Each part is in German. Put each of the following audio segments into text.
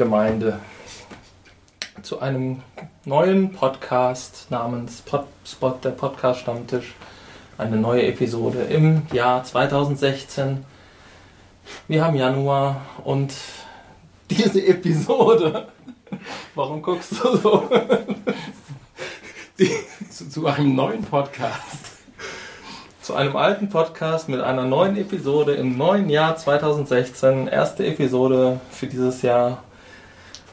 Gemeinde, zu einem neuen Podcast namens Podspot, der Podcast Stammtisch. Eine neue Episode im Jahr 2016. Wir haben Januar und diese Episode. Warum guckst du so? Zu, zu einem neuen Podcast. Zu einem alten Podcast mit einer neuen Episode im neuen Jahr 2016. Erste Episode für dieses Jahr.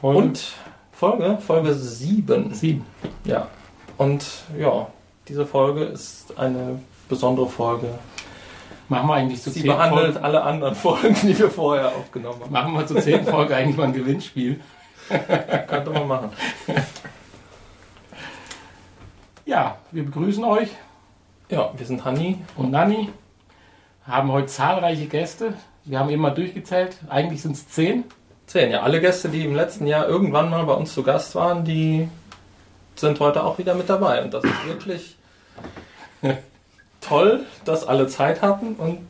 Folge Und Folge, Folge 7. sieben. Ja. Und ja, diese Folge ist eine besondere Folge. Machen wir eigentlich zu Sie zehn behandelt Folgen, alle anderen Folgen, die wir vorher aufgenommen haben. machen wir zur zehnten Folge eigentlich mal ein Gewinnspiel. Könnte man machen. Ja, wir begrüßen euch Ja, wir sind Hanni. und Nanni. Haben heute zahlreiche Gäste. Wir haben eben mal durchgezählt. Eigentlich sind es zehn. Zehn. Ja, alle Gäste, die im letzten Jahr irgendwann mal bei uns zu Gast waren, die sind heute auch wieder mit dabei. Und das ist wirklich toll, dass alle Zeit hatten. Und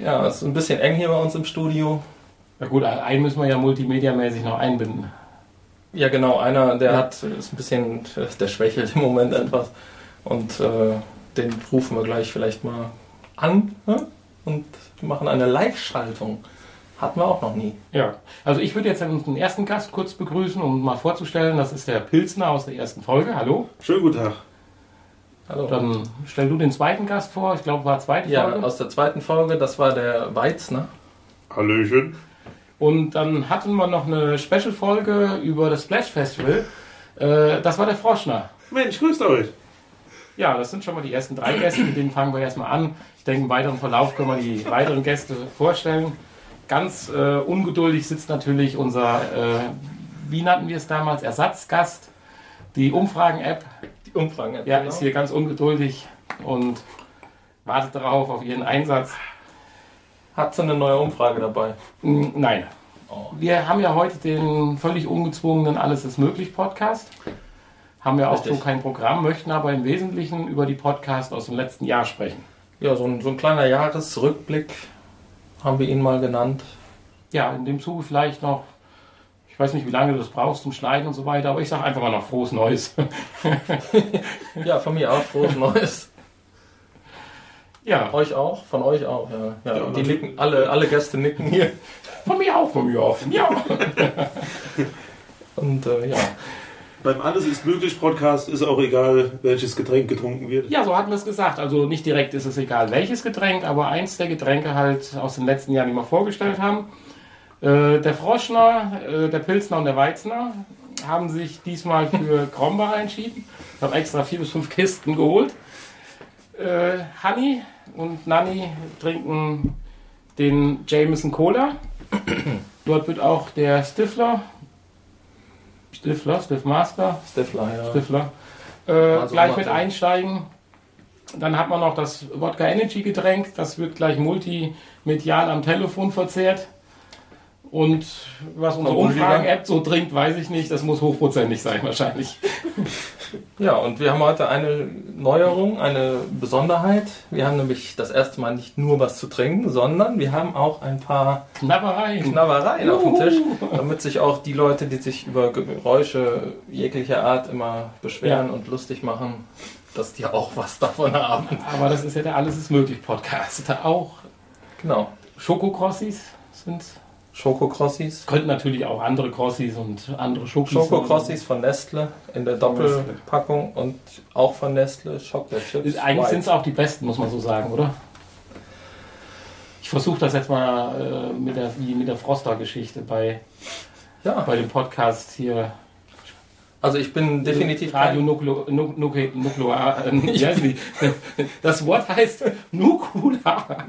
äh, ja, es ist ein bisschen eng hier bei uns im Studio. Na gut, einen müssen wir ja multimediamäßig noch einbinden. Ja, genau, einer, der Ja. hat, ist ein bisschen, der schwächelt im Moment etwas. Und äh, den rufen wir gleich vielleicht mal an ne? und machen eine Live-Schaltung. Hatten wir auch noch nie. Ja, also ich würde jetzt unseren ersten Gast kurz begrüßen, um mal vorzustellen. Das ist der Pilzner aus der ersten Folge. Hallo. Schönen guten Tag. Hallo. Dann stell du den zweiten Gast vor. Ich glaube, war zweite ja, Folge. aus der zweiten Folge, das war der Weizner. Hallöchen. Und dann hatten wir noch eine Special-Folge über das Splash Festival. Äh, das war der Froschner. Mensch, grüßt euch. Ja, das sind schon mal die ersten drei Gäste, mit denen fangen wir erstmal an. Ich denke, im weiteren Verlauf können wir die weiteren Gäste vorstellen. Ganz äh, ungeduldig sitzt natürlich unser, äh, wie nannten wir es damals, Ersatzgast. Die Umfragen-App, Die Umfragen. ja, genau. ist hier ganz ungeduldig und wartet darauf, auf ihren Einsatz. Hat so eine neue Umfrage dabei. Mm, Nein. Oh. Wir haben ja heute den völlig ungezwungenen Alles ist möglich Podcast. Haben ja auch Richtig. so kein Programm, möchten aber im Wesentlichen über die Podcast aus dem letzten Jahr sprechen. Ja, so ein, so ein kleiner Jahresrückblick haben wir ihn mal genannt. Ja, in dem Zuge vielleicht noch, ich weiß nicht, wie lange du das brauchst zum Schneiden und so weiter, aber ich sage einfach mal noch frohes Neues. Ja, von mir auch frohes Neues. ja, Euch auch? Von euch auch, ja. ja, Ja, die nicken, alle, alle Gäste nicken hier. von mir auch, von mir auch. Ja. Und äh, ja. Beim Alles ist möglich Podcast ist auch egal, welches Getränk getrunken wird. ja, so hatten wir es gesagt. Also nicht direkt ist es egal, welches Getränk, aber eins der Getränke halt aus den letzten Jahren, die wir vorgestellt haben. Äh, der Froschner, äh, der Pilzner und der Weizner haben sich diesmal für Krombacher entschieden. Ich habe extra vier bis fünf Kisten geholt. Äh, Hanni und Nanni trinken den Jameson Cola. Dort wird auch der Stifler, Stifler, Stiffmaster, Stifler, ja. Stifler, äh, Also gleich mit einsteigen. Dann hat man noch das Wodka Energy Getränk, das wird gleich multimedial am Telefon verzehrt. Und was unsere? Umfragen-App so trinkt, weiß ich nicht. Das muss hochprozentig sein wahrscheinlich. Ja, und wir haben heute eine Neuerung, eine Besonderheit. Wir haben nämlich das erste Mal nicht nur was zu trinken, sondern wir haben auch ein paar Knabbereien. Knabbereien auf dem Tisch, damit sich auch die Leute, die sich über Geräusche jeglicher Art immer beschweren Ja. und lustig machen, dass die auch was davon haben. Aber das ist ja der Alles ist möglich Podcast. Da auch Genau. Schokokrossis sind. Schokokrossis. Könnten natürlich auch andere Crossis und andere Schokis. Schokokrossis von Nestle in der Doppelpackung und auch von Nestle Chocolate Chips. Eigentlich sind es auch die besten, muss man so sagen, oder? Ich versuche das jetzt mal äh, mit der, wie mit der Froster-Geschichte bei, Ja, bei dem Podcast hier. Also ich bin definitiv Radio Nuklear. Äh, wie heißen die? Das Wort heißt Nukula.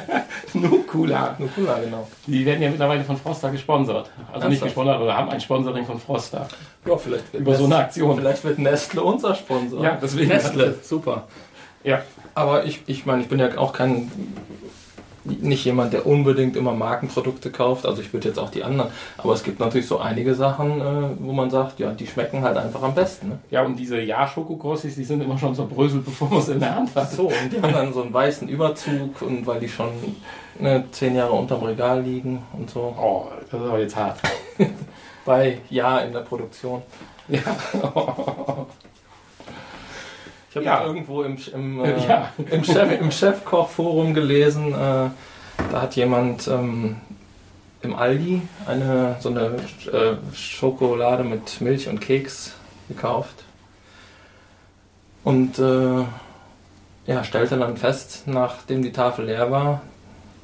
Nukula. Nukula, genau. Die werden ja mittlerweile von Froster gesponsert. Also nicht gesponsert, oder haben ein Sponsoring von Froster. Ja, vielleicht wird Über so eine Aktion. Vielleicht wird Nestle unser Sponsor. Ja, deswegen. Nestle, super. Ja. Aber ich, ich meine, ich bin ja auch kein nicht jemand, der unbedingt immer Markenprodukte kauft. Also ich würde jetzt auch die anderen. Aber es gibt natürlich so einige Sachen, äh, wo man sagt, ja, die schmecken halt einfach am besten. Ne? Ja, und diese Ja-Schokokrossis, die sind immer schon so bröselt, bevor man es in der Hand hat. So, und die haben dann so einen weißen Überzug und weil die schon ne, zehn Jahre unterm Regal liegen und so. Oh, das ist aber jetzt hart. Bei Ja in der Produktion. Ja. Ich habe Ja. irgendwo im, im, äh, Ja. im, Chef, im Chefkochforum gelesen, äh, da hat jemand ähm, im Aldi eine so eine äh, Schokolade mit Milch und Keks gekauft. Und äh, ja, stellte dann fest, nachdem die Tafel leer war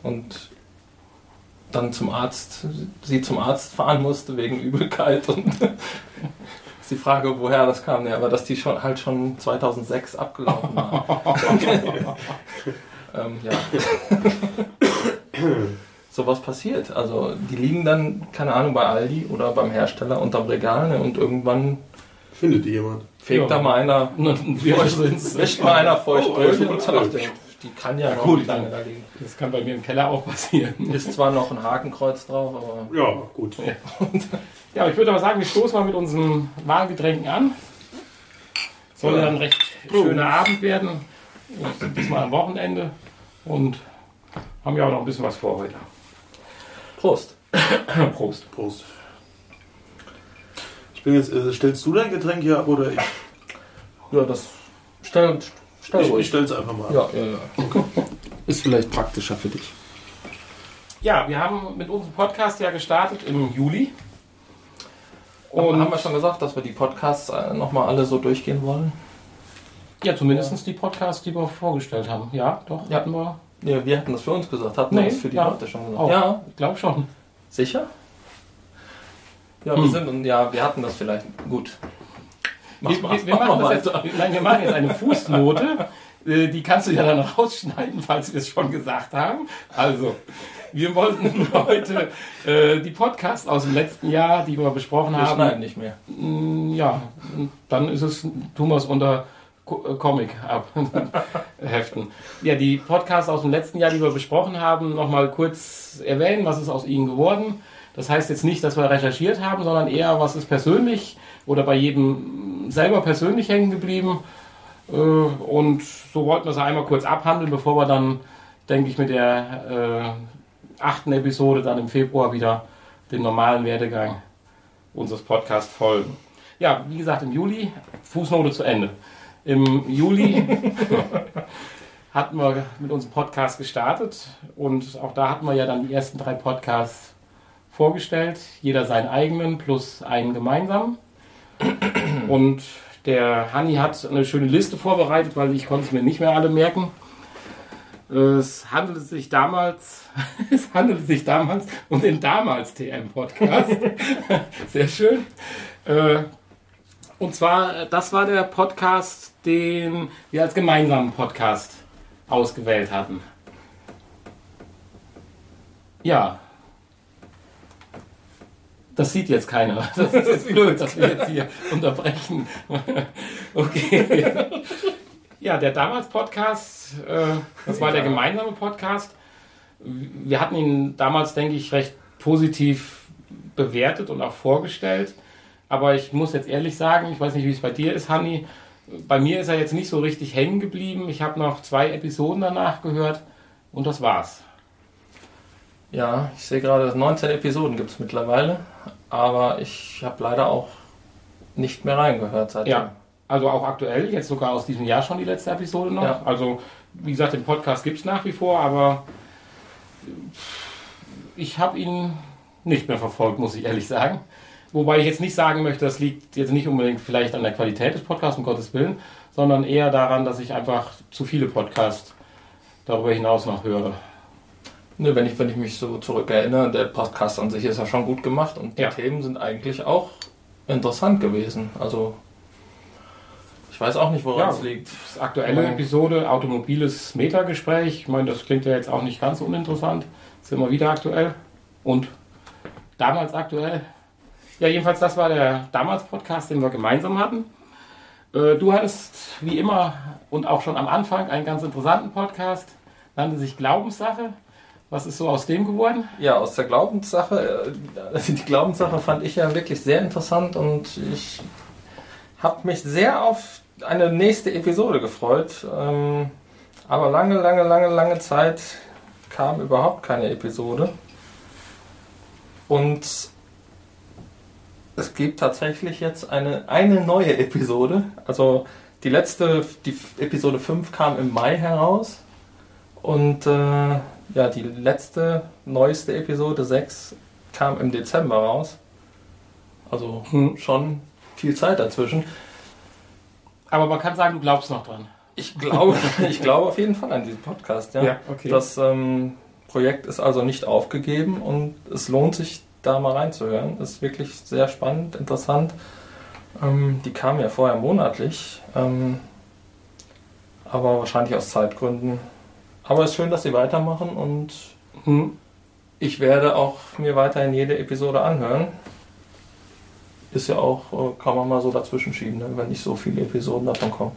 und dann zum Arzt, sie zum Arzt fahren musste wegen Übelkeit und ist die Frage, woher das kam. Ja, aber dass die schon halt schon 2006 abgelaufen war. ähm, ja. Sowas passiert. Also die liegen dann, keine Ahnung, bei Aldi oder beim Hersteller unterm Regal ne, und irgendwann Findet die jemand? fegt Ja. da mal einer, wischt mal einer feucht Oh, durch und sagt, die kann ja, Ja, noch gut, lange dann- da liegen. Das kann bei mir im Keller auch passieren. Ist zwar noch ein Hakenkreuz drauf, aber Ja, gut. Ja, ich würde aber sagen, wir stoßen mal mit unseren Wahlgetränken an. Soll ja Ja. ein recht schöner Abend werden. Diesmal am Wochenende. Und haben ja auch noch ein bisschen was vor heute. Prost. Prost. Prost. Ich bin jetzt, äh, stellst du dein Getränk hier ab oder ich? Ja, das stell, stell Ich, ich ruhig. stell's einfach mal. Ja, ja, ja. Ist vielleicht praktischer für dich. Ja, wir haben mit unserem Podcast ja gestartet im Juli. Und Und haben wir schon gesagt, dass wir die Podcasts äh, nochmal alle so durchgehen wollen? ja, zumindest die Podcasts, die wir vorgestellt haben. Ja, doch, Ja. hatten wir. Ja, wir hatten das für uns gesagt. Hatten Nee, wir das für die ja. Leute schon gesagt? Auch. Ja, Ich glaube schon. sicher? Ja, wir Hm. sind und ja, wir hatten das vielleicht. Gut. Mach, Wir, mach, wir, wir, mach machen weiter. jetzt, nein, wir machen jetzt eine Fußnote. Äh, Die kannst du ja dann rausschneiden, falls wir es schon gesagt haben. Also, wir wollten heute äh, die Podcasts aus dem letzten Jahr, die wir besprochen Wir haben, schneiden nicht mehr. Mm, Ja, dann ist es, tun wir es unter äh, Comic abheften. Ja, die Podcasts aus dem letzten Jahr, die wir besprochen haben, nochmal kurz erwähnen, was ist aus ihnen geworden. Das heißt jetzt nicht, dass wir recherchiert haben, sondern eher, was ist persönlich oder bei jedem selber persönlich hängen geblieben. Äh, Und so wollten wir es einmal kurz abhandeln, bevor wir dann, denke ich, mit der äh, achten Episode dann im Februar wieder den normalen Werdegang unseres Podcasts folgen. Ja, wie gesagt, im Juli, Fußnote zu Ende. Im Juli hatten wir mit unserem Podcast gestartet und auch da hatten wir ja dann die ersten drei Podcasts vorgestellt, jeder seinen eigenen plus einen gemeinsamen. Und der Hanni hat eine schöne Liste vorbereitet, weil ich konnte es mir nicht mehr alle merken. Es handelte sich damals, es handelte sich damals um den damals TM-Podcast. Sehr schön. Äh, Und zwar, das war der Podcast, den wir als gemeinsamen Podcast ausgewählt hatten. Ja. Das sieht jetzt keiner. Das ist jetzt blöd, dass wir jetzt hier unterbrechen. Okay. Ja, der damals Podcast, äh, das war der gemeinsame Podcast. Wir hatten ihn damals, denke ich, recht positiv bewertet und auch vorgestellt. Aber ich muss jetzt ehrlich sagen, ich weiß nicht, wie es bei dir ist, Hanni. Bei mir ist er jetzt nicht so richtig hängen geblieben. Ich habe noch zwei Episoden danach gehört und das war's. Ja, ich sehe gerade, 19 Episoden gibt es mittlerweile, aber ich habe leider auch nicht mehr reingehört seitdem. Ja, also auch aktuell, jetzt sogar aus diesem Jahr schon die letzte Episode noch. Ja. Also, wie gesagt, den Podcast gibt es nach wie vor, aber ich habe ihn nicht mehr verfolgt, muss ich ehrlich sagen. Wobei ich jetzt nicht sagen möchte, das liegt jetzt nicht unbedingt vielleicht an der Qualität des Podcasts, um Gottes Willen, sondern eher daran, dass ich einfach zu viele Podcasts darüber hinaus noch höre. Ne, wenn, ich, wenn ich mich so zurückerinnere, der Podcast an sich ist ja schon gut gemacht und die Ja. Themen sind eigentlich auch interessant gewesen. Also ich weiß auch nicht, woran Ja. es liegt. Das aktuelle Ja. Episode, automobiles Metagespräch. Ich meine, das klingt ja jetzt auch nicht ganz uninteressant. Ist immer wieder aktuell. Und damals aktuell. Ja, jedenfalls, das war der damals Podcast, den wir gemeinsam hatten. Äh, Du hattest wie immer und auch schon am Anfang einen ganz interessanten Podcast, nannte sich Glaubenssache. Was ist so aus dem geworden? Ja, aus der Glaubenssache. äh, Die Glaubenssache fand ich ja wirklich sehr interessant und ich habe mich sehr auf eine nächste Episode gefreut. Ähm, aber lange, lange, lange, lange Zeit kam überhaupt keine Episode. Und es gibt tatsächlich jetzt eine, eine neue Episode. Also die letzte, die Episode 5 kam im Mai heraus. Und äh, ja, die letzte, neueste Episode 6 kam im Dezember raus. Also Hm. schon viel Zeit dazwischen. Aber man kann sagen, du glaubst noch dran. Ich glaube, ich glaube auf jeden Fall an diesen Podcast. Ja. Ja, okay. Das ähm, Projekt ist also nicht aufgegeben und es lohnt sich, da mal reinzuhören. Ist wirklich sehr spannend, interessant. Ähm, die kamen ja vorher monatlich, ähm, aber wahrscheinlich aus Zeitgründen. Aber es ist schön, dass sie weitermachen und Hm. ich werde auch mir weiterhin jede Episode anhören. Ist ja auch, äh, kann man mal so dazwischen schieben, ne, wenn nicht so viele Episoden davon kommen.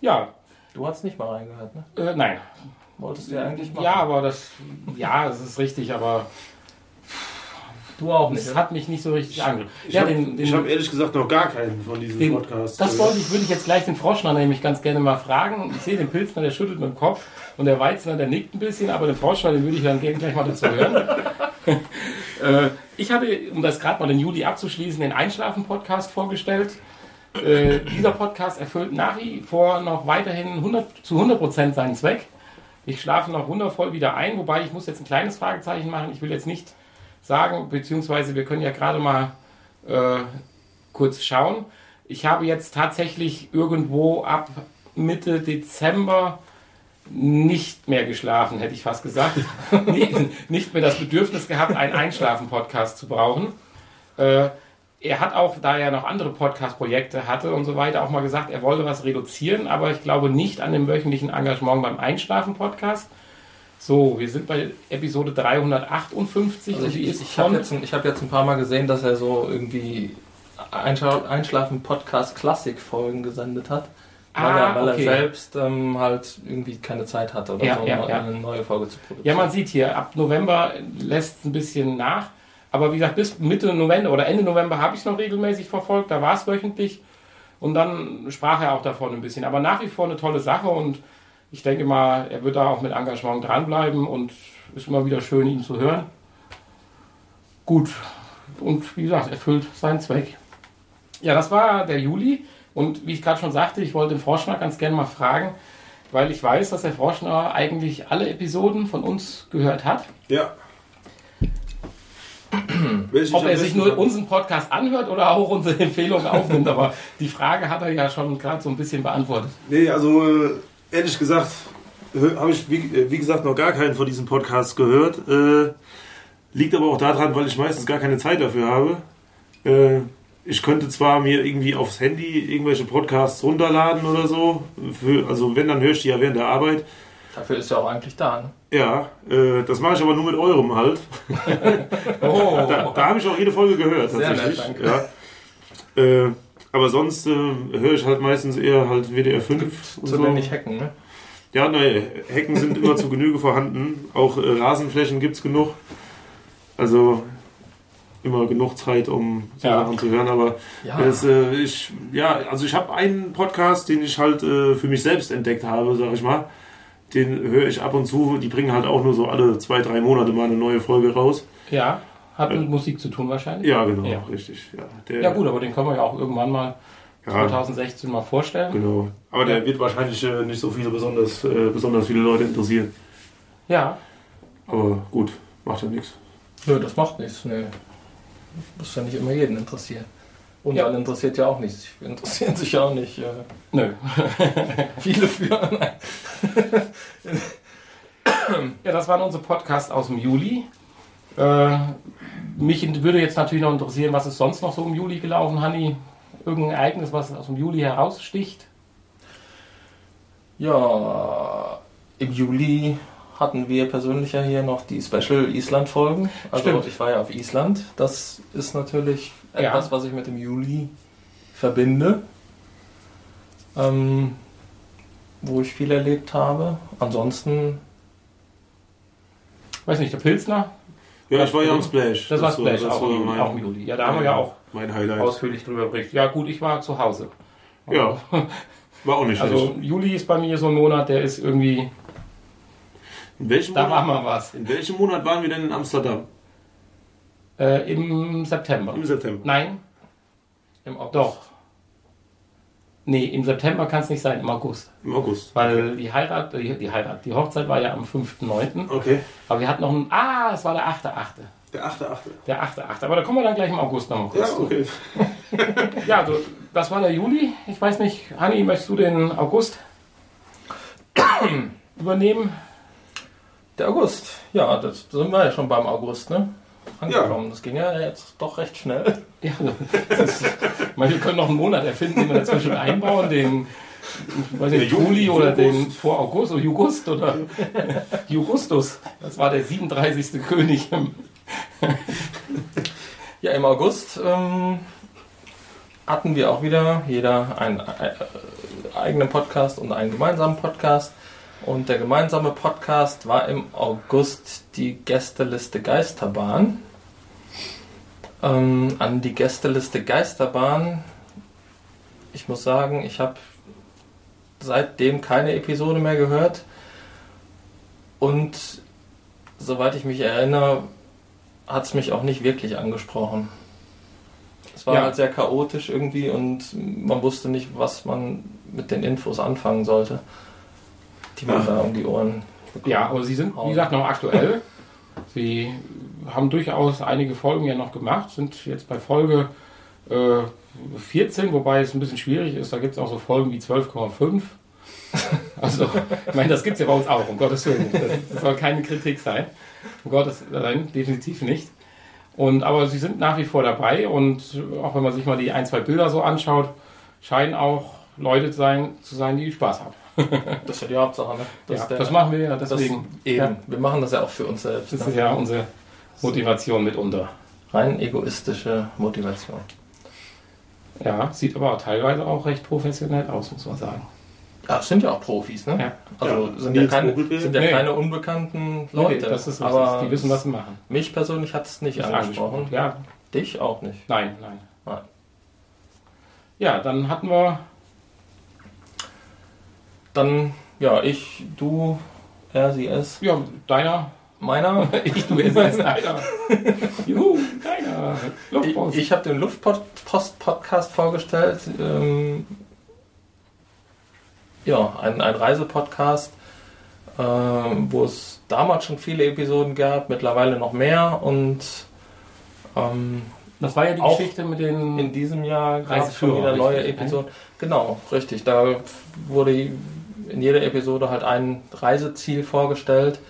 Ja, Du hast nicht mal reingehört, ne? äh, nein. Wolltest du ja eigentlich machen. Ja, aber das, ja, das ist richtig, aber du auch nicht. es oder? hat mich nicht so richtig ange. Ich Ja, habe den, den, hab ehrlich gesagt noch gar keinen von diesen den, Podcasts. das wollte ich, würde ich jetzt gleich den Froschner nämlich ganz gerne mal fragen. Ich sehe den Pilzner, der schüttelt mit dem Kopf und der Weizner, der nickt ein bisschen, aber den Froschner, den würde ich dann gerne gleich mal dazu hören. äh, ich hatte, um das gerade mal den Juli abzuschließen, den Einschlafen-Podcast vorgestellt. Äh, dieser Podcast erfüllt nach wie vor noch weiterhin 100, zu 100% seinen Zweck. Ich schlafe noch wundervoll wieder ein, wobei ich muss jetzt ein kleines Fragezeichen machen. Ich will jetzt nicht sagen, beziehungsweise wir können ja gerade mal äh, kurz schauen. Ich habe jetzt tatsächlich irgendwo ab Mitte Dezember nicht mehr geschlafen, hätte ich fast gesagt. nicht, mehr das Bedürfnis gehabt, einen Einschlafen-Podcast zu brauchen. Äh, er hat auch, da er noch andere Podcast-Projekte hatte und so weiter, auch mal gesagt, er wollte was reduzieren, aber ich glaube nicht an dem wöchentlichen Engagement beim Einschlafen-Podcast. So, wir sind bei Episode 358 Also ich ich, habe jetzt, ein- ich hab jetzt ein paar Mal gesehen, dass er so irgendwie Einschla- Einschlafen-Podcast-Klassik-Folgen gesendet hat. Weil, Ah, er, weil okay. er selbst ähm, halt irgendwie keine Zeit hatte oder Ja, so, ja, um ja. eine neue Folge zu produzieren. Ja, man sieht hier, ab November lässt es ein bisschen nach. Aber wie gesagt, bis Mitte November oder Ende November habe ich es noch regelmäßig verfolgt. Da war es wöchentlich. Und dann sprach er auch davon ein bisschen. Aber nach wie vor eine tolle Sache. Und ich denke mal, er wird da auch mit Engagement dranbleiben. Und ist immer wieder schön, ihn zu hören. Gut. Und wie gesagt, erfüllt seinen Zweck. Ja, das war der Juli. Und wie ich gerade schon sagte, ich wollte den Froschner ganz gerne mal fragen, weil ich weiß, dass der Froschner eigentlich alle Episoden von uns gehört hat. Ja. Ob er sich nur fand. unseren Podcast anhört oder auch unsere Empfehlungen aufnimmt. Aber die Frage hat er ja schon gerade so ein bisschen beantwortet. Nee, also ehrlich gesagt, habe ich, wie, äh, wie gesagt, noch gar keinen von diesen Podcasts gehört. Äh, liegt aber auch daran, weil ich meistens gar keine Zeit dafür habe. Äh, ich könnte zwar mir irgendwie aufs Handy irgendwelche Podcasts runterladen oder so. Für, also wenn, dann höre ich die ja während der Arbeit. Dafür ist er auch eigentlich da. Ne? Ja, äh, das mache ich aber nur mit eurem halt. Oh, Da, da habe ich auch jede Folge gehört, Sehr nett, tatsächlich. danke. Ja. Aber sonst äh, höre ich halt meistens eher halt WDR 5. und Zu nennen nicht hacken, ne? Ja, nein, Hecken sind immer zu Genüge vorhanden. Auch äh, Rasenflächen gibt es genug. Also immer genug Zeit, um so Ja. Sachen zu hören. Aber Ja. es, äh, ich, ja, also ich habe einen Podcast, den ich halt äh, für mich selbst entdeckt habe, sag ich mal. Den höre ich ab und zu. Die bringen halt auch nur so alle zwei, drei Monate mal eine neue Folge raus. ja, hat mit Musik zu tun wahrscheinlich. Ja, genau, Ja. richtig. Ja, der, Ja gut, aber den können wir ja auch irgendwann mal Ja. 2016 mal vorstellen. Genau. Aber der wird wahrscheinlich äh, nicht so viele besonders, äh, besonders viele Leute interessieren. Ja, Aber gut, macht ja nichts. Nö, das macht nichts. Nee. Muss ja nicht immer jeden interessieren. Und Ja. dann interessiert ja auch nichts. Interessieren sich ja auch nicht äh, nö. viele für. Ja, das waren unsere Podcasts aus dem Juli. Äh, mich würde jetzt natürlich noch interessieren, was ist sonst noch so im Juli gelaufen, Hanni? Irgendein Ereignis, was aus dem Juli heraussticht? Ja, im Juli hatten wir persönlich ja hier noch die Special Island-Folgen. Also Stimmt. ich war ja auf Island. Das ist natürlich Ja. etwas, was ich mit dem Juli verbinde. Ähm, wo ich viel erlebt habe. Ansonsten weiß nicht, der Pilsner, Ja, ich war ja am Splash. das, war Splash, das auch, war im, mein, auch im Juli. Ja, da haben wir ja auch mein Highlight. ausführlich drüber berichtet. Ja gut, ich war zu Hause. Ja, war auch nicht schlecht. Also Juli ist bei mir so ein Monat, der ist irgendwie, in, welchem da war Monat, mal was. in welchem Monat waren wir denn in Amsterdam? Äh, Im September. Im September. Nein, Im August. doch. Nee, im September kann es nicht sein, im August. Im August. Weil die Heirat, die, die Heirat, die Hochzeit war ja am 5.9. Okay. Aber wir hatten noch einen, ah, es war der 8.8. Der 8.8. Der 8.8. Aber da kommen wir dann gleich im August noch mal kurz Ja, okay. Ja, also, das war der Juli. Ich weiß nicht, Hanni, möchtest du den August übernehmen? Der August. Ja, das da sind wir ja schon beim August, ne? Angekommen. Das ging ja jetzt doch recht schnell. Ja, ist, wir können noch einen Monat erfinden, den wir dazwischen einbauen, den, weiß nicht, Juli oder den vor August oder Jugust oder Jugustus. Das war der 37. König. im- Ja, im August ähm, hatten wir auch wieder jeder einen äh, eigenen Podcast und einen gemeinsamen Podcast. Und der gemeinsame Podcast war im August die Gästeliste Geisterbahn. Ähm, an die Gästeliste Geisterbahn, ich muss sagen, ich habe seitdem keine Episode mehr gehört. Und soweit ich mich erinnere, hat es mich auch nicht wirklich angesprochen. Es war Ja. halt sehr chaotisch irgendwie und man wusste nicht, was man mit den Infos anfangen sollte, die man Ach. da um die Ohren bekommt. Ja, aber sie sind, wie gesagt, noch aktuell. Sie haben durchaus einige Folgen ja noch gemacht, sind jetzt bei Folge äh, 14, wobei es ein bisschen schwierig ist. Da gibt es auch so Folgen wie 12,5. Also, ich meine, das gibt es ja bei uns auch, um Gottes Willen. Das, das soll keine Kritik sein. Um Gottes Willen, definitiv nicht. Und, aber sie sind nach wie vor dabei und auch wenn man sich mal die ein, zwei Bilder so anschaut, scheinen auch Leute sein, zu sein, die Spaß haben. Das ist ja die Hauptsache, ne? Das, ja, der- das machen wir ja das- deswegen. Eben. Ja. Wir machen das ja auch für uns selbst. Das Ne? ist ja unsere Motivation mitunter. Rein egoistische Motivation. Ja, sieht aber teilweise auch recht professionell aus, muss man sagen. Ja, es sind ja auch Profis, ne? Ja. Also Ja, sind, ja keine, Vogelbeer? sind ja Nee. keine unbekannten Leute. Nee, das ist richtig. aber Die wissen, was sie machen. mich persönlich hat es nicht Ist angesprochen. Ja, Dich auch nicht. nein, nein. Nein. Ja, dann hatten wir, Dann, ja, ich, du, er, sie, es, ja, deiner, meiner. ich, du, es ist deiner. Juhu, deiner. Ich, Luftpost. ich habe den Luftpost-Podcast vorgestellt. Ähm, ja, ein, ein Reisepodcast, ähm, wo es damals schon viele Episoden gab, mittlerweile noch mehr. Und ähm, das war ja die Geschichte mit den. in diesem Jahr gab es schon wieder neue richtig, Episoden. Genau, richtig. Da wurde in jeder Episode halt ein Reiseziel vorgestellt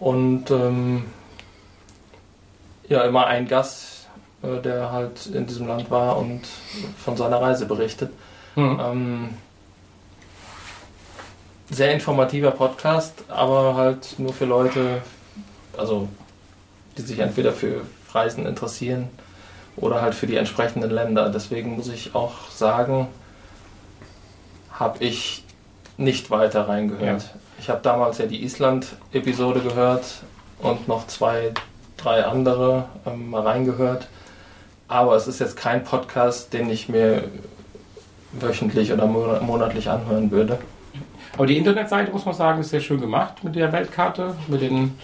und ähm, ja, immer ein Gast, äh, der halt in diesem Land war und von seiner Reise berichtet. Hm. Ähm, sehr informativer Podcast, aber halt nur für Leute, also die sich entweder für Reisen interessieren oder halt für die entsprechenden Länder. Deswegen muss ich auch sagen, habe ich nicht weiter reingehört. Ja. Ich habe damals ja die Island-Episode gehört und noch zwei, drei andere ähm, mal reingehört. Aber es ist jetzt kein Podcast, den ich mir wöchentlich oder mo- monatlich anhören würde. Aber die Internetseite, muss man sagen, ist sehr schön gemacht mit der Weltkarte, mit den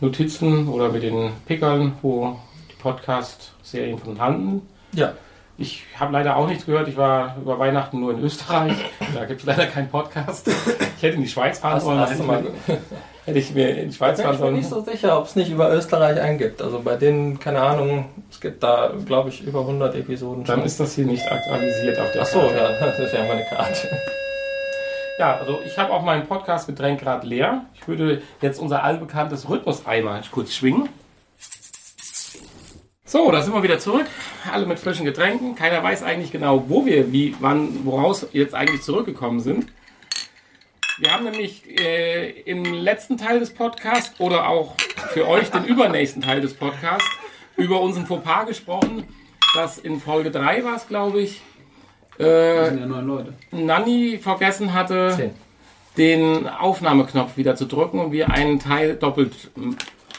Notizen oder mit den Pickern, wo die Podcast-Serien von handeln. Ja. Ich habe leider auch nichts gehört. Ich war über Weihnachten nur in Österreich. Da gibt es leider keinen Podcast. Ich hätte in die Schweiz fahren sollen. hätte, ich mal, mir, hätte ich mir in die Schweiz ich fahren bin nicht sollen. so sicher, ob es nicht über Österreich einen gibt. Also bei denen, keine Ahnung, es gibt da, glaube ich, über 100 Episoden Dann ist das hier nicht aktualisiert auf der Ach so, Karte. ja, das ist ja meine Karte. Ja, also ich habe auch mein Podcast-Getränk gerade leer. Ich würde jetzt unser allbekanntes Rhythmuseimer kurz schwingen. So, da sind wir wieder zurück. Alle mit frischen Getränken. Keiner weiß eigentlich genau, wo wir, wie, wann, woraus jetzt eigentlich zurückgekommen sind. Wir haben nämlich äh, im letzten Teil des Podcasts oder auch für euch den übernächsten Teil des Podcasts über unseren Fauxpas gesprochen, dass in Folge 3 war es, glaube ich, Das sind ja neun Leute. Nanni vergessen hatte, Zehn. den Aufnahmeknopf wieder zu drücken und wir einen Teil doppelt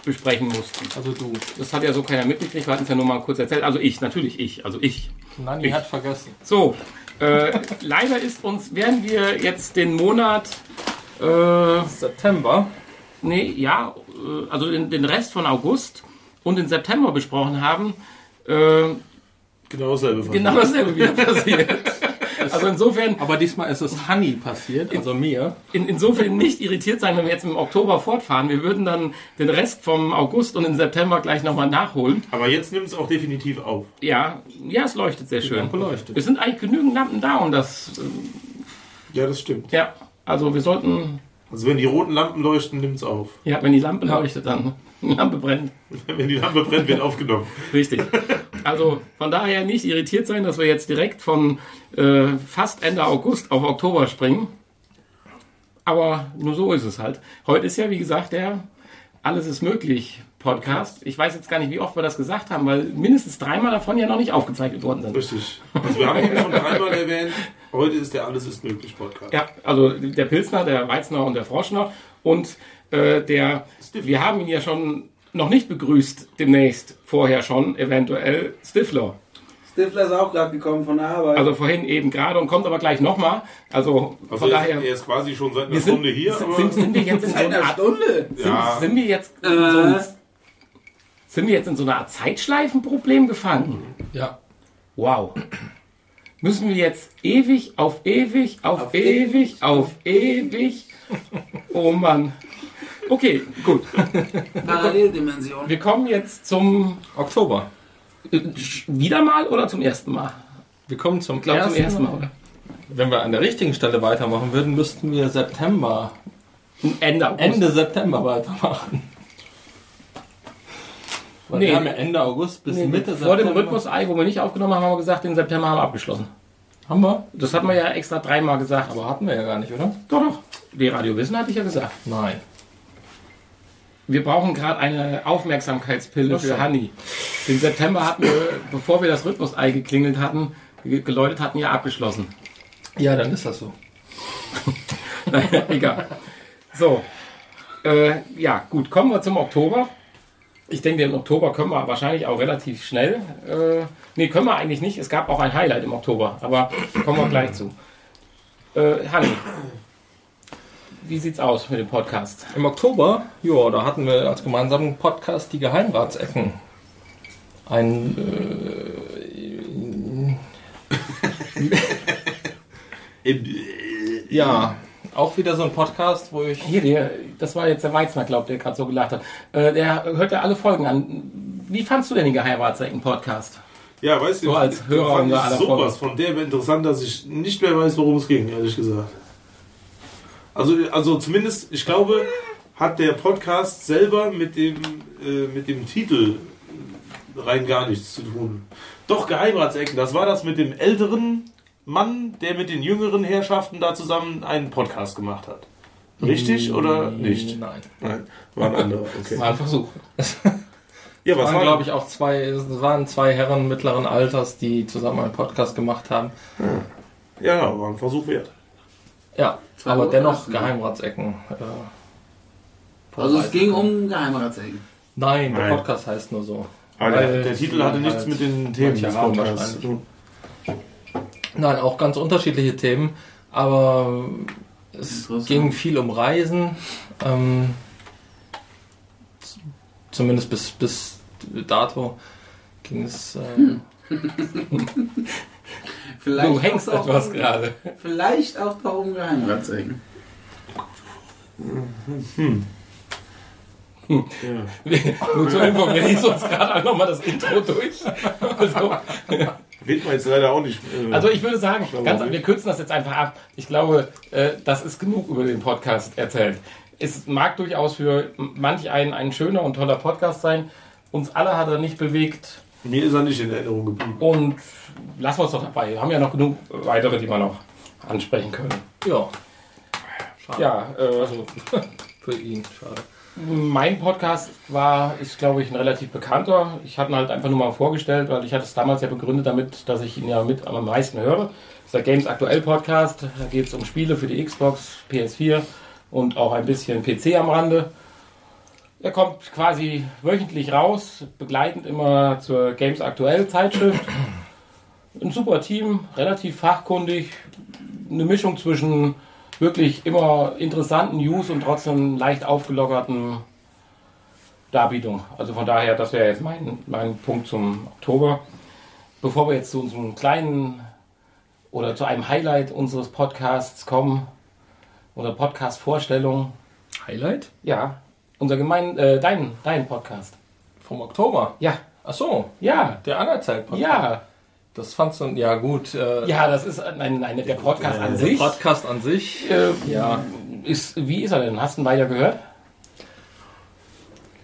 besprechen mussten. Also du. Das hat ja so keiner mitgekriegt, wir hatten es ja nur mal kurz erzählt. Also ich, natürlich ich, also ich. Nani hat vergessen. So, äh, leider ist uns, während wir jetzt den Monat, äh, September. nee, ja, äh, also den, den Rest von August und den September besprochen haben, äh, Genau dasselbe. genau dasselbe wieder passiert. Also insofern, Aber diesmal ist es Honey passiert, also mir. in, insofern nicht irritiert sein, wenn wir jetzt im Oktober fortfahren. Wir würden dann den Rest vom August und den September gleich nochmal nachholen. Aber jetzt nimmt es auch definitiv auf. Ja, ja, es leuchtet sehr schön. Lampe leuchtet. Es sind eigentlich genügend Lampen da und das, äh, Ja, das stimmt. ja, also wir sollten, Also wenn die roten Lampen leuchten, nimmt es auf. ja, wenn die Lampe leuchtet, dann Lampe brennt. Wenn die Lampe brennt, wird aufgenommen. Richtig. Also von daher nicht irritiert sein, dass wir jetzt direkt von äh, fast Ende August auf Oktober springen. Aber nur so ist es halt. Heute ist ja, wie gesagt, der Alles ist möglich Podcast. Ich weiß jetzt gar nicht, wie oft wir das gesagt haben, weil mindestens dreimal davon ja noch nicht aufgezeichnet worden sind. Richtig. Also wir haben ihn schon dreimal erwähnt. Heute ist der Alles ist möglich Podcast. Ja, also der Pilsner, der Weizner und der Froschner. Und äh, der, wir haben ihn ja schon noch nicht begrüßt, demnächst, vorher schon, eventuell, Stifler. Stifler ist auch gerade gekommen von der Arbeit. Also vorhin eben gerade und kommt aber gleich nochmal. Also Also von er, daher. ist, er ist quasi schon seit einer sind, Stunde hier, sind, aber sind, sind wir jetzt in so Seit einer Stunde. sind, Ja. sind wir jetzt in so Äh. sind wir jetzt in so einer Art Zeitschleifenproblem gefangen? Ja. Wow. Müssen wir jetzt ewig auf ewig auf, Auf ewig auf ewig? Oh Mann. Okay, gut. Paralleldimension. Wir kommen jetzt zum Oktober. äh, wieder mal oder zum ersten Mal? Wir kommen zum Ich glaube zum ersten ersten Mal, oder? Wenn wir an der richtigen Stelle weitermachen würden, müssten wir September, Ende August. Ende September weitermachen. Weil Nee. wir haben ja Ende August bis Nee, Mitte vor dem September. Rhythmus-Ei, wo wir nicht aufgenommen haben, haben wir gesagt, den September haben wir abgeschlossen. Haben wir? Das hatten wir ja extra dreimal gesagt. Aber hatten wir ja gar nicht, oder? Doch, doch. Die Radio Wissen hatte ich ja gesagt. Nein. Wir brauchen gerade eine Aufmerksamkeitspille für Honey. Den September hatten wir, bevor wir das Rhythmus-Ei geklingelt hatten, ge- geläutet hatten, ja abgeschlossen. Ja, dann ist das so. Naja, egal. So. Äh, ja, gut. Kommen wir zum Oktober. Ich denke, den Oktober können wir wahrscheinlich auch relativ schnell. Äh, nee, können wir eigentlich nicht. Es gab auch ein Highlight im Oktober, aber kommen wir gleich zu. Äh, Hanni, wie sieht's aus mit dem Podcast? Im Oktober, ja, da hatten wir als gemeinsamen Podcast die Geheimratsecken. Ein äh, ja, auch wieder so ein Podcast, wo ich Hier, der, das war jetzt der Weizner, glaubt, der gerade so gelacht hat. Äh, der hört ja alle Folgen an. Wie fandst du denn den Geheimratsecken-Podcast? ja, weißt du, So als Hörer fand ich sowas von der interessant, dass ich nicht mehr weiß, worum es ging, ehrlich gesagt. Also, also zumindest, ich glaube, hat der Podcast selber mit dem, äh, mit dem Titel rein gar nichts zu tun. Doch, Geheimratsecken, das war das mit dem älteren Mann, der mit den jüngeren Herrschaften da zusammen einen Podcast gemacht hat. Richtig oder nicht? Nein. Nein, war ein anderer. Okay. War ein Versuch. Ja, Es was waren, war, glaube ich, auch zwei, es waren zwei Herren mittleren Alters, die zusammen einen Podcast gemacht haben. Ja, ja, war ein Versuch wert. Ja, Zwei aber dennoch? Geheimratsecken. Äh, Also es ging um Geheimratsecken. Nein, der Nein. Podcast heißt nur so. Aber Weil der, der Titel hatte nichts halt mit den Themen des Podcasts zu tun. Nein, auch ganz unterschiedliche Themen, aber es ging viel um Reisen. Ähm, zumindest bis, bis dato ging es. Äh, Vielleicht Du hängst auch etwas darum- gerade. Vielleicht auch darum Geheimratsecken. Ja. Nur zur Info, wir lesen uns gerade auch nochmal das Intro durch. Also, Wird man jetzt leider auch nicht. Äh, also ich würde sagen, ganz, wir kürzen das jetzt einfach ab. Ich glaube, äh, das ist genug über den Podcast erzählt. Es mag durchaus für manch einen ein schöner und toller Podcast sein. Uns alle hat er nicht bewegt. mir ist er nicht in Erinnerung geblieben. Und lassen wir es doch dabei. Wir haben ja noch genug weitere, die wir noch ansprechen können. ja. Schade. Ja, äh, Also für ihn, schade. Mein Podcast war, ist glaube ich ein relativ bekannter. Ich hatte ihn halt einfach nur mal vorgestellt, weil ich hatte es damals ja begründet damit, dass ich ihn ja mit am meisten höre. Das ist der Games Aktuell Podcast. Da geht es um Spiele für die Xbox, PS4 und auch ein bisschen PC am Rande. Er kommt quasi wöchentlich raus, begleitend immer zur Games Aktuell Zeitschrift. Ein super Team, relativ fachkundig, eine Mischung zwischen wirklich immer interessanten News und trotzdem leicht aufgelockerten Darbietung. Also von daher, das wäre jetzt mein, mein Punkt zum Oktober. Bevor wir jetzt zu unserem kleinen oder zu einem Highlight unseres Podcasts kommen, oder Podcast-Vorstellung, Highlight? ja, unser gemein, äh, dein, dein Podcast. Vom Oktober. Ja, Ach so, ja, der Anerzeit-Podcast. ja, Das fandst du, ja gut. Äh, ja, das ist ein, ein, der Podcast an der sich. Podcast an sich. Äh, Ja. Ist, wie ist er denn? Hast du ihn weiter gehört?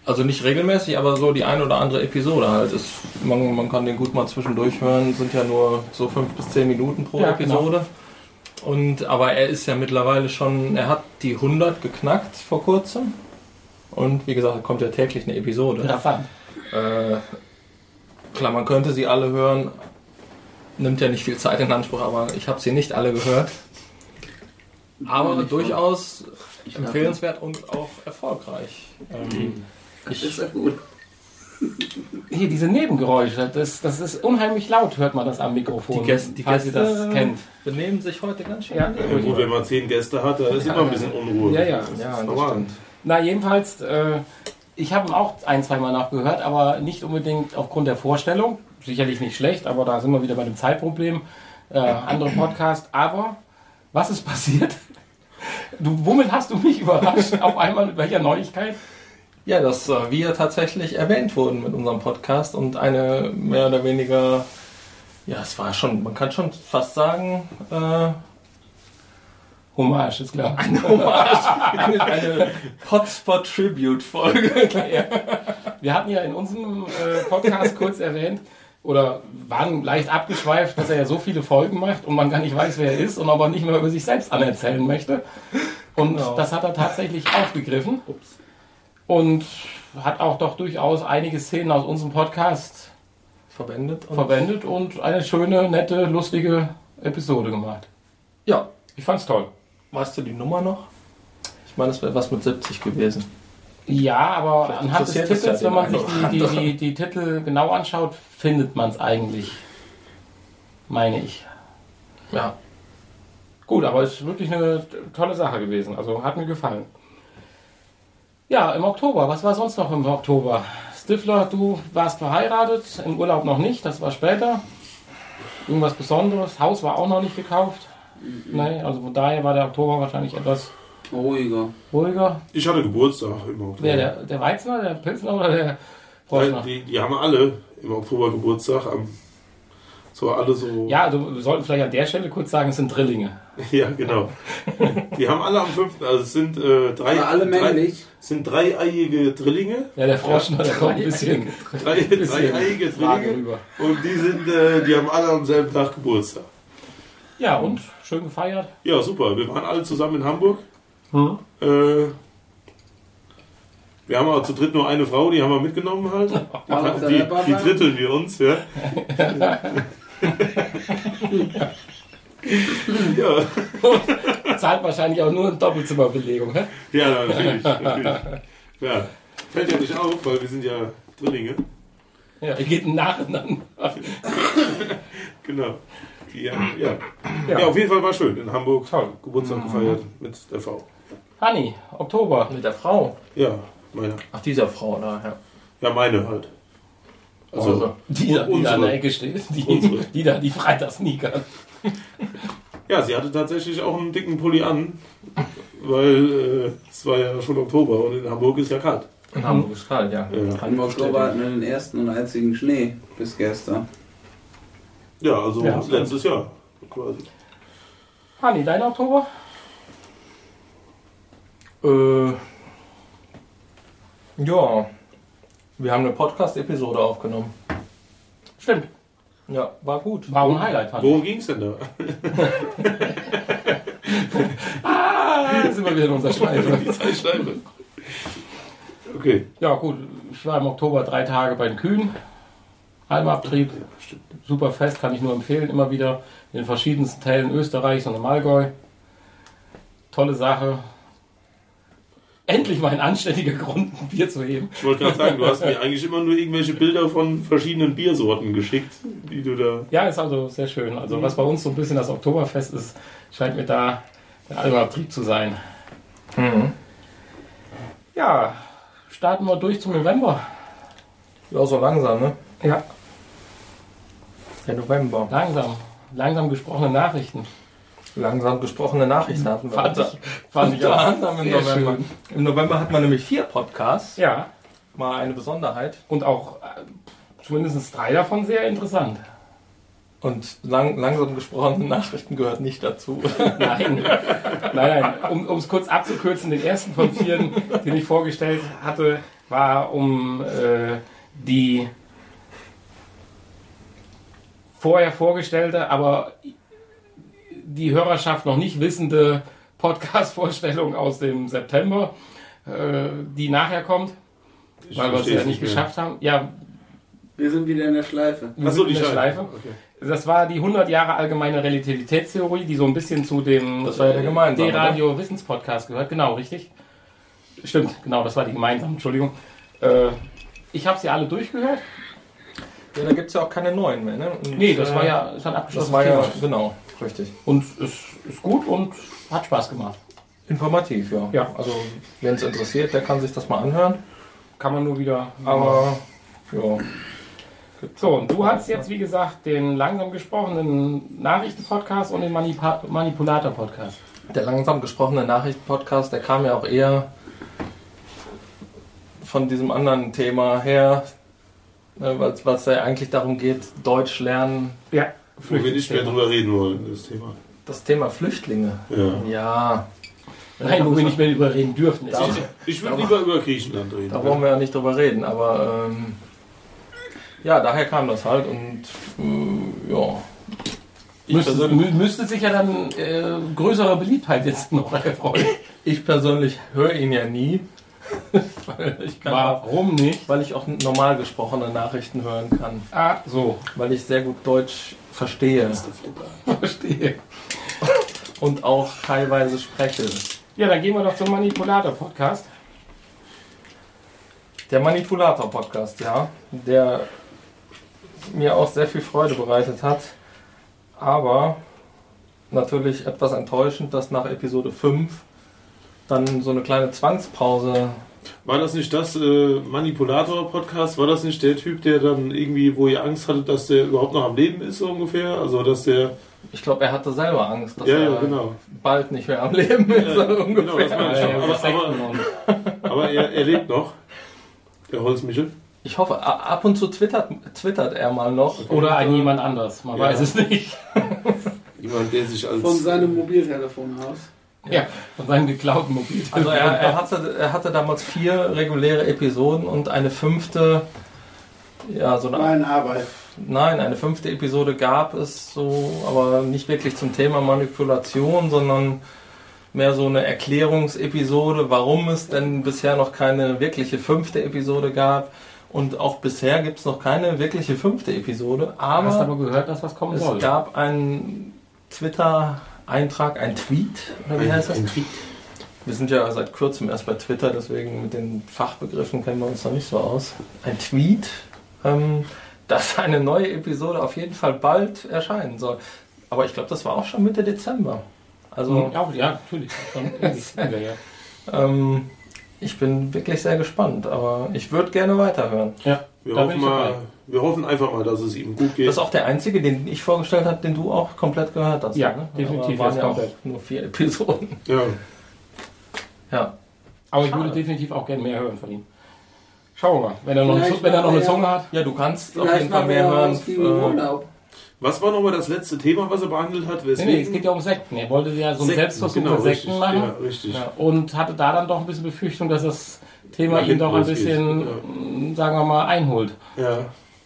Also nicht regelmäßig, aber so die eine oder andere Episode halt. Ist, man, man kann den gut mal zwischendurch hören, sind ja nur so fünf bis zehn Minuten pro Ja, genau. Episode. Und, aber er ist ja mittlerweile schon, er hat die 100 geknackt vor kurzem. Und wie gesagt, kommt ja täglich eine Episode. Rasant. Äh, klar, man könnte sie alle hören. Nimmt ja nicht viel Zeit in Anspruch, aber ich habe sie nicht alle gehört. Aber durchaus Ich empfehlenswert und auch erfolgreich. Ähm, Das ist ja gut. Hier, diese Nebengeräusche, das, das ist unheimlich laut, hört man das am Mikrofon. Die Gäste, die falls Gäste ihr das kennt. benehmen sich heute ganz schön. Ja. Ja, gut, wenn man zehn Gäste hat, da ist immer ein bisschen Unruhe. Ja, ja. Das ist Ja, das normal. stimmt. Na, jedenfalls, äh, ich habe ihn auch ein, zweimal nachgehört, aber nicht unbedingt aufgrund der Vorstellung. Sicherlich nicht schlecht, aber da sind wir wieder bei dem Zeitproblem. Äh, andere Podcast. Aber was ist passiert? Du, womit hast du mich überrascht? Auf einmal mit welcher Neuigkeit? Ja, dass äh, wir tatsächlich erwähnt wurden mit unserem Podcast und eine mehr oder weniger, ja, es war schon, man kann schon fast sagen, äh, Hommage, ist klar. eine Hommage, eine, Hotspot-Tribute-Folge. Wir hatten ja in unserem äh, Podcast kurz erwähnt, oder waren leicht abgeschweift, dass er ja so viele Folgen macht und man gar nicht weiß, wer er ist und aber nicht mehr über sich selbst anerzählen möchte. Und Genau. das hat er tatsächlich aufgegriffen und hat auch doch durchaus einige Szenen aus unserem Podcast Verwendet. Und verwendet und eine schöne, nette, lustige Episode gemacht. ja, Ich fand's toll. weißt du die Nummer noch? Ich meine, es wäre was mit 70 gewesen. Ja, aber Vielleicht anhand des ja Titels, den wenn man sich die, die, die, die Titel genau anschaut, findet man es eigentlich. Meine ich. Ja. Gut, aber es ist wirklich eine tolle Sache gewesen. Also hat mir gefallen. Ja, im Oktober. Was war sonst noch im Oktober? Stifler, du warst verheiratet, im Urlaub noch nicht, das war später. Irgendwas Besonderes. Haus war auch noch nicht gekauft. Nee, also von daher war der Oktober wahrscheinlich etwas Ruhiger. ruhiger. Ich hatte Geburtstag im Oktober. Wer, der, der Weizner, der Pilsner oder der Weil Forschner? die, die haben alle im Oktober Geburtstag. Am, so alle so. Ja, also wir sollten vielleicht an der Stelle kurz sagen, es sind Drillinge. Ja, genau. Die haben alle am 5. Also es sind äh, drei. Aber alle drei, männlich. es sind dreieiige Drillinge. Ja, der Forschner, der kommt ein bisschen, Drei, bisschen dreieiige Drillinge. rüber. Und die sind, äh, die haben alle am selben Tag Geburtstag. Ja, und? Schön gefeiert. Ja, super. Wir waren alle zusammen in Hamburg. Hm? Äh, wir haben aber zu dritt nur eine Frau, die haben wir mitgenommen halt. Die, Reeperbahn? die dritteln wir uns, ja. ja, Zahlt wahrscheinlich auch nur eine Doppelzimmerbelegung. hä? ja, natürlich, natürlich. Ja, fällt ja nicht auf, weil wir sind ja Drillinge. Ja, ihr geht nacheinander. Genau. Die, ja, ja. Ja. ja, auf jeden Fall war schön in Hamburg. Toll. Geburtstag gefeiert mit der Frau. Hanni, Oktober. Mit der Frau. Ja, meine. Ach, dieser Frau da, ja. Ja, meine halt. Also, Also, Die da, die da an der Unsere. Ecke steht. Die, Unsere. die da, die Freitagsneaker. ja, sie hatte tatsächlich auch einen dicken Pulli an, weil äh, es war ja schon Oktober und in Hamburg ist ja kalt. in Hamburg ist kalt, ja. Ja. Im Oktober hatten wir den ersten und einzigen Schnee bis gestern. Ja, also Ja. letztes Jahr quasi. Hanni, dein Oktober? Äh, ja, wir haben eine Podcast-Episode aufgenommen. Stimmt. Ja, war gut. War auch ein Highlight, ich. Worum ging es denn da? Ah, sind wir wieder in unserer Schleife. Die Zeitschleife. Okay. Ja, gut. Ich war im Oktober drei Tage bei den Kühen. Almabtrieb. Super Fest, kann ich nur empfehlen. Immer wieder in den verschiedensten Teilen Österreichs und im Allgäu. Tolle Sache. Endlich mal ein anständiger Grund, ein Bier zu heben. Ich wollte gerade sagen, du hast mir eigentlich immer nur irgendwelche Bilder von verschiedenen Biersorten geschickt, die du da. Ja, ist also sehr schön. Also was bei uns so ein bisschen das Oktoberfest ist, scheint mir da der Albenabtrieb zu sein. Mhm. Ja, starten wir durch zum November. Ja, so langsam, ne? Ja. Der November. Langsam. Langsam gesprochene Nachrichten. Langsam gesprochene Nachrichten hatten wir. Fand ich, fand ich auch im November. schön. Im November hat man nämlich vier Podcasts. Ja, Mal eine Besonderheit. und auch äh, zumindest drei davon sehr interessant. Und lang, langsam gesprochene Nachrichten gehört nicht dazu. Nein, nein, nein. Um es kurz abzukürzen, den ersten von vieren, den ich vorgestellt hatte, war um äh, die vorher vorgestellte, aber die Hörerschaft noch nicht wissende Podcast-Vorstellung aus dem September, äh, die nachher kommt, Ich weil wir es ja nicht mehr. geschafft haben. Ja, Wir sind wieder in der Schleife. wir Ach so, sind die in der Schleife. Schleife. Okay. Das war die 100 Jahre allgemeine Relativitätstheorie, die so ein bisschen zu dem Das war ja der gemeinsame, D-Radio Wissenspodcast gehört. Genau, richtig. Stimmt, genau, das war die gemeinsame, Entschuldigung. Äh, ich habe sie alle durchgehört. Ja, da gibt es ja auch keine neuen mehr, ne? Und, Nee, das äh, war ja ist ein Das war ja, genau, richtig. Und es ist gut und hat Spaß gemacht. Informativ, ja. Ja. Also, wenn es interessiert, der kann sich das mal anhören. Kann man nur wieder. Aber, ja. So, und du hast jetzt, wie gesagt, den langsam gesprochenen Nachrichten-Podcast und den Manipa Manipulator-Podcast. Der langsam gesprochene Nachrichtenpodcast, der kam ja auch eher von diesem anderen Thema her, ne, was, was ja eigentlich darum geht, Deutsch lernen. Ja, Wo wir nicht mehr drüber reden wollen, das Thema. Das Thema Flüchtlinge. Ja. Ja, Nein, wo wir nicht mehr drüber reden dürfen. Da- Ich würde lieber über Griechenland reden. da wollen wir ja nicht drüber reden, aber ähm, ja, daher kam das halt und äh, ja. Müsste, müsste sich ja dann äh, größere Beliebtheit jetzt noch erfreuen. ich persönlich höre ihn ja nie. weil, ich kann auch, Warum nicht? weil ich auch normal gesprochene Nachrichten hören kann. Ah, so, Weil ich sehr gut Deutsch verstehe verstehe. und auch teilweise spreche. Ja, dann gehen wir doch zum Manipulator-Podcast. Der Manipulator-Podcast, ja, der mir auch sehr viel Freude bereitet hat. Aber natürlich etwas enttäuschend, dass nach Episode 5 dann so eine kleine Zwangspause. War das nicht das äh, Manipulator-Podcast? War das nicht der Typ, der dann irgendwie, wo ihr Angst hattet, dass der überhaupt noch am Leben ist, so ungefähr? Also, dass der. Ich glaube, er hatte selber Angst, dass Ja, er ja, genau. bald nicht mehr am Leben ist, Ja, so genau, ungefähr. das meine ich Äh, schon. über Aber, aber, aber er, er lebt noch. Der Holzmichel. Ich hoffe, ab und zu twittert, twittert er mal noch. Oder Und, ein äh, jemand anders, man Ja. weiß es nicht. Jemand, der sich als. Von seinem Mobiltelefon aus. Ja, von seinem geklauten Mobiltelefon. Also er, er, hatte, er hatte damals vier reguläre Episoden und eine fünfte, ja, so eine Meine Arbeit. Nein, eine fünfte Episode gab es so, aber nicht wirklich zum Thema Manipulation, sondern mehr so eine Erklärungsepisode, warum es denn bisher noch keine wirkliche fünfte Episode gab. Und auch bisher gibt es noch keine wirkliche fünfte Episode, Du hast aber aber gehört, dass was kommen es soll. gab einen Twitter-Eintrag, ein Tweet, oder wie heißt das? Ein Tweet. Wir sind ja seit kurzem erst bei Twitter, deswegen mit den Fachbegriffen kennen wir uns noch nicht so aus. Ein Tweet, ähm, dass eine neue Episode auf jeden Fall bald erscheinen soll. Aber ich glaube, das war auch schon Mitte Dezember. Also ja, ja, natürlich. Schon ja. ähm, ich bin wirklich sehr gespannt, aber ich würde gerne weiterhören. ja, Wir da bin hoffen, ich mal, dabei. wir hoffen einfach mal, dass es ihm gut geht. Das ist auch der einzige, den ich vorgestellt habe, den du auch komplett gehört hast. Ja, ne? definitiv, Aber waren ja auch komplett. nur vier Episoden. ja. Ja. Aber ich Schade. würde definitiv auch gerne mehr hören von ihm. Schauen wir mal. Wenn er noch, eine, wenn er noch eine Zunge hat. ja, du kannst auf Vielleicht jeden Fall mehr hören. Was war nochmal das letzte Thema, was er behandelt hat? Nee, Weswegen? nee, es geht ja um Sekten. Er wollte ja so einen Selbstversuch genau, mit Sekten richtig, machen. Ja, richtig. Ja. Und hatte da dann doch ein bisschen Befürchtung, dass das Thema ihn doch ein bisschen, ja. mh, sagen wir mal, einholt. Ja.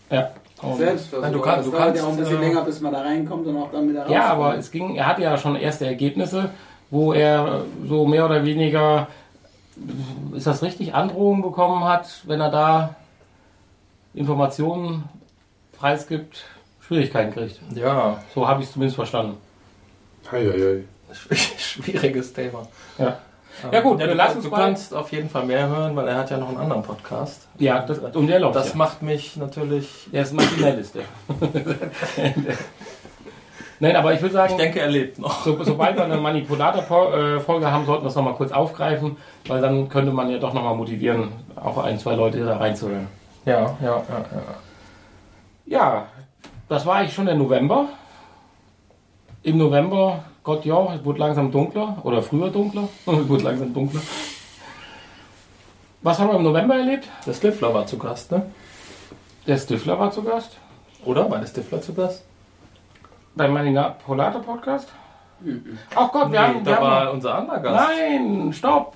Ja. Selbstversuch. Nein, du kannst- das du dauert kannst, ja auch ein bisschen äh, länger, bis man da reinkommt und auch dann wieder raus. Ja, aber es ging, er hatte ja schon erste Ergebnisse, wo er so mehr oder weniger, ist das richtig, Androhungen bekommen hat, wenn er da Informationen preisgibt, Schwierigkeiten kriegt. ja, So habe ich es zumindest verstanden. Hei, hei, hei. schwieriges Thema. Ja. Ja gut, Ja, du, lassen du es mal. kannst auf jeden Fall mehr hören, weil er hat ja noch einen anderen Podcast. Ja, das, und der läuft Das ja. macht mich natürlich. Der ist maschinelliste. Nein, aber ich würde sagen, Ich denke, er lebt noch. so, sobald wir eine Manipulator-Folge haben, sollten wir das nochmal kurz aufgreifen, weil dann könnte man ja doch nochmal motivieren, auch ein, zwei Leute da reinzuhören. Ja, ja, ja, ja. Ja, das war eigentlich schon der November. Im November, Gott ja, es wurde langsam dunkler oder früher dunkler. es wurde langsam dunkler. Was haben wir im November erlebt? Der Stifler war zu Gast, ne? Der Stifler war zu Gast Oder? War der Stifler zu Gast? beim Manipulator Podcast. Ach Gott, wir haben, wir da haben war noch, unser anderer Gast. Nein, stopp.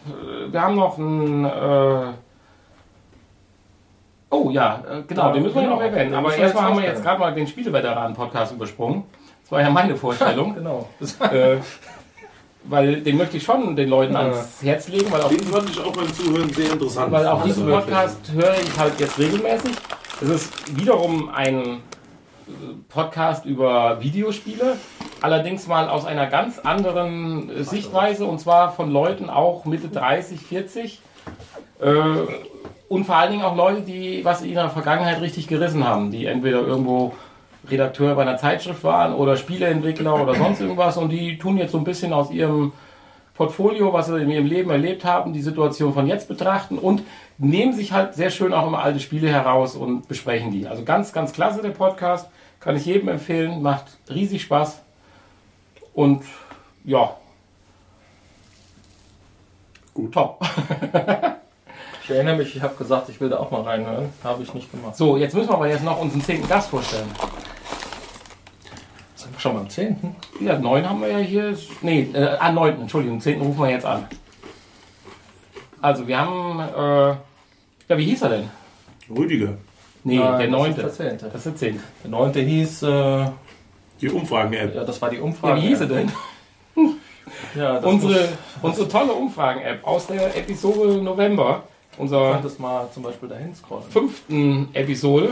Wir haben noch einen. Äh oh ja, äh, genau, Da- den müssen wir noch erwähnen. Aber erstmal haben wir jetzt gerade mal den Spieleveteranen-Podcast übersprungen. Das war ja meine Vorstellung. Genau. Das äh, weil den möchte ich schon den Leuten Ja. ans Herz legen, weil auch, Den fand ich auch beim Zuhören sehr interessant. weil auch Also diesen wirklich. Podcast höre ich halt jetzt regelmäßig. Es ist wiederum ein äh, Podcast über Videospiele, allerdings mal aus einer ganz anderen äh, Sichtweise und zwar von Leuten auch Mitte 30, 40 äh, und vor allen Dingen auch Leute, die was in ihrer Vergangenheit richtig gerissen haben, die entweder irgendwo Redakteur bei einer Zeitschrift waren oder Spieleentwickler oder sonst irgendwas und die tun jetzt so ein bisschen aus ihrem Portfolio, was sie in ihrem Leben erlebt haben, die Situation von jetzt betrachten und nehmen sich halt sehr schön auch immer alte Spiele heraus und besprechen die. Also ganz, ganz klasse der Podcast, kann ich jedem empfehlen, macht riesig Spaß und ja, gut, top. Ich erinnere mich, ich habe gesagt, ich will da auch mal reinhören. Habe ich nicht gemacht. So, jetzt müssen wir aber jetzt noch unseren zehnten Gast vorstellen. Schon beim 10. Ja, neun haben wir ja hier. Nee, äh, ah, neunten, Entschuldigung, zehnten rufen wir jetzt an. Also, wir haben, äh, ja, wie hieß er denn? Rüdiger. Nee, der Das neunte. ist der 10. Das ist der zehnte. Der 9. hieß, äh, Die Umfragen-App. ja, das war die Ja, Umfrage. wie hieß er denn? Ja, das Unsere, unsere tolle Umfragen-App aus der Episode November, Du unserer könntest mal zum Beispiel dahin scrollen. fünften Episode,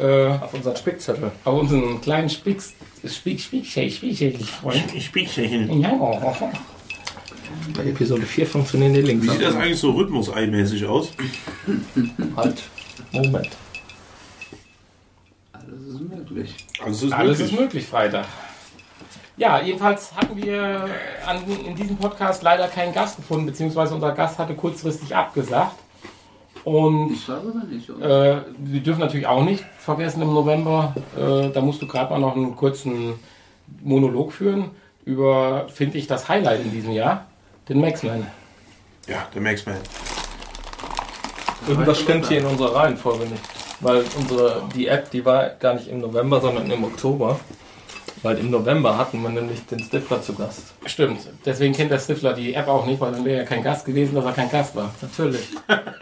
äh, Auf unseren Spickzettel. auf unseren kleinen Spicks, Spick, Spick, Spick, Spick, Spick, Ich Spielchen. Ja, oh, oh, oh. Bei Episode 4 funktionieren die Links. Wie sieht das eigentlich so Rhythmus-Ei-mäßig aus? Halt. Moment. Alles ist möglich. Also es ist Alles möglich. ist möglich, Freitag. Ja, jedenfalls hatten wir an, in diesem Podcast leider keinen Gast gefunden, beziehungsweise unser Gast hatte kurzfristig abgesagt. Und nicht, äh, wir dürfen natürlich auch nicht vergessen im November, äh, da musst du gerade mal noch einen kurzen Monolog führen über, finde ich, das Highlight in diesem Jahr, den Maxman. Ja, der Max-Man. Irgendwas stimmt hier in unserer Reihenfolge nicht. Weil unsere, die App, die war gar nicht im November, sondern im Oktober. Weil im November hatten wir nämlich den Stifler zu Gast. Stimmt, deswegen kennt der Stifler die App auch nicht, weil dann wäre ja kein Gast gewesen, dass er kein Gast war. Natürlich.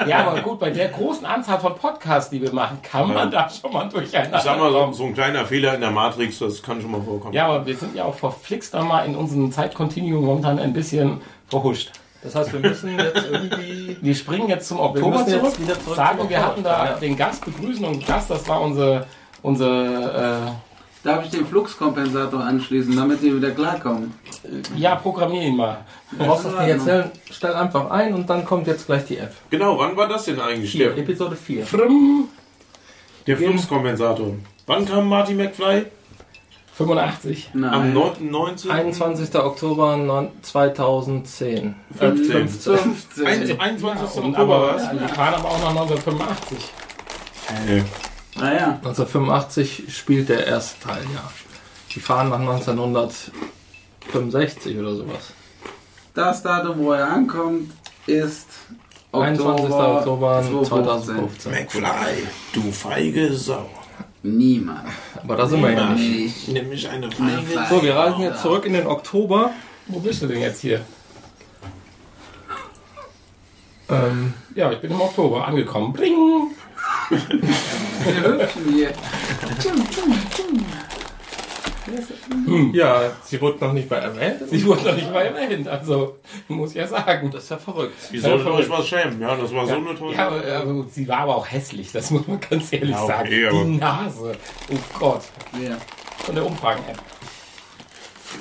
Ja, aber gut, bei der großen Anzahl von Podcasts, die wir machen, kann man da schon mal durcheinander Ich sag mal, so, ein kleiner Fehler in der Matrix, das kann schon mal vorkommen. Ja, aber wir sind ja auch verflixt einmal in unserem Zeitkontinuum momentan ein bisschen verhuscht. Das heißt, wir müssen jetzt irgendwie. Wir springen jetzt zum Oktober zurück, jetzt wieder zurück sagen, zum wir Oktober. hatten da Ja. den Gast begrüßen und Gast, das war unsere, unsere Darf ich den Fluxkompensator anschließen, damit die wieder klarkommen? äh, ja, programmier ihn mal. Du brauchst das nicht erzählen. Stell einfach ein und dann kommt jetzt gleich die App. Genau, wann war das denn eigentlich? Hier, Der, Episode 4. Frimm, der Fluxkompensator. Wann kam Marty McFly? 85. Am Nein. 9. 19. 21. Oktober non- 2010. 15. 15. 21. Und Oktober aber, was? die fahren aber auch nach 1985. Nee. Naja, 1985 spielt der erste Teil, ja. Die fahren nach 1965 oder sowas. das Datum, wo er ankommt, ist 21. Oktober 2015. 2015. McFly, du feige Sau. Niemand. Aber da sind wir ja nicht. Ich. Nämlich eine feige So, wir reisen jetzt zurück in den Oktober. Wo bist du denn jetzt hier? Ähm, Ja, ich bin im Oktober angekommen. Bring! Wir hüpfen hier. ja, sie wurde noch nicht mal erwähnt. Sie wurde noch nicht mal erwähnt, also muss ich ja sagen. Das ist ja verrückt. Wie soll ihr euch was schämen? Ja, das war so eine tolle. Ja, aber, aber sie war aber auch hässlich, das muss man ganz ehrlich Ja, okay, sagen. aber- Die Nase. Oh Gott. Ja. Von der Umfragen-App.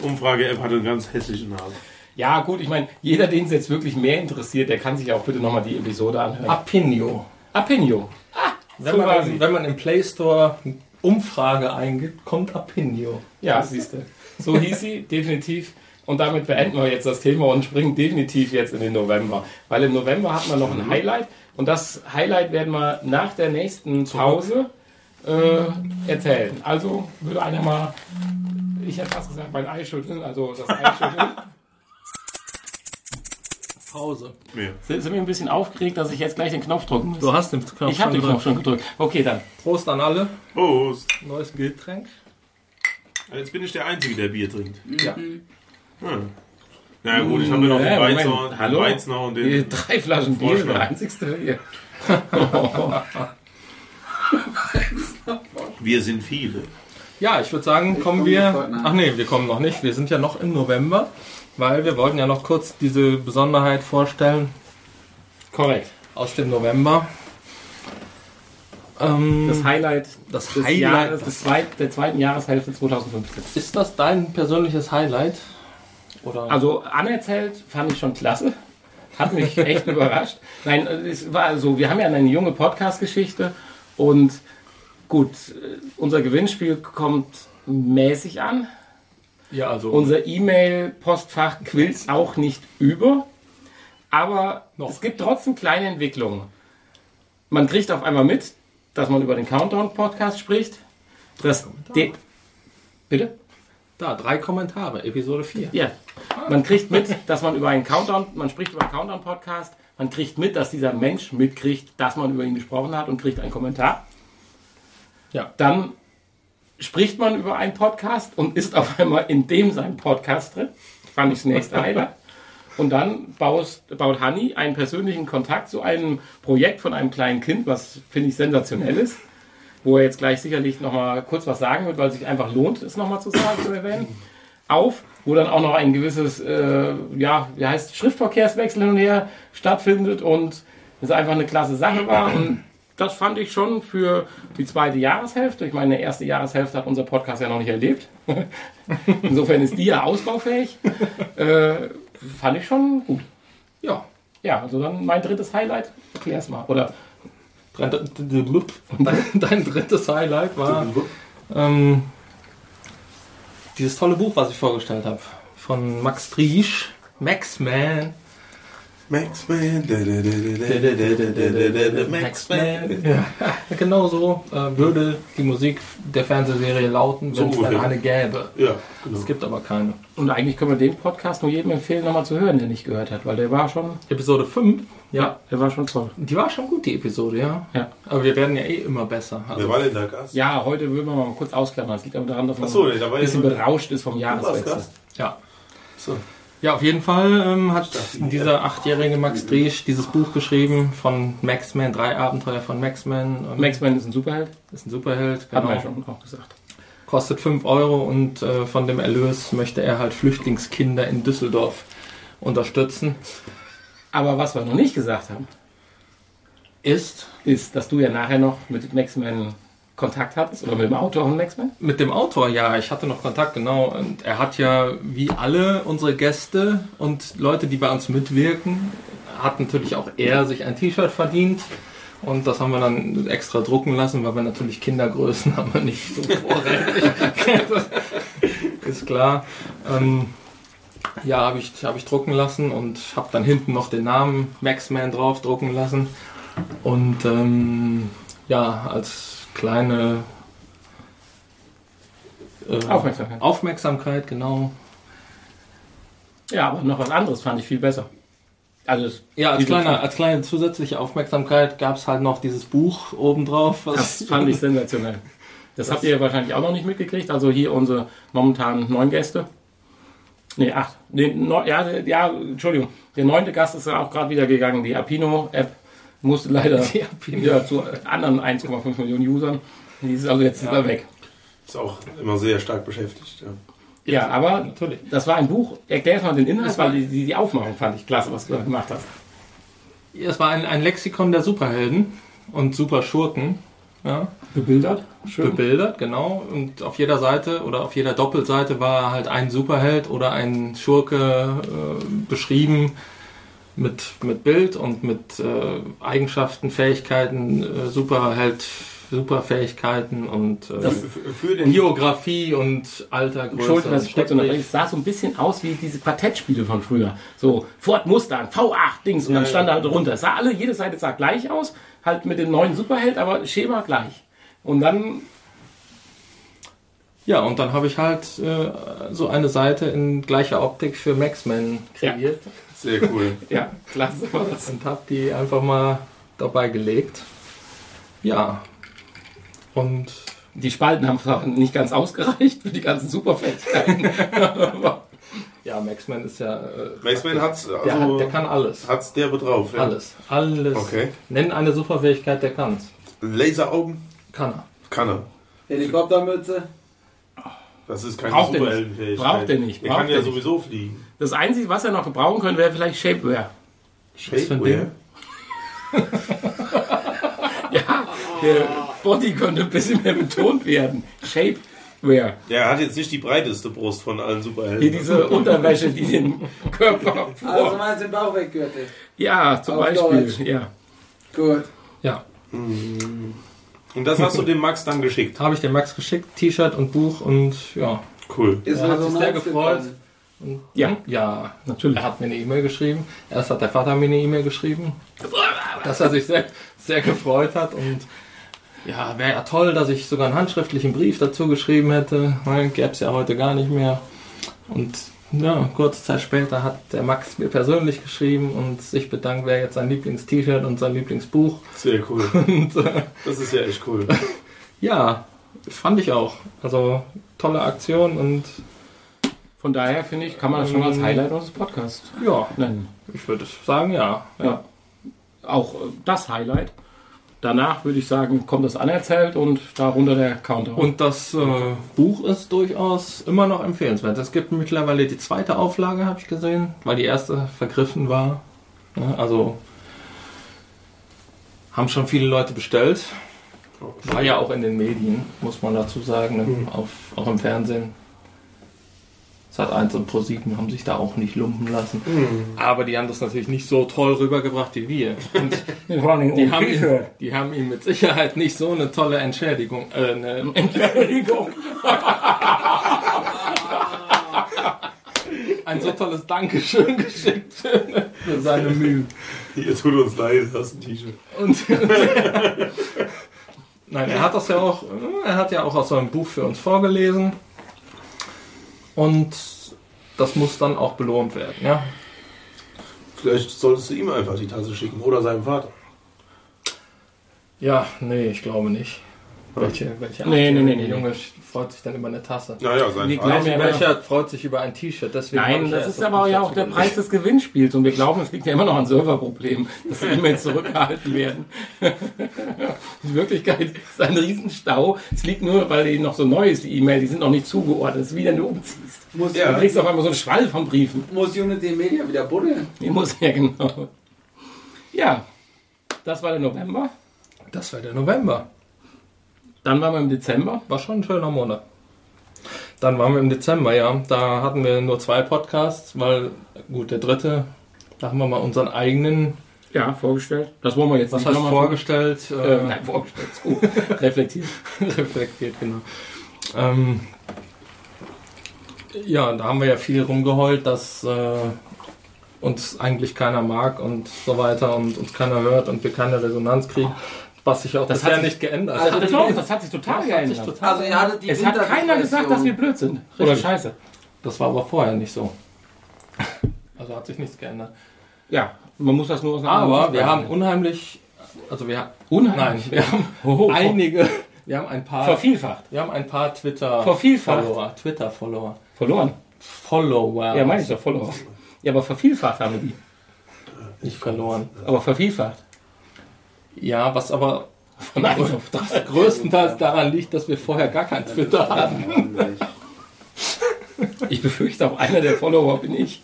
Die Umfrage-App hatte eine ganz hässliche Nase. Ja, gut, ich meine, jeder, den es jetzt wirklich mehr interessiert, der kann sich auch bitte nochmal die Episode anhören. Apinio. Apinio. Wenn, man, wenn man im Play Store Umfrage eingibt, kommt Apinio. Ja, siehst du. So hieß sie, definitiv. Und damit beenden wir jetzt das Thema und springen definitiv jetzt in den November. Weil im November hat man noch ein Highlight. Und das Highlight werden wir nach der nächsten Pause äh, erzählen. Also würde einer mal, ich hätte fast gesagt, mein Ei schütteln, also das Ei schütteln. Pause. Ja. Sind sind wir ein bisschen aufgeregt, dass ich jetzt gleich den Knopf drücken muss? Du hast den Knopf Ich habe den schon Knopf schon gedrückt. Okay, dann. Prost an alle. Prost. Neues Getränk. Jetzt bin ich der Einzige, der Bier trinkt. Ja. Hm. Na gut, ich habe mir noch den. Weizner, den Hallo? Weizner und Die den. drei Flaschen Bier, der einzigste hier. Wir sind viele. Ja, ich würde sagen, kommen komme wir. Ach nee, wir kommen noch nicht. Wir sind ja noch im November, weil wir wollten ja noch kurz diese Besonderheit vorstellen Korrekt. aus dem November. Ähm, Das Highlight das des Highlight. Jahres, des zweit, der zweiten Jahreshälfte 2015. Ist das dein persönliches Highlight? Oder? Also anerzählt fand ich schon klasse. Hat mich echt überrascht. Nein, es war so, wir haben ja eine junge Podcast-Geschichte und gut, unser Gewinnspiel kommt mäßig an. Ja, also Unser E-Mail-Postfach quillt auch nicht über. Aber Noch. es gibt trotzdem kleine Entwicklungen. Man kriegt auf einmal mit, dass man über den Countdown-Podcast spricht. Das Bitte? da drei Kommentare, Episode 4. Ja. Man kriegt mit, dass man über einen Countdown, man spricht über einen Countdown-Podcast. Man kriegt mit, dass dieser Mensch mitkriegt, dass man über ihn gesprochen hat und kriegt einen Kommentar. Ja. Dann spricht man über einen Podcast und ist auf einmal in dem sein Podcast drin. Fand ich das nächste Highlight. Und dann baust, baut Hanni einen persönlichen Kontakt zu einem Projekt von einem kleinen Kind, was finde ich sensationell ist, wo er jetzt gleich sicherlich nochmal kurz was sagen wird, weil es sich einfach lohnt, es nochmal zu sagen, zu erwähnen, auf, wo dann auch noch ein gewisses, äh, ja, wie heißt, Schriftverkehrswechsel hin und her stattfindet und es einfach eine klasse Sache war. Und das fand ich schon für die zweite Jahreshälfte. Ich meine, die erste Jahreshälfte hat unser Podcast ja noch nicht erlebt. Insofern ist die ja ausbaufähig. Äh, fand ich schon gut. Ja. Ja, also dann mein drittes Highlight. Erklär's mal. Oder Dein, drittes Highlight war ähm, dieses tolle Buch, was ich vorgestellt habe. Von Max Triesch. Max Man. Max Man. Max Man. Ja, genau so äh, würde die Musik der Fernsehserie lauten, wenn so es dann eine gäbe. Ja, genau. Es gibt aber keine. Und eigentlich können wir den Podcast nur jedem empfehlen, nochmal zu hören, der nicht gehört hat, weil der war schon. Episode 5? Ja. der war schon toll. Die war schon gut, die Episode, ja. ja. Aber wir werden ja eh immer besser. Also Wer war denn der Gast? Ja, heute würden wir mal kurz ausklammern. Das liegt aber daran, dass man so, ein bisschen berauscht ist vom Jahreswechsel. Ja. So ja, auf jeden Fall ähm, hat dieser achtjährige Max Driesch dieses Buch geschrieben von Max Man, drei Abenteuer von Max Man. Max Man ist ein Superheld, ist ein Superheld, hat man genau. ja schon auch gesagt. kostet 5 Euro und äh, von dem Erlös möchte er halt Flüchtlingskinder in Düsseldorf unterstützen. Aber was wir noch nicht gesagt haben, Ist ist, dass du ja nachher noch mit Max Man Kontakt hattest oder mit dem Autor von Max Man. mit dem Autor, ja, ich hatte noch Kontakt, genau. Und er hat ja, wie alle unsere Gäste und Leute, die bei uns mitwirken, hat natürlich auch er sich ein T-Shirt verdient. Und das haben wir dann extra drucken lassen, weil wir natürlich Kindergrößen haben wir nicht so vorrätig. ist klar. Ähm, ja, habe ich, hab ich drucken lassen und habe dann hinten noch den Namen Maxman drauf drucken lassen. Und ähm, ja, als kleine äh, Aufmerksamkeit. Aufmerksamkeit, genau. Ja, aber noch was anderes fand ich viel besser. Also Ja, als, kleine, als kleine zusätzliche Aufmerksamkeit gab es halt noch dieses Buch obendrauf. Das fand ich sensationell. Das, habt ihr wahrscheinlich auch noch nicht mitgekriegt. Also hier unsere momentan neun Gäste. Nee, acht. Nee, neun, ja, ja, Entschuldigung. Der neunte Gast ist ja auch gerade wieder gegangen. Die Apino-App musste leider wieder zu anderen 1,5 Millionen Usern. Die ist also jetzt wieder weg. Ist auch immer sehr stark beschäftigt. Ja. Ja, aber Natürlich. das war ein Buch. Erklär mal den Inhalt, Das war- weil die, die, die Aufmachung fand ich klasse, was du da gemacht hast. Es war ein, ein Lexikon der Superhelden und Superschurken. Ja, Bebildert. Schön. bebildert, genau. Und auf jeder Seite oder auf jeder Doppelseite war halt ein Superheld oder ein Schurke äh, beschrieben mit, mit Bild und mit äh, Eigenschaften, Fähigkeiten, äh, Superheld, Superfähigkeiten und äh, Für, den Geografie und Alter, Größe. Entschuldigung, dass und. Es sah so ein bisschen aus wie diese Quartettspiele von früher. So Ford Mustang, V8 Dings und dann Ja, stand da ja. halt drunter. Es sah alle, jede Seite sah gleich aus, halt mit dem neuen Superheld, aber Schema gleich. Und dann, Ja, und dann habe ich halt äh, so eine Seite in gleicher Optik für Maxman kreiert Sehr cool. ja, klasse war das. und habe die einfach mal dabei gelegt. Ja. Und Die Spalten haben zwar nicht ganz ausgereicht für die ganzen Superfähigkeiten. ja, Maxman ist ja. Äh, Maxman hat's, der, also, hat, der kann alles. hat's derbe drauf. Ja. Alles. Alles. Okay. Nenn eine Superfähigkeit, der kann's. Laseraugen Kann er. kann er. Helikoptermütze. Das ist keine Braucht er nicht. Superheldenfähigkeit. Braucht er nicht. Er Braucht kann ja er nicht. sowieso fliegen. Das Einzige, was er noch gebrauchen könnte, wäre vielleicht Shapewear. für ein Shapewear. Ja, der Body könnte ein bisschen mehr betont werden. Shapewear. Ja, er hat jetzt nicht die breiteste Brust von allen Superhelden. Hier diese Unterwäsche, die den Körper Also vor. meinst du den Bauch weggürtel? Ja, zum Auf Beispiel. Deutsch. Ja. Gut. Ja. Und das hast du dem Max dann geschickt. Habe ich dem Max geschickt, T-Shirt und Buch und ja. Cool. Ist Er mir hat sich sehr gefreut. gekommen. Und, Ja. Ja, Natürlich. Er hat mir eine E-Mail geschrieben. Erst hat der Vater mir eine E-Mail geschrieben, dass er sich sehr, sehr gefreut hat. Und ja, wäre ja toll, dass ich sogar einen handschriftlichen Brief dazu geschrieben hätte. Gäbe es ja heute gar nicht mehr. Und ja, kurze Zeit später hat der Max mir persönlich geschrieben und sich bedankt, wer jetzt sein Lieblings-T-Shirt und sein Lieblingsbuch. Sehr cool. Und äh, Das ist ja echt cool. ja, fand ich auch. Also tolle Aktion und Von daher finde ich, kann man das schon als Highlight unseres Podcasts ja, nennen. ich würde sagen, ja. Ja. Auch äh, das Highlight. Danach würde ich sagen, kommt das anerzählt und darunter der Counter. Und das äh, Buch ist durchaus immer noch empfehlenswert. Es gibt mittlerweile die zweite Auflage, habe ich gesehen, weil die erste vergriffen war. Ja, also haben schon viele Leute bestellt. War ja auch in den Medien, muss man dazu sagen, ne? Auf, auch im Fernsehen. Sat 1 und Pro 7 haben sich da auch nicht lumpen lassen. Aber die haben das natürlich nicht so toll rübergebracht wie wir. Die haben, ihn, die haben ihm mit Sicherheit nicht so eine tolle Entschädigung, äh, eine Entschuldigung. ein so tolles Dankeschön geschickt für seine Mühen. Hier tut uns leid, das ist ein T-Shirt. Und Nein, er hat das ja auch, er hat ja auch aus seinem Buch für uns vorgelesen. Und das muss dann auch belohnt werden, ja. Vielleicht solltest du ihm einfach die Tasse schicken oder seinem Vater. Ja, nee, ich glaube nicht. Welche, welche Nee, nee, nee, Der nee. Junge freut sich dann über eine Tasse. Naja, sein Wir glauben ja, Welcher freut sich über ein T-Shirt? Nein, das ist aber ja auch der. Preis des Gewinnspiels und wir glauben, es liegt ja immer noch an Serverproblemen, dass die E-Mails zurückgehalten werden. In Wirklichkeit ist ein Riesenstau. Es liegt nur, weil die noch so neu ist, die E-Mail, die sind noch nicht zugeordnet. Es ist wie wenn du umziehst. Muss, Du kriegst auf einmal so einen Schwall von Briefen. muss Unity Media wieder buddeln. Die muss ja genau. Ja, das war der November. Das war der November. Dann waren wir im Dezember. War schon ein schöner Monat. Dann waren wir im Dezember, ja. Da hatten wir nur zwei Podcasts, weil, gut, der dritte, da haben wir mal unseren eigenen, Ja, vorgestellt. Das wollen wir jetzt was nicht heißt nochmal vorgestellt, Äh, äh, nein, vorgestellt. ist gut. Reflektiert. reflektiert, genau. Ähm, ja, da haben wir ja viel rumgeheult, dass äh, uns eigentlich keiner mag und so weiter und uns keiner hört und wir keine Resonanz kriegen, was sich auch Das hat sich- nicht geändert Also hat. Doch, das hat sich total Das hat sich geändert. total Also die Es hat keiner gesagt, dass wir blöd sind. Oder Richtig. scheiße. Das war aber vorher nicht so. Also hat sich nichts geändert. Ja, man muss das nur aus einer anderen Aber wir haben unheimlich, also wir Unheimlich. nein, wir haben Hoho, einige, wir haben ein paar, vervielfacht. wir haben ein paar Twitter Vervielfacht. Follower, Twitter Follower, Verloren. Follower, Ja, meine ich doch, Follower. Ja, aber vervielfacht haben wir die. nicht verloren. Aber vervielfacht. Ja, was aber Von eins auf drei. größtenteils daran liegt, dass wir vorher gar kein Twitter hatten. Ich befürchte, auch einer der Follower bin ich.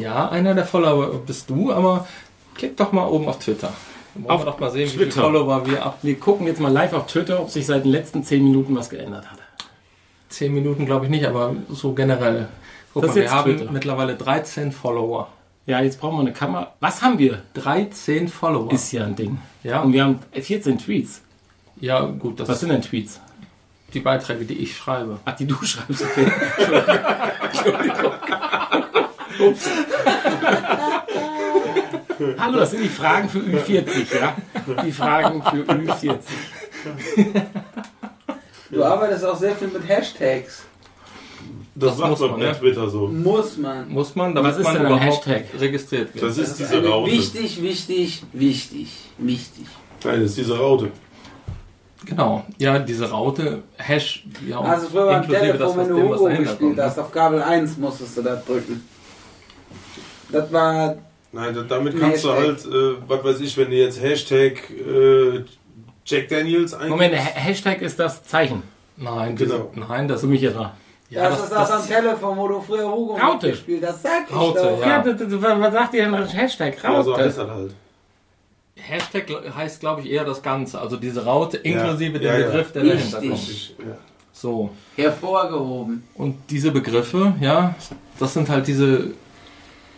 Ja, einer der Follower bist du, aber klick doch mal oben auf Twitter. Wollen Auf wir doch mal sehen, wie viele Twitter. Follower wir ab Wir gucken jetzt mal live auf Twitter, ob sich seit den letzten 10 Minuten was geändert hat. 10 Minuten, glaube ich nicht, aber so generell. Guck Das mal, wir haben Twitter. mittlerweile 13 Follower. Ja, jetzt brauchen wir eine Kamera. Was haben wir? 13 Follower. Ist ja ein Ding. ja, Und wir haben 14 Tweets. ja, gut, das Was sind denn Tweets? die Beiträge, die ich schreibe. Ach, die du schreibst. Okay. Entschuldigung. Ups. Hallo, das sind die Fragen für Ü40, ja? Die Fragen für Ü40. Du arbeitest auch sehr viel mit Hashtags. Das, Das macht muss man bei ja. Twitter so. Muss man. Muss man, damit Was ist man denn ein überhaupt Hashtag? registriert wird. Das ist Das diese Raute. Wichtig, wichtig, wichtig, wichtig. Nein, das ist diese Raute. Genau, ja, diese Raute, Hash, ja, und Also früher am inklusive Telefon, wenn du dem, was Hugo gespielt kommt. hast, auf Kabel 1 musstest du da drücken. Das war, Nein, da- damit kannst du halt, Hashtag. äh, was weiß ich, wenn du jetzt Hashtag äh, Jack Daniels eingibst. Moment, Ha- Hashtag ist das Zeichen. Nein, diese, Genau. nein, das Für mich etwa. Ja, das, ist das, am Telefon, wo du früher Hugo Raute. gespielt hast. Sag ich Raute, doch. Ja. Ja, d- d- was sagt ihr denn Hashtag? Ja, so Raute. heißt das halt. Hashtag heißt, glaube ich, eher das Ganze, also diese Raute inklusive Ja, dem ja, Begriff, der Richtig. dahinter kommt. So. Hervorgehoben. Und diese Begriffe, ja, das sind halt diese.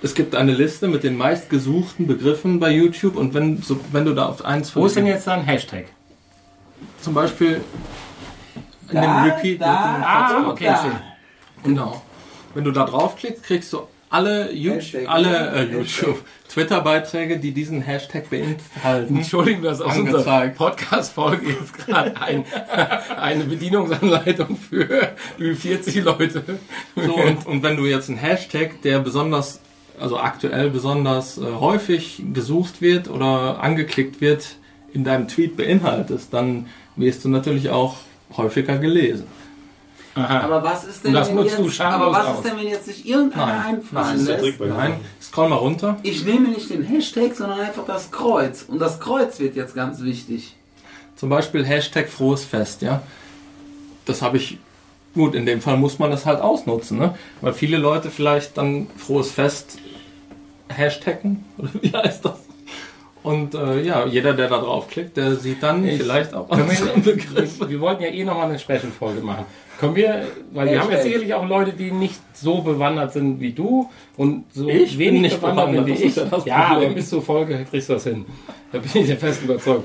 Es gibt eine Liste mit den meistgesuchten Begriffen bei YouTube und wenn, so, wenn du da auf eins Wo ist denn jetzt da ein Hashtag? zum Beispiel in Da, dem Repeat da, dem Ah, okay, da. Genau. Wenn du da draufklickst, kriegst du alle, YouTube, Hashtag. alle äh. YouTube, Twitter-Beiträge, die diesen Hashtag beinhalten. Entschuldigung, dass aus unserer. Podcast-Folge jetzt gerade ein, eine Bedienungsanleitung für Ü40 Leute. So, und, und wenn du jetzt einen Hashtag, der besonders, also aktuell besonders äh, häufig gesucht wird oder angeklickt wird, in deinem Tweet beinhaltest, dann wirst du natürlich auch häufiger gelesen. Aha. Aber was ist denn, wenn jetzt, aber was aus. ist denn, wenn jetzt sich irgendeiner einfallen lässt? Nein, scroll mal runter. Ich nehme nicht den Hashtag, sondern einfach das Kreuz. Und das Kreuz wird jetzt ganz wichtig. Zum Beispiel Hashtag frohes Fest, ja. Das habe ich, gut, in dem Fall muss man das halt ausnutzen, ne? Weil viele Leute vielleicht dann frohes Fest hashtaggen, oder wie heißt das? Und äh, ja, jeder, der da draufklickt, der sieht dann Ich- vielleicht auch wir, wir, wollten ja eh nochmal eine Special-Folge machen. Können wir, weil wir haben ja sicherlich auch Leute, die nicht so bewandert sind wie du und so Ich bin wenig nicht bewandert, wie das ich. ja ja, wenn bis zur Folge kriegst du das hin. Da bin ich der festen Überzeugung.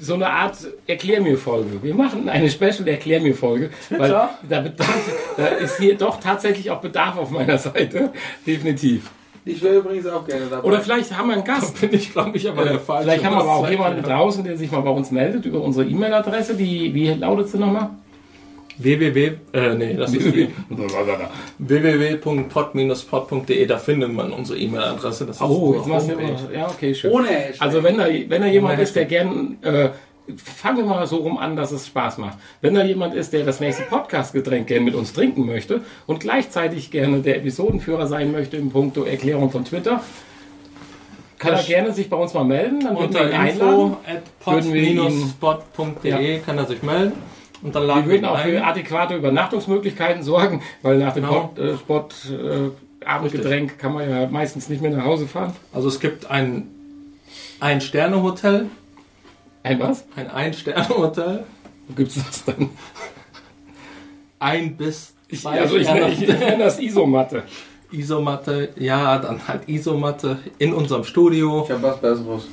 So eine Art Erklär mir Folge. Wir machen eine Special Erklär mir Folge, weil da, bedarf, da ist hier doch tatsächlich auch Bedarf auf meiner Seite. Definitiv. Ich wäre übrigens auch gerne dabei. Oder vielleicht haben wir einen Gast. bin ich, glaube ich, aber Äh, der falsche. vielleicht haben wir aber auch jemanden zeigt draußen, der sich mal bei uns meldet über unsere E-Mail-Adresse. Die, wie lautet sie nochmal? www, äh, nee, das ist die www.pod-pod.de, da findet man unsere E-Mail-Adresse. Das ist Oh, jetzt machst du. Ja, okay, schön. Ohne Hashtag. Also wenn da, wenn da jemand ist, der gern, äh, fangen wir mal so rum an, dass es Spaß macht. Wenn da jemand ist, der das nächste Podcast-Getränk gerne mit uns trinken möchte und gleichzeitig gerne der Episodenführer sein möchte im Punkto Erklärung von Twitter, kann er gerne sich bei uns mal melden, dann würden wir Unter ihn einladen. ihn- pod-spot.de kann er sich melden. Und dann laden Wir würden auch für ein. adäquate Übernachtungsmöglichkeiten sorgen, weil nach dem Genau. Äh, Sport äh, Abendgetränk kann man ja meistens nicht mehr nach Hause fahren. Also es gibt ein Ein-Sterne-Hotel, Ein was? ein Ein-Sterne-Hotel, Wo gibt's das dann? ein bis Ich, zwei also ich, Sterne. ich nenne das Isomatte. Isomatte, ja, dann halt Isomatte in unserem Studio. Ich habe was Besseres.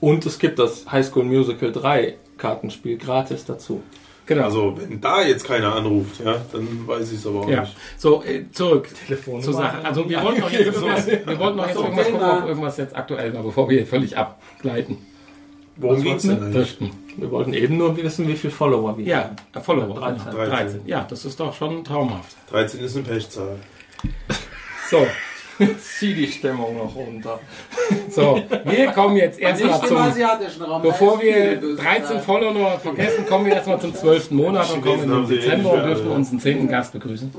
Und es gibt das High School Musical 3 Kartenspiel gratis dazu. Genau. Also, wenn da jetzt keiner anruft, ja, dann weiß ich es aber auch ja. nicht. So, äh, zurück zur Sache. Also wir wollten noch jetzt irgendwas, wir wollten noch jetzt So, irgendwas gucken, ob irgendwas jetzt aktuell war, bevor wir hier völlig abgleiten. Worum ging es denn wir? eigentlich? Wir wollten eben nur wissen, wie viele Follower wir Ja, haben. äh, Follower. 13. genau. 13. Ja, das ist doch schon traumhaft. 13 ist eine Pechzahl. So, Zieh die Stimmung noch runter. so, wir kommen jetzt erstmal im zum asiatischen Raum. Bevor wir viel böse 13 Zeit. Follower noch vergessen, kommen wir erstmal zum 12. Monat und kommen in den Dezember und dürfen unseren 10. Gast begrüßen.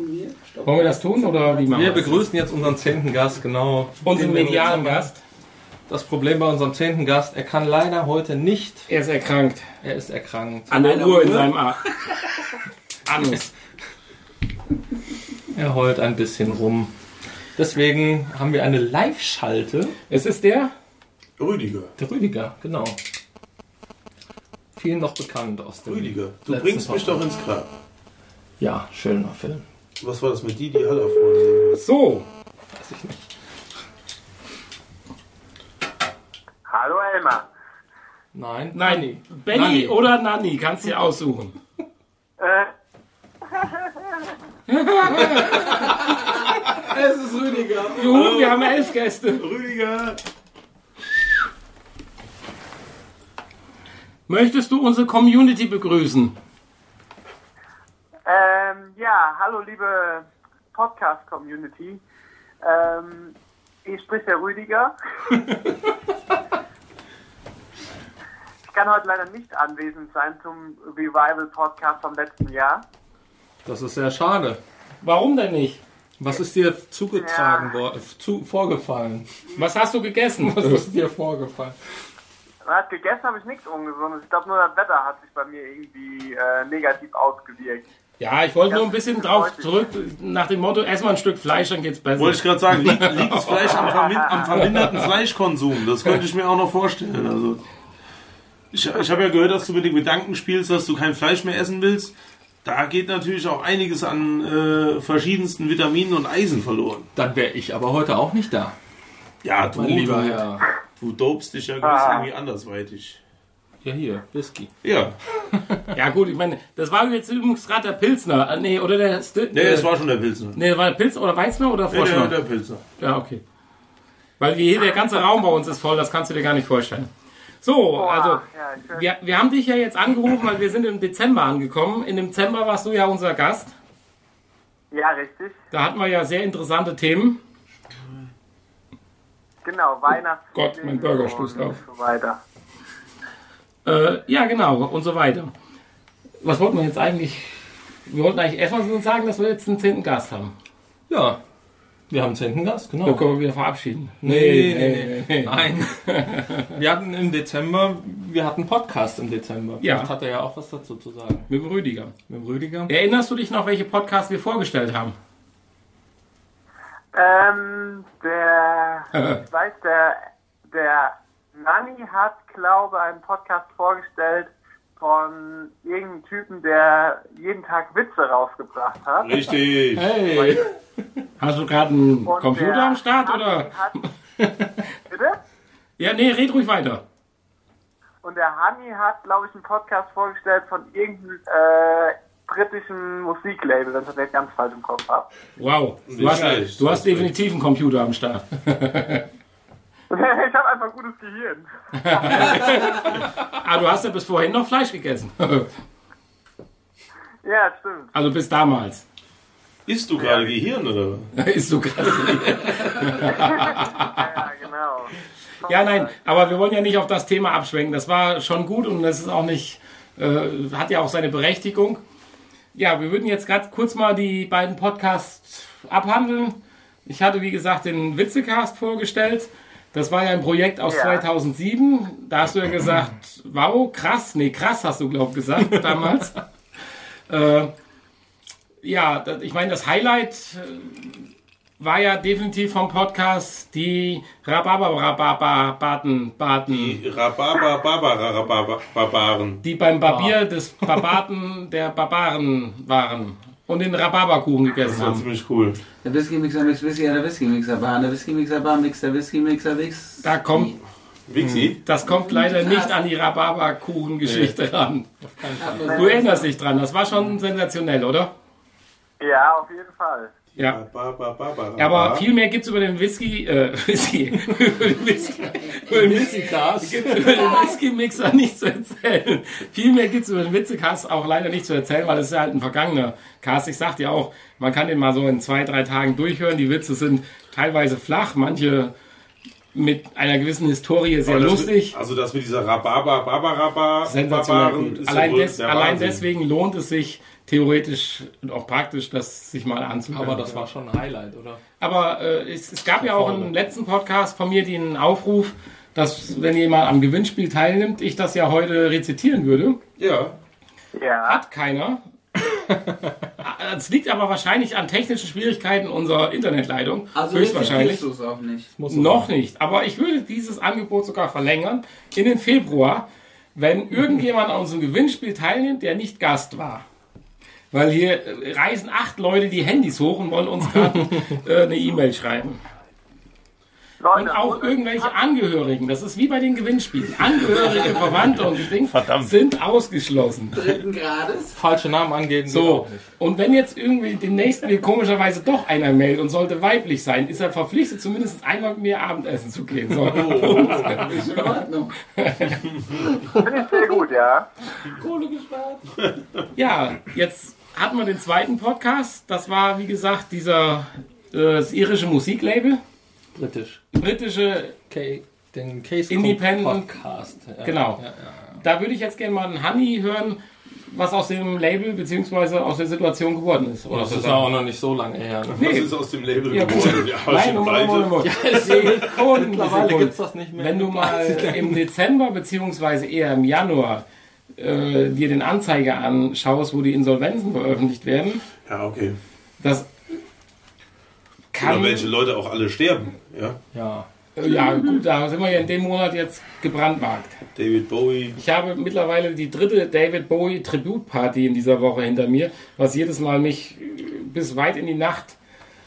Wollen wir das tun oder wie machen Wir wir begrüßen jetzt unseren zehnten Gast, genau. Unseren medialen. Gast. Das Problem bei unserem zehnten Gast, er kann leider heute nicht. Er ist erkrankt. Er ist erkrankt. An der einer Uhr in seinem A Anus. Er heult ein bisschen rum. Deswegen haben wir eine Live-Schalte. Es ist der Rüdiger. Der Rüdiger, genau. Vielen noch bekannt aus dem Rüdiger, du bringst mich Podcast. doch ins Grab. Ja, schöner Film. Was war das mit Didi Hallerfreunde? So, Weiß ich nicht. Hallo Elmar. Nein, nein, Benny Nanni. oder Nanni, kannst dir aussuchen. Äh, Es ist Rüdiger. Juhu, wir haben elf Gäste. Rüdiger! Möchtest du unsere Community begrüßen? ähm, ja, hallo liebe Podcast-Community. Ähm, hier spricht der Rüdiger. ich kann heute leider nicht anwesend sein zum Revival-Podcast vom letzten Jahr. Das ist sehr schade. Warum denn nicht? Was ist dir zugetragen Ja. worden, zu, vorgefallen? Was hast du gegessen? Was ist dir vorgefallen? Hat gegessen, habe ich nichts Ungesundes. Ich glaube, nur das Wetter hat sich bei mir irgendwie äh, negativ ausgewirkt. Ja, ich wollte nur ein bisschen drauf zurück, nach dem Motto, ess mal ein Stück Fleisch, dann geht's besser. Wollte ich gerade sagen, liegt, liegt das Fleisch am, vermin am verminderten Fleischkonsum? Das könnte ich mir auch noch vorstellen. Also, ich ich habe ja gehört, dass du mit dem Gedanken spielst, dass du kein Fleisch mehr essen willst. Da geht natürlich auch einiges an äh, verschiedensten Vitaminen und Eisen verloren. Dann wäre ich aber heute auch nicht da, Ja, du, mein lieber du, Herr. du dopst dich ja gewiss Ah. irgendwie andersweitig. Ja, hier, Whisky. Ja, Ja gut, ich meine, das war jetzt übrigens gerade der Pilsner. Äh, Nee, oder der... Sti nee, es war schon der Pilsner. Nee, war der Pilsner oder Weißner oder Nee, Froschner? der, der Pilsner. Ja, okay. Weil hier der ganze Raum bei uns ist voll, das kannst du dir gar nicht vorstellen. So, Boah, also ja, wir, wir haben dich ja jetzt angerufen, weil wir sind im Dezember angekommen. Im Dezember warst du ja unser Gast. ja, richtig. Da hatten wir ja sehr interessante Themen. Genau, Weihnachts. Gott, mein Burger stößt auf. So weiter. Äh, ja, genau, und so weiter. Was wollten wir jetzt eigentlich? Wir wollten eigentlich erstmal so sagen, dass wir jetzt einen zehnten Gast haben. Ja, wir haben zehnten Gast, genau. Da können wir wieder verabschieden. Nee, nee, nee, Nein. wir hatten im Dezember, wir hatten Podcast im Dezember. Ja. Vielleicht hat er ja auch was dazu zu sagen. Mit dem Rüdiger. Mit dem Rüdiger. Erinnerst du dich noch, welche Podcasts wir vorgestellt haben? Ähm, der, ich weiß, der, der Nani hat, glaube ich, einen Podcast vorgestellt von irgendeinem Typen, der jeden Tag Witze rausgebracht hat. Richtig. Hey! Hast du gerade einen Und Computer am Start oder? Hat, bitte? Ja, nee, red ruhig weiter. Und der Hani hat, glaube ich, einen Podcast vorgestellt von irgendeinem äh, britischen Musiklabel, wenn ich das jetzt ganz falsch im Kopf habe. Wow. Du hast, du hast definitiv einen Computer am Start. ich habe einfach gutes Gehirn. Ah, du hast ja bis vorhin noch Fleisch gegessen. Ja, stimmt. Also bis damals. Isst du gerade Gehirn oder? Ist du gerade. Ja, genau. Ja, nein, aber wir wollen ja nicht auf das Thema abschwenken. Das war schon gut und das ist auch nicht, äh, hat ja auch seine Berechtigung. Ja, wir würden jetzt gerade kurz mal die beiden Podcasts abhandeln. Ich hatte, wie gesagt, den Witzecast vorgestellt. Das war ja ein Projekt aus Ja. 2007. Da hast du ja gesagt, wow, krass. Nee, krass hast du, glaub gesagt, damals. äh, ja, ich meine, das Highlight äh, war ja definitiv vom Podcast die Rhabarber-Baten, Baten, Die Rhabarber Barbara Barbaren. die beim Barbier des Barbaten der Barbaren waren und den Rhabarberkuchen Das gegessen war haben. ziemlich cool. Der Whisky Mixer Mix Whisky, der Whisky Mixer Bar, der Whisky Mixer Bar, Mix der Whisky Mixer Mix. Da kommt, Wixi? das kommt leider nicht an die Rhabarberkuchen-Geschichte ran. Du erinnerst dich dran, das war schon sensationell, oder? Ja, auf jeden Fall. Ja. Rhabarber Barbara. Ja, aber viel mehr gibt's über den Whisky, äh, Whisky, über den Whisky, über den Whisky-Cast, über den Whisky-Mixer nicht zu erzählen. Viel mehr gibt's über den Witzecast auch leider nicht zu erzählen, weil es ist ja halt ein vergangener Cast. Ich sagte ja auch, man kann den mal so in zwei, drei Tagen durchhören. Die Witze sind teilweise flach, manche mit einer gewissen Historie sehr lustig. Mit, also das mit dieser Rhabarber Barbara Sensationell Allein, des, allein deswegen lohnt es sich theoretisch und auch praktisch, das sich mal anzuhören. Aber das war schon ein Highlight, oder? Aber äh, es, es gab ja auch im letzten Podcast von mir den Aufruf, dass wenn jemand am Gewinnspiel teilnimmt, ich das ja heute rezitieren würde. Ja. Ja. Hat keiner. Es liegt aber wahrscheinlich an technischen Schwierigkeiten unserer Internetleitung. Also höchstwahrscheinlich. du es auch nicht. Noch sein. nicht. Aber ich würde dieses Angebot sogar verlängern in den Februar, wenn irgendjemand an unserem Gewinnspiel teilnimmt, der nicht Gast war. Weil hier äh, reisen acht Leute die Handys hoch und wollen uns gerade äh, eine E-Mail schreiben. Und auch irgendwelche Angehörigen, das ist wie bei den Gewinnspielen. Angehörige, Verwandte und die Dinge Verdammt. sind ausgeschlossen. Dritten Grades. Falsche Namen angeben. So, auch nicht. und wenn jetzt irgendwie demnächst mir komischerweise doch einer meldet und sollte weiblich sein, ist er verpflichtet, zumindest einmal mit mir Abendessen zu gehen. So. Ist in Ordnung. finde ich sehr gut, ja. Kohle gespart. Ja, jetzt hatten wir den zweiten Podcast. Das war, wie gesagt, dieser äh, das irische Musiklabel. Britisch. Britische, K den Case Independent- Podcast. Ja. Genau. Ja, ja. da würde ich jetzt gerne mal einen Honey hören, was aus dem Label bzw. aus der Situation geworden ist. Oder Das ist ja auch noch nicht so lange her. Ne? Was ist aus dem Label Ja, geworden? Ja, Nein, Moment, Moment, Pleite. Moment. Sekunden, Mittlerweile gibt es das nicht mehr. Wenn du mal im Dezember beziehungsweise eher im Januar äh, dir den Anzeiger anschaust, wo die Insolvenzen veröffentlicht werden, Ja, okay. das Oder kann... welche Leute auch alle sterben. Ja, Ja. Äh, Ja gut, da sind wir ja in dem Monat jetzt gebrandmarkt. David Bowie. Ich habe mittlerweile die dritte David Bowie Tributparty in dieser Woche hinter mir, was jedes Mal mich äh, bis weit in die Nacht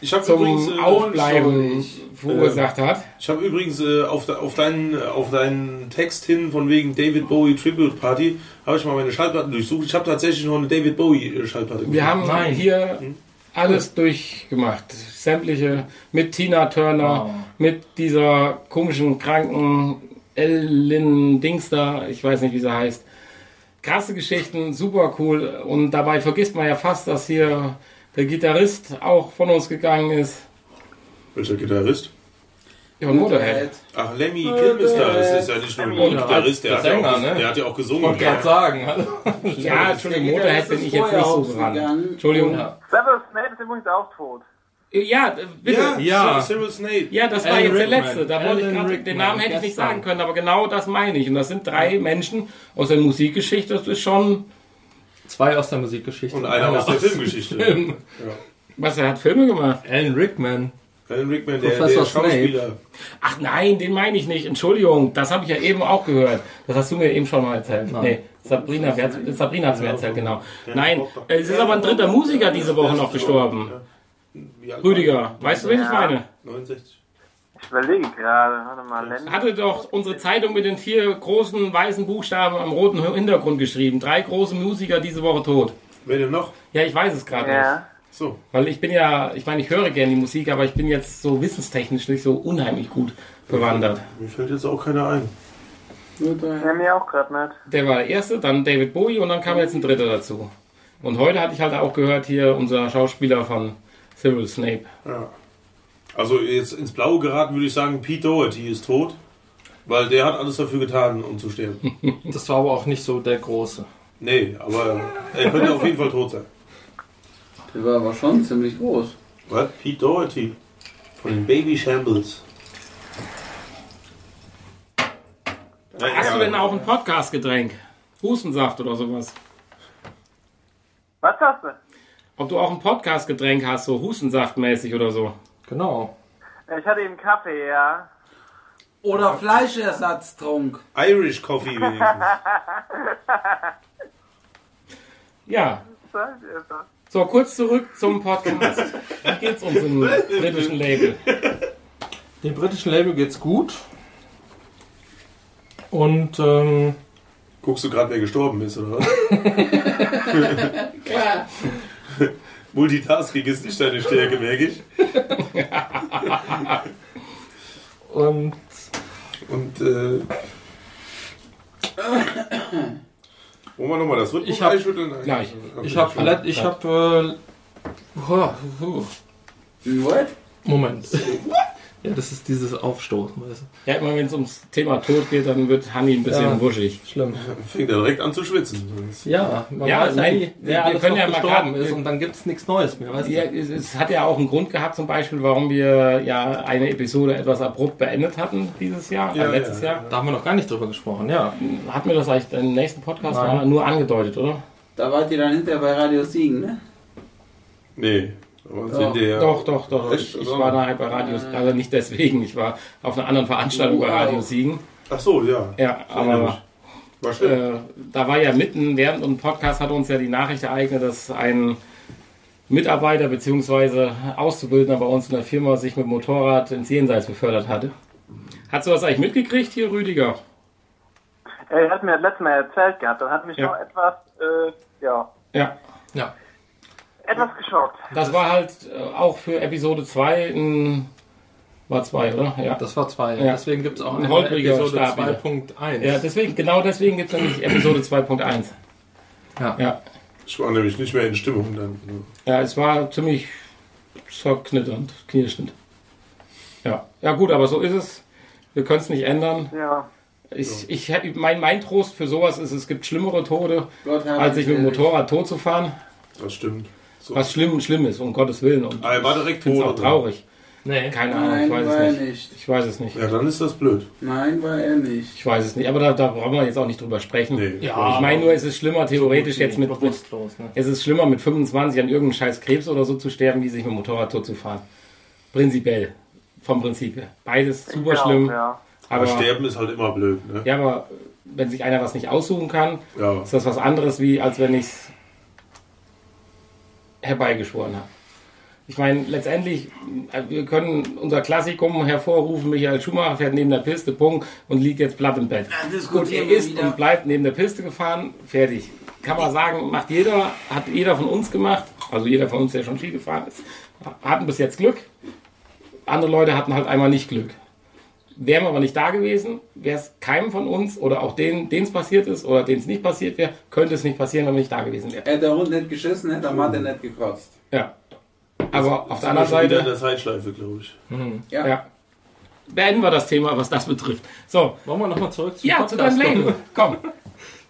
Ich habe übrigens, äh, Aufbleiben verursacht hat. ich habe übrigens äh, auf, de, auf, deinen, auf deinen Text hin von wegen David Bowie Tribute Party habe ich mal meine Schallplatten durchsucht. Ich habe tatsächlich noch eine David Bowie äh, Schallplatte. Wir haben Nein. hier alles durchgemacht. Sämtliche mit Tina Turner, Oh. mit dieser komischen, kranken Ellen Dings da, ich weiß nicht, wie sie heißt. Krasse Geschichten, super cool. Und dabei vergisst man ja fast, dass hier der Gitarrist auch von uns gegangen ist. Welcher Gitarrist? Ja, Motorhead. Ach, Lemmy Kilmister. Das ist ja nicht nur ein Ja, Gitarrist, der, hat ja Sänger, auch, ne? der hat ja auch gesungen. Wollte gerade sagen. Ja, Entschuldigung, Motorhead bin ich jetzt nicht so dran. Entschuldigung. Ja. Severus Snape ist übrigens auch tot. Ja, bitte. Ja, Ja. Snape. Ja, das war Alan jetzt der Rickman. letzte. Da wollte ich gerade, den Namen hätte ich nicht sagen können, aber genau das meine ich. Und das sind drei Menschen aus der Musikgeschichte. Das ist schon, Zwei aus der Musikgeschichte. Und einer aus der Filmgeschichte. Film. Ja. was er hat Filme gemacht. Alan Rickman. Alan Rickman, der, der Professor Snape. Schauspieler. Ach nein, den meine ich nicht. Entschuldigung, das habe ich ja eben auch gehört. Das hast du mir eben schon mal erzählt. Nee, Sabrina, wer Sabrina hat es mir erzählt, genau. Nein, es ist aber ein dritter Musiker diese Woche noch gestorben. Rüdiger, weißt du, wen ich meine? er? 69. Ich überlege gerade. Warte mal, Lenny. Hatte doch unsere Zeitung mit den vier großen weißen Buchstaben am roten Hintergrund geschrieben. Drei große Musiker diese Woche tot. Wer denn noch? Ja, ich weiß es gerade nicht. Ja. So. Weil ich bin ja, ich meine, ich höre gerne die Musik, aber ich bin jetzt so wissenstechnisch nicht so unheimlich gut bewandert. Mir fällt jetzt auch keiner ein. Ja, mir auch gerade nicht. Der war der erste, dann David Bowie und dann kam jetzt ein dritter dazu. Und heute hatte ich halt auch gehört hier unser Schauspieler von Cyril Snape. Ja. Also jetzt ins Blaue geraten würde ich sagen, Pete Doherty ist tot. Weil der hat alles dafür getan, um zu sterben. Das war aber auch nicht so der große. Nee, aber er könnte auf jeden Fall tot sein. Der war aber schon ziemlich groß. Was? Pete Doherty. Von den Baby Shambles. Hast du denn auch ein Podcast-Getränk? Hustensaft oder sowas? Was hast du? Ob du auch ein Podcast-Getränk hast, so Hustensaftmäßig oder so? Genau. Ich hatte eben Kaffee, ja. Oder Fleischersatztrunk. Irish Coffee wenigstens. Ja. So, kurz zurück zum Podcast. Wie geht's uns im britischen Label? Dem britischen Label geht's gut. Und ähm, Guckst du gerade, wer gestorben ist, oder was? Klar. Multitasking ist nicht deine Stärke, merke ich. und Und, äh. Wollen wir nochmal das Rhythmus Ich hab- einschütteln? Gleich. Okay, ich habe Entschuldigung. ich hab, äh, huh, huh. What? Ja, das ist dieses Aufstoßen, weißt du. Ja, immer wenn es ums Thema Tod geht, dann wird Hanni ein bisschen Ja. wuschig. Schlimm. Fängt er direkt an zu schwitzen. Ja, man Ja, weiß nein, nie, wir- können ja mal ist und dann gibt's nichts Neues mehr, weißt du. Ja, es, es hat ja auch einen Grund gehabt, zum Beispiel, warum wir ja eine Episode etwas abrupt beendet hatten dieses Jahr, Ja, äh, letztes ja. Jahr. Da haben wir noch gar nicht drüber gesprochen, ja. Hatten wir das eigentlich im nächsten Podcast nur angedeutet, oder? Da wart ihr dann hinterher bei Radio Siegen, ne? Nee. Doch. Doch, doch, doch. Echt? Ich, ich Also- war nachher bei Radio, also nicht deswegen, ich war auf einer anderen Veranstaltung bei. Radio Siegen. Ach so, ja. Ja, aber War schön. äh, da war ja mitten während dem Podcast hat uns ja die Nachricht ereignet, dass ein Mitarbeiter bzw. Auszubildender bei uns in der Firma sich mit dem Motorrad ins Jenseits befördert hatte. Hast du das eigentlich mitgekriegt hier, Rüdiger? Er hat mir das letzte Mal erzählt gehabt und hat mich Ja. schon etwas, äh, ja, Ja. Ja. Etwas geschockt. Das war halt äh, auch für Episode 2 ein. War 2, oder? Ja. Das war zwei. Ja. Deswegen gibt es auch Ein eine holpriger Episode Start wieder. 2.1. ja, deswegen, genau deswegen gibt es nämlich Episode 2.1. Ja. Ja. Ich war nämlich nicht mehr in Stimmung dann. Ja, es war ziemlich zerknitternd, knirschend. Ja. ja, gut, aber so ist es. Wir können es nicht ändern. Ja. Ich, ich, mein, mein Trost für sowas ist, es gibt schlimmere Tode, als sich mit dem. Motorrad tot zu fahren. Das stimmt. So. Was schlimm, schlimm ist, um Gottes Willen. Und Ah, er war direkt ich tot, auch traurig. Nee. Keine Ahnung, Nein, ich war weiß es nicht. nicht. Ich weiß es nicht. Ja, dann ist das blöd. Nein, war er nicht. Ich weiß es nicht. Aber da, da brauchen wir jetzt auch nicht drüber sprechen. Nee. Ja. Ich meine nur, es ist schlimmer theoretisch jetzt mit, mit bewusstlos. Ne? Es ist schlimmer, mit 25 an irgendeinem scheiß Krebs oder so zu sterben, wie sich mit dem Motorrad tot zu fahren. Prinzipiell. Vom Prinzip her. Beides super Ja, schlimm. Ja. Aber Aber, Sterben ist halt immer blöd, ne? ja, aber wenn sich einer was nicht aussuchen kann, Ja. ist das was anderes, wie als wenn ich es herbeigeschworen habe. Ich meine, letztendlich, äh, wir können unser Klassikum hervorrufen, Michael Schumacher fährt neben der Piste, Punkt, und liegt jetzt platt im Bett. Ja, Gut, er ist wieder. und bleibt neben der Piste gefahren, fertig. Kann man sagen, macht jeder, hat jeder von uns gemacht, also jeder von uns, der schon Ski gefahren ist, hatten bis jetzt Glück. Andere Leute hatten halt einmal nicht Glück. Wären wir aber nicht da gewesen, wäre es keinem von uns oder auch denen, denen es passiert ist oder denen es nicht passiert wäre, könnte es nicht passieren, wenn wir nicht da gewesen wären. Hätte der Hund nicht geschissen, hätte der Mathe nicht gekotzt. Ja. Aber auf der anderen wieder in Seite, der Zeitschleife, glaube ich. Ja. ja. Beenden wir das Thema, was das betrifft. So, Wollen wir nochmal zurück zum ja, zu deinem Label. Komm,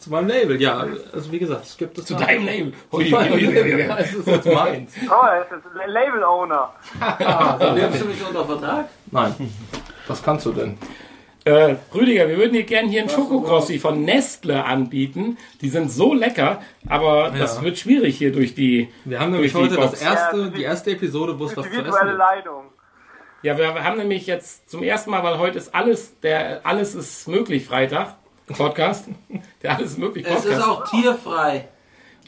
Zu meinem Label, ja. Also wie gesagt, es gibt es zu deinem Label. Zu Ui, meinem ui, ui, ui. Label. Es ist jetzt meins. Oh, er ist das Label-Owner. Nimmst du mich unter Vertrag? Nein. Was kannst du denn? Äh, Rüdiger, wir würden dir gerne hier einen Schokokrossi von Nestle anbieten. Die sind so lecker, aber das Ja. wird schwierig hier durch die. Wir haben nämlich heute das erste, Ja, die erste Episode, wo es was zu essen virtuelle gibt. Leitung. Ja, wir haben nämlich jetzt zum ersten Mal, weil heute ist alles, der alles ist möglich Freitag Podcast, der alles ist möglich Es Podcast ist auch tierfrei.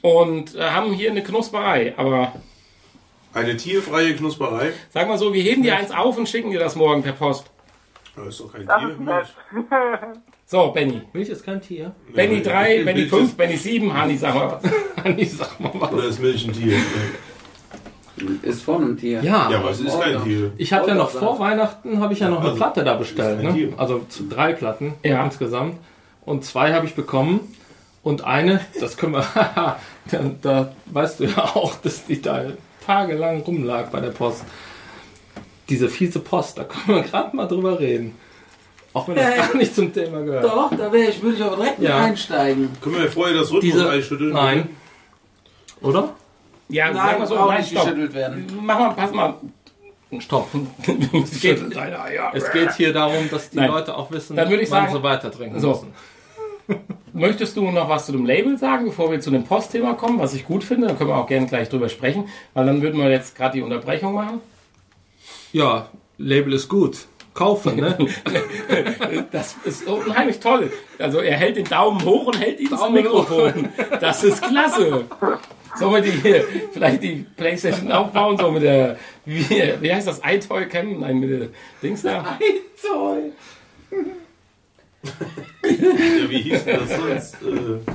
und äh, haben hier eine Knusperei. Aber Eine tierfreie Knusperei. sag mal so, wir heben dir eins auf und schicken dir das morgen per Post. Das ist doch kein Das Tier. nett. So, Benny. Milch ist kein Tier. Benny 3, Benny Milch 5, Benny 7, Hani, sag mal was. Hani, sag mal was. Oder ist Milch ein Tier? Ist von einem Tier. Ja, Ja, aber es ist kein Tier. ich habe ja noch vor Weihnachten habe ich ja noch eine Also, Platte da bestellt, ne? Also zu drei Platten Ja. insgesamt und zwei habe ich bekommen und eine, das können wir, da, da weißt du ja auch, dass die da tagelang rumlag bei der Post. Diese fiese Post, da können wir gerade mal drüber reden. Auch wenn das Äh, gar nicht zum Thema gehört. Doch, da wäre ich, würde ich aber direkt mit Ja. einsteigen. Können wir vorher das Rhythmus Diese, einschütteln? nein. Oder? Ja, sag Nein, mal so, nein, nicht stopp. geschüttelt werden. Mach mal, pass mal. Stopp. Es geht, Es geht hier darum, dass die Nein. Leute auch wissen, Dann würde ich wann sagen- sie weiter trinken So. müssen. Möchtest du noch was zu dem Label sagen, bevor wir zu dem Postthema kommen, was ich gut finde? Dann können wir auch gerne gleich drüber sprechen, weil dann würden wir jetzt gerade die Unterbrechung machen. Ja, Label ist gut. Kaufen, ne? Das ist unheimlich toll. Also er hält den Daumen hoch und hält ihn zum Daumen Mikrofon. Das ist klasse. Sollen wir die hier vielleicht die Playstation aufbauen, so mit der, wie, wie heißt das, iToy Cam? Nein, mit der Dings da. Toll. Ja, wie hieß denn das sonst? Äh,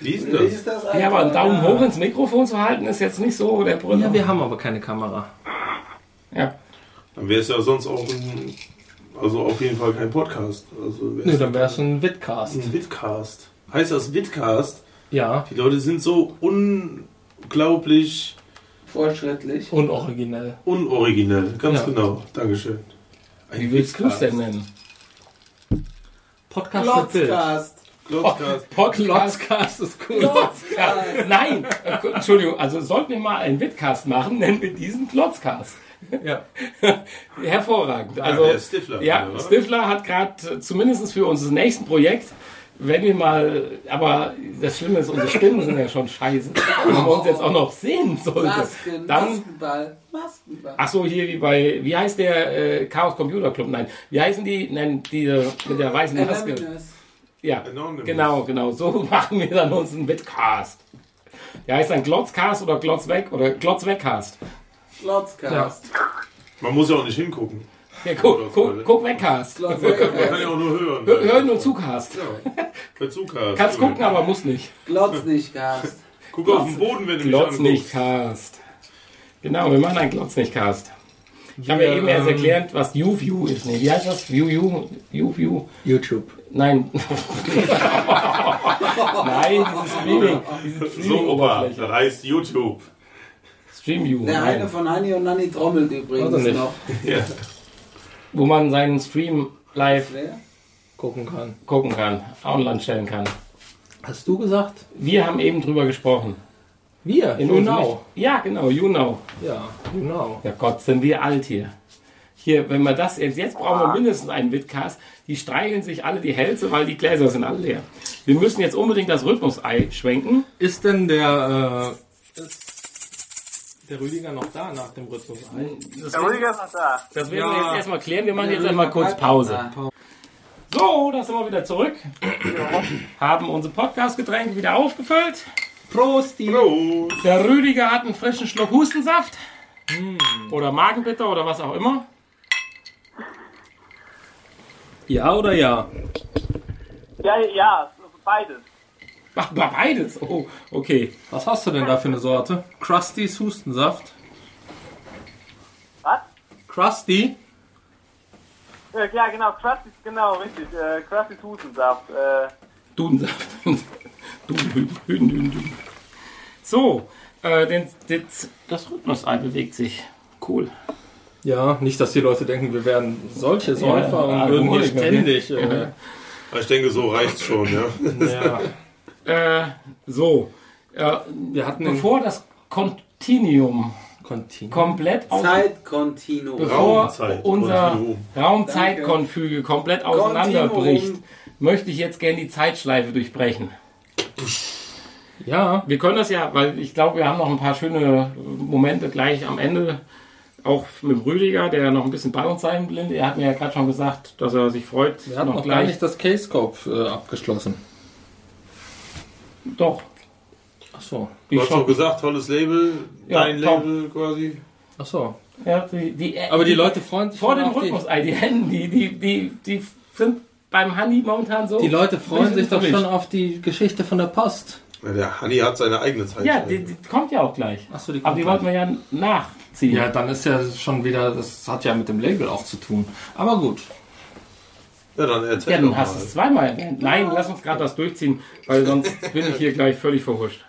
wie hieß Wie das? ist das Ja, aber einen Daumen hoch ins Mikrofon zu halten, ist jetzt nicht so der Brüller. Ja, wir haben aber keine Kamera. Ja. Dann wäre es ja sonst auch ein, also auf jeden Fall kein Podcast. Also wär's Nee, dann wäre es ein Vidcast. ein Vidcast. Heißt das Vidcast? Ja, Die Leute sind so unglaublich Fortschrittlich. unoriginell. unoriginell. Ganz Ja. genau. Dankeschön. Ein Wie willst du es denn nennen? Podcast mit Bild. Glotzcast. Glotzcast. Podcast. Podcast ist cool. Ja, nein, äh, Entschuldigung, also sollten wir mal einen Witcast machen, nennen wir diesen Klotzcast. Ja. Hervorragend. Also, der Stifler, ja, oder? Stifler hat gerade zumindest für unser nächsten Projekt wenn wir mal, aber das Schlimme ist, unsere Stimmen sind ja schon scheiße. Wenn man uns jetzt auch noch sehen sollte, Masken, dann, Maskenball, Maskenball. ach so, hier wie bei, wie heißt der äh, Chaos Computer Club? Nein, wie heißen die? Nein, diese mit der weißen Maske. Anonymous. Ja, Anonymous. genau, genau. So machen wir dann uns einen Bitcast. Der heißt dann Glotzcast oder Glotz weg oder Glotz wegcast. Slotscast. Man muss ja auch nicht hingucken. Ja, guck, guck, guck wegcast. Glotz Man weg. kann ja auch nur hören. Hör- Hören und Zugcast. Ja. Bezug hast. Kannst gucken, aber muss nicht. Glotz nicht, Cast. Guck auf den Boden, wenn du mich Glotz anguckst. nicht Cast. Genau, wir machen einen Glotz nicht Cast. Ich habe ja eben erst ähm, erklärt, was YouView ist. Nee, wie heißt das? ViewView? YouView? YouTube. Nein. Nein, diese Streaming, diese So, Opa, das heißt YouTube. StreamView. Der eine von Hani und Nani trommelt übrigens nicht. noch. Ja. Wo man seinen Stream live? Gucken kann. gucken kann, online stellen kann. Hast du gesagt? Wir haben eben drüber gesprochen. Wir. In you know. Ja, genau, you know. Ja, you know. Ja Gott, sind wir alt hier. Hier, wenn wir das jetzt, jetzt brauchen wir mindestens einen Bitcast. Die streicheln sich alle die Hälse, weil die Gläser sind alle leer. Wir müssen jetzt unbedingt das Rhythmus-Ei schwenken. Ist denn der, äh, ist der Rüdiger noch da nach dem Rhythmus? Das Der werden, Rüdiger ist noch da. das werden Ja. wir jetzt erstmal klären. Wir machen jetzt einmal kurz Pause. So, da sind wir wieder zurück. Haben unser Podcast-Getränk wieder aufgefüllt. Prost, Prost. Der Rüdiger hat einen frischen Schluck Hustensaft. Oder Magenbitter oder was auch immer. Ja oder ja? Ja, ja, beides. Ach, beides. Oh, okay. Was hast du denn da für eine Sorte? Krusty's Hustensaft. Was? Krusty? Äh, ja, genau, Krusty, genau, richtig. Äh, Krusty's Hustensaft. Äh, Dudensaft. Duden, Duden, Duden, Duden. So, äh, den, den, das Rhythmusei bewegt sich. Cool. Ja, nicht, dass die Leute denken, wir wären solche Säufer Ja, und würden hier ständig. Äh, Ich denke, so reicht's schon, ja. ja. Äh, so, äh, Wir hatten bevor das Continuum Continuum. komplett aus, Zeitkontinuum. bevor Raumzeit, unser. Raumzeitkonfüge komplett auseinanderbricht, Kontinuum. möchte ich jetzt gerne die Zeitschleife durchbrechen. Ja, Wir können das ja, weil ich glaube, wir haben noch ein paar schöne Momente gleich am Ende. Auch mit Rüdiger, der noch ein bisschen bei uns sein will. Er hat mir ja gerade schon gesagt, dass er sich freut. wir hatten noch gar nicht das Case-Scope äh, abgeschlossen. Doch. Ach so. Du Ich hast schon. doch gesagt, tolles Label, Ja, dein top. Label quasi. Ach so. Ja, die, die, Aber die Leute freuen sich vor schon dem auf die- Rhythmus, die Hände, die, die, die, die sind beim Handy momentan so. Die Leute freuen sich doch schon auf die Geschichte von der Post. Ja, der Hanni hat seine eigene Zeit. Ja, die, die kommt ja auch gleich. Ach so, die Aber die wollten wir ja nachziehen. Ja, dann ist ja schon wieder, das hat ja mit dem Label auch zu tun. Aber gut. Ja dann erzähl Ja, doch dann hast du es zweimal erwähnt. Nein, lass uns gerade das durchziehen, weil sonst bin ich hier gleich völlig verhuscht.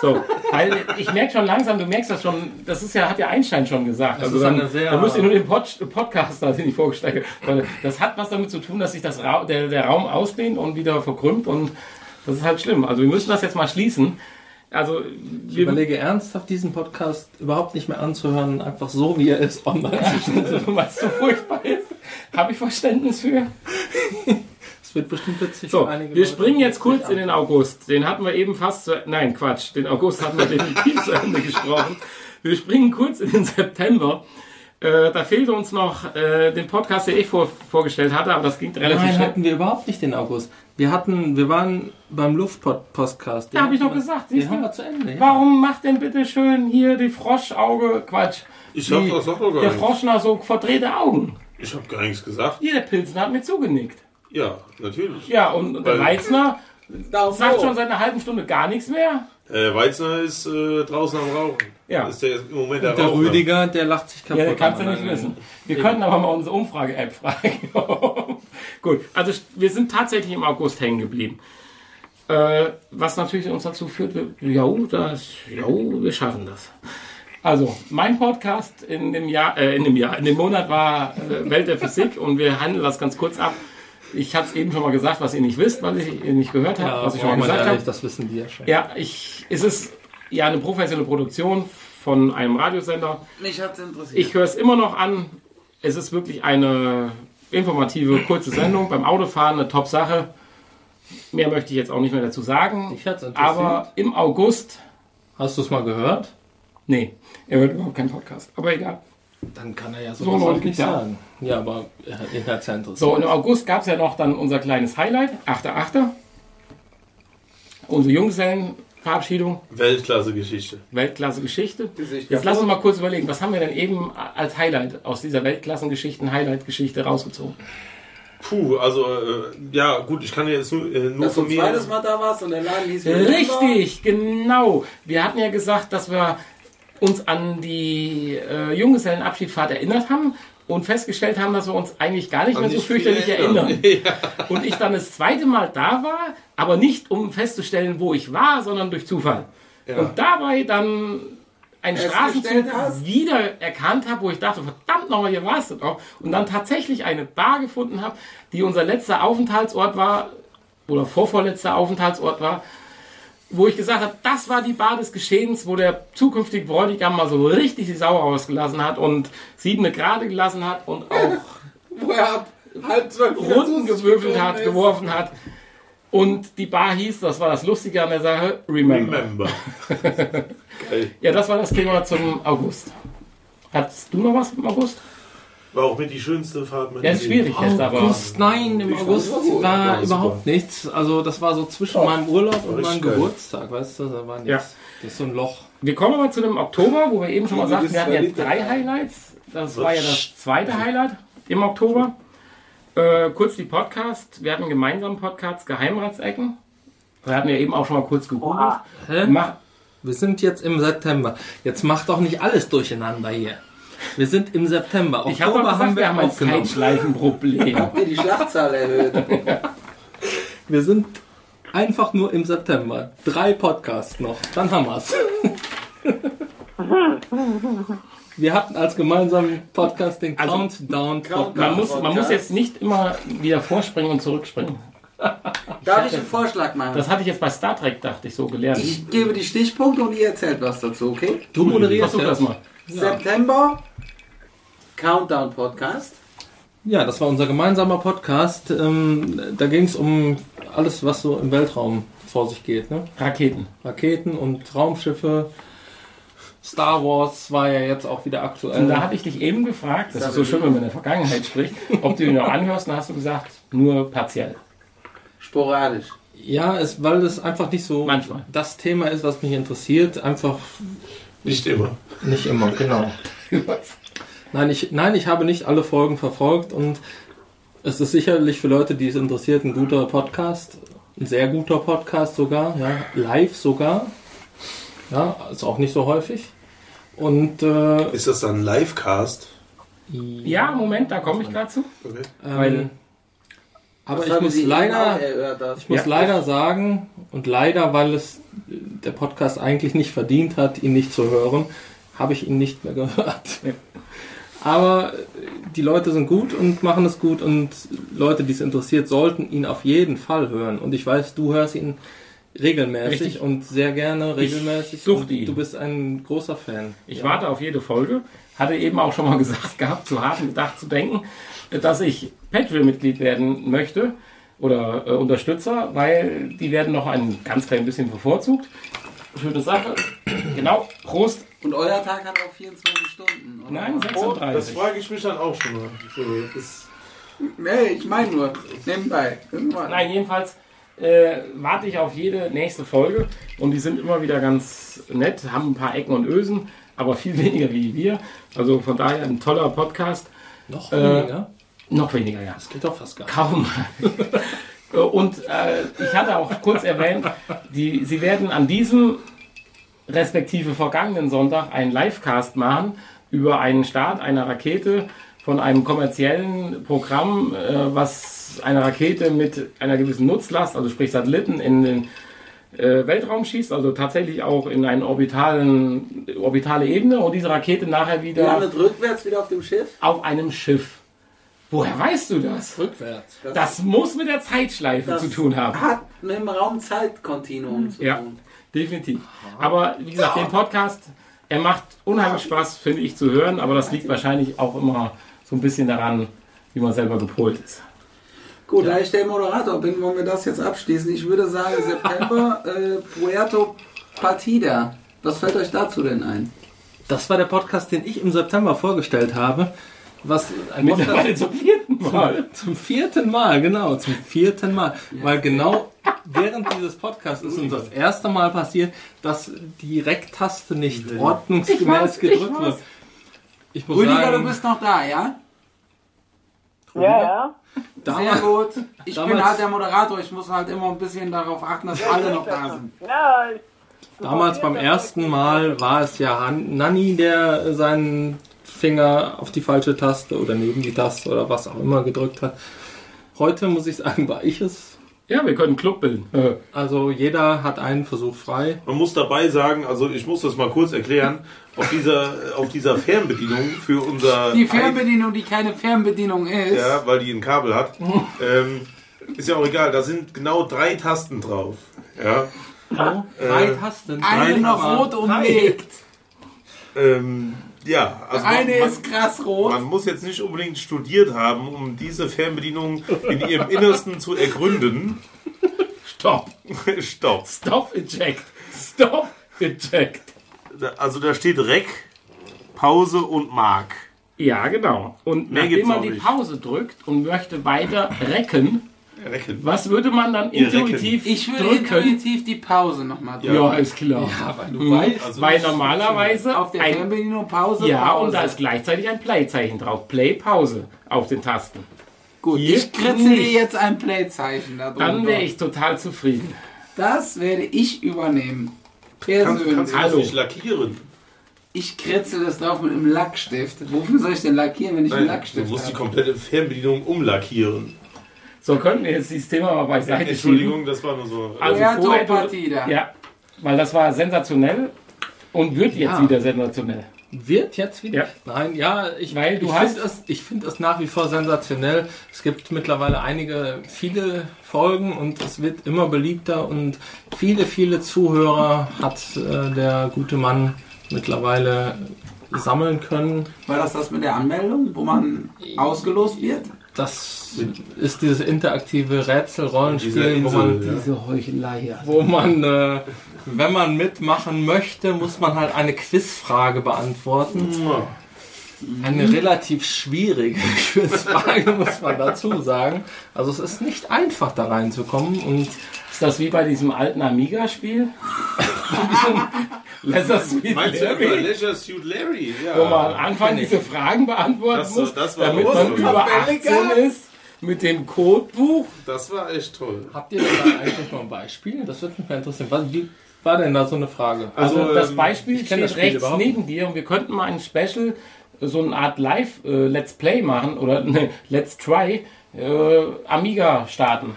So, weil ich merke schon langsam, du merkst das schon, das ist ja, hat ja Einstein schon gesagt. Das also ist dann, eine sehr- da müsst ihr nur den Pod, Podcast da, den ich vorgestellt habe. Weil Das hat was damit zu tun, dass sich das Ra der, der Raum ausdehnt und wieder verkrümmt und das ist halt schlimm. Also wir müssen das jetzt mal schließen. Also Ich wir überlege ernsthaft, diesen Podcast überhaupt nicht mehr anzuhören, einfach so wie er ist online. also, weil es so furchtbar ist, habe ich Verständnis für. Es wird bestimmt witzig So, wir Leute. springen jetzt kurz in den August. Den hatten wir eben fast zu, nein, Quatsch, den August hatten wir definitiv zu Ende gesprochen. Wir springen kurz in den September. Äh, da fehlte uns noch äh, den Podcast, den ich vor, vorgestellt hatte, aber das ging relativ Nein, schnell. hatten wir überhaupt nicht den August. Wir hatten, wir waren beim Luftpod-Podcast. Ja, hab ich doch gesagt, siehst Den du? haben wir zu Ende. Ja. Warum macht denn bitte schön hier die Froschauge, Quatsch, Ich hab die- das doch noch gar der. Froschner so verdrehte Augen? Ich hab gar nichts gesagt. Hier, der Pilsner hat mir zugenickt. Ja, natürlich. Ja, und, und der Weil- Weizner sagt schon seit einer halben Stunde gar nichts mehr. Äh, Weizner ist äh, draußen am Rauchen. Ja. Ist der im Moment der, Der Raucher. Rüdiger, der lacht sich kaputt. Ja, kannst du an. nicht wissen. Wir könnten aber mal unsere Umfrage-App fragen. Gut, also wir sind tatsächlich im August hängen geblieben. Äh, was natürlich uns dazu führt, wir, ja, das, ja, wir schaffen das. Also, mein Podcast in dem Jahr, äh, in dem Jahr, in dem Monat war äh, Welt der Physik und wir handeln das ganz kurz ab. Ich hatte es eben schon mal gesagt, was ihr nicht wisst, weil ich ihr nicht gehört habe, Ja, was ich schon mal gesagt habe. das wissen die ja schon. Ja, ich, es ist ja eine professionelle Produktion von einem Radiosender. Mich hat's interessiert. Ich höre es immer noch an. Es ist wirklich eine informative, kurze Sendung. Beim Autofahren eine Top-Sache. Mehr möchte ich jetzt auch nicht mehr dazu sagen. Sagen. Mich hat's interessiert. aber im August, Hast du es mal gehört? Nee, er hört überhaupt keinen Podcast. Aber egal. Dann kann er ja So sowas Leute nicht sagen. Ja, aber ihn hat's ja interessiert. So, und im August gab es ja noch dann unser kleines Highlight, 8.8. Unsere Junggesellenverabschiedung, Weltklasse-Geschichte. Weltklasse-Geschichte. Gesicht Jetzt lass uns mal kurz überlegen, was haben wir denn eben als Highlight aus dieser Weltklassengeschichten-Highlight-Geschichte rausgezogen? Puh, also, äh, ja, gut, ich kann ja jetzt nur, äh, nur Dass du von ein mir. zweites Mal da warst und der Laden hieß Richtig, genau. Wir hatten ja gesagt, dass wir uns an die äh, Junggesellenabschiedsfahrt erinnert haben und festgestellt haben, dass wir uns eigentlich gar nicht mehr so nicht fürchterlich viel erinnern. erinnern. Und ich dann das zweite Mal da war, aber nicht um festzustellen, wo ich war, sondern durch Zufall. Und dabei dann einen Straßenzug wieder erkannt habe, wo ich dachte, verdammt nochmal, hier warst du doch. Und dann tatsächlich eine Bar gefunden habe, die unser letzter Aufenthaltsort war, oder vorvorletzter Aufenthaltsort war, wo ich gesagt habe, das war die Bar des Geschehens, wo der zukünftige Bräutigam mal so richtig die Sau rausgelassen hat und siebene Gerade gelassen hat und auch Wo er ab halb zwölf Runden gewürfelt hat, ist. geworfen hat. Und die Bar hieß, das war das Lustige an der Sache, Remember. Remember. Ja, das war das Thema zum August. Hattest du noch was im August? War auch mit die schönste Fahrt meines Ja, ist schwierig jetzt, aber. August, nein, im Ich August fand's gut. war War überhaupt super. nichts. Also das war so zwischen meinem Urlaub und richtig meinem geil. Geburtstag, weißt du, da war nichts. Ja. Das ist so ein Loch. Wir kommen aber zu dem Oktober, wo wir eben schon mal Du sagten, wir hatten ja drei ja. Highlights. Das war ja das zweite Highlight im Oktober. Äh, kurz die Podcast. Wir hatten einen gemeinsamen Podcast, Geheimratsecken. Wir hatten ja eben auch schon mal kurz gegoogelt. Hä? Mach, Wir sind jetzt im September. Jetzt macht doch nicht alles durcheinander hier. Wir sind im September. ich habe Oktober doch gesagt, haben wir wir haben ein aufgenommen. Zeitschleifenproblem. Habt ihr die Schlachtzahl erhöht? Wir sind einfach nur im September. Drei Podcasts noch. Dann haben wir's. Wir hatten als gemeinsamen Podcast den Also, Countdown Podcast. Man muss, man muss jetzt nicht immer wieder vorspringen und zurückspringen. Darf ich einen Vorschlag machen? Das hatte ich jetzt bei Star Trek, dachte ich, so gelernt. Ich gebe die Stichpunkte und ihr erzählt was dazu, okay? du moderierst Versuch das jetzt. September, Countdown Podcast. Ja, das war unser gemeinsamer Podcast. Ähm, da ging es um alles, was so im Weltraum vor sich geht. Ne? Raketen. Raketen und Raumschiffe. Star Wars war ja jetzt auch wieder aktuell. Und da hatte ich dich eben gefragt, das ist so schön, wenn man in der Vergangenheit spricht, ob du ihn noch anhörst, und dann hast du gesagt, nur partiell. Sporadisch. ja, es, weil das einfach nicht so Manchmal. das Thema ist, was mich interessiert. Einfach Nicht immer. Nicht immer, genau. Nein, ich, nein, ich habe nicht alle Folgen verfolgt und es ist sicherlich für Leute, die es interessiert, ein guter Podcast. Ein sehr guter Podcast sogar, ja. Live sogar. Ja, ist auch nicht so häufig. Und äh, Ist das dann ein Livecast? Ja, Moment, da komme ich gerade zu. Okay. ähm, aber ich muss leider, das? ich muss Ja. leider sagen, und leider, weil es der Podcast eigentlich nicht verdient hat, ihn nicht zu hören, habe ich ihn nicht mehr gehört. Ja. Aber die Leute sind gut und machen es gut und Leute, die es interessiert, sollten ihn auf jeden Fall hören. Und ich weiß, du hörst ihn regelmäßig Richtig. und sehr gerne regelmäßig. suchte Und ihn. Du bist ein großer Fan. Ich warte auf jede Folge. Hatte eben auch schon mal gesagt gehabt, zu hart gedacht zu denken, dass ich Patreon-Mitglied werden möchte oder äh, Unterstützer, weil die werden noch ein ganz klein bisschen bevorzugt. Schöne Sache. Genau. Prost. Und euer Tag hat auch 24 Stunden. oder? Nein, Oh, das 36. frage ich mich dann auch schon mal. Nee, ich meine nur, nebenbei. Irgendwann. Nein, jedenfalls äh, warte ich auf jede nächste Folge und die sind immer wieder ganz nett, haben ein paar Ecken und Ösen, aber viel weniger wie wir. Also von daher ein toller Podcast. Noch Äh, weniger? Noch weniger, ja. Das geht doch fast gar nicht. Kaum. Und äh, ich hatte auch kurz erwähnt, die, sie werden an diesem respektive vergangenen Sonntag einen Livecast machen über einen Start einer Rakete von einem kommerziellen Programm, äh, was eine Rakete mit einer gewissen Nutzlast, also sprich Satelliten, in den äh, Weltraum schießt, also tatsächlich auch in eine orbitalen, orbitale Ebene und diese Rakete nachher wieder landet rückwärts wieder auf dem Schiff. auf einem Schiff. Woher weißt du das? Rückwärts. Das muss mit der Zeitschleife Das zu tun haben. Hat mit dem Raum-Zeit-Kontinuum zu Ja. tun. Definitiv. Aber wie gesagt, den Podcast, er macht unheimlich Spaß, finde ich, zu hören, aber das liegt wahrscheinlich auch immer so ein bisschen daran, wie man selber gepolt ist. Gut, da ich der Moderator bin, wollen wir das jetzt abschließen. Ich würde sagen, September, äh, Puerto Partida. Was fällt euch dazu denn ein? Das war der Podcast, den ich im September vorgestellt habe. Was ein Mittlerweile Podcast zum vierten Mal. zum vierten Mal, genau, zum vierten Mal. Weil genau während dieses Podcasts ist uns das erste Mal passiert, dass die Rec-Taste nicht Ich ordnungsgemäß weiß, gedrückt wird. Ich muss Rüdiger, sagen, du bist noch da, ja? Ja, ja. Sehr damals, gut. Ich bin halt der Moderator. Ich muss halt immer ein bisschen darauf achten, dass alle noch da sind. Ja, damals beim ersten Mal war es ja Han- Nanni, der seinen Finger auf die falsche Taste oder neben die Taste oder was auch immer gedrückt hat. Heute muss ich sagen, war ich es. Ja, wir können einen Club bilden. Äh, Also jeder hat einen Versuch frei. Man muss dabei sagen, also ich muss das mal kurz erklären, auf dieser, auf dieser Fernbedienung für unser... Die Fernbedienung, die keine Fernbedienung ist. Ja, weil die ein Kabel hat. ähm, ist ja auch egal, da sind genau drei Tasten drauf. Ja. Drei Äh, Tasten. Eine noch rot umlegt. Ähm, ja, also Eine man, ist krass rot. man muss jetzt nicht unbedingt studiert haben, um diese Fernbedienung in ihrem Innersten zu ergründen. Stopp. Stopp. Stop eject. Stop eject. Also da steht Rec, Pause und Mark. Ja, genau. Und Mehr nachdem man die nicht. Pause drückt und möchte weiter Recken. Was würde man dann Ja, intuitiv Ich würde drücken? intuitiv die Pause nochmal drücken. Ja, ist klar. Ja, weil du Mhm. weißt. Also Weil normalerweise Auf der ein, Fernbedienung Pause. ja Pause. und da ist gleichzeitig ein Play-Zeichen drauf. Play, Pause auf den Tasten. Gut, Hier ich kritzel dir jetzt ein Play-Zeichen da Dann wäre ich total zufrieden. Das werde ich übernehmen. Persönlich. kannst du das Hallo. nicht lackieren? Ich kritzel das drauf mit einem Lackstift. Wofür soll ich denn lackieren, wenn ich einen Nein, du Lackstift musst die habe? komplette Fernbedienung umlackieren. So könnten wir jetzt dieses Thema mal beiseite schieben. Entschuldigung, das war nur so. Also Puerto vorher- Partida. Ja, weil das war sensationell und wird jetzt Ja. wieder sensationell. Wird jetzt wieder? Ja. Nein, ja, ich, Weil du ich hast- finde es, ich finde es nach wie vor sensationell. Es gibt mittlerweile einige, viele Folgen und es wird immer beliebter und viele, viele Zuhörer hat äh, der gute Mann mittlerweile sammeln können. War das das mit der Anmeldung, wo man ausgelost wird? Das ist dieses interaktive Rätsel-Rollenspiel, wo man. Diese Heuchelei. wo man äh, wenn man mitmachen möchte, muss man halt eine Quizfrage beantworten. Eine relativ schwierige Quizfrage, muss man dazu sagen. Also es ist nicht einfach da reinzukommen und Ist das wie bei diesem alten Amiga-Spiel? Du etwa Larry? Leisure Suit Larry? Wo man am Ja. Anfang diese Fragen beantworten Das- muss, das war damit auch man so. über Tabelle 18 ist, mit dem Codebuch. Das war echt toll. habt ihr da eigentlich noch ein Beispiel? Das würde mich mal interessieren. Was, wie war denn da so eine Frage? Also, Also, das ähm, Beispiel ich steht das Spiel rechts überhaupt neben dir und wir könnten mal ein Special, so eine Art Live-Let's Play machen oder ne, Let's Try äh, Amiga starten.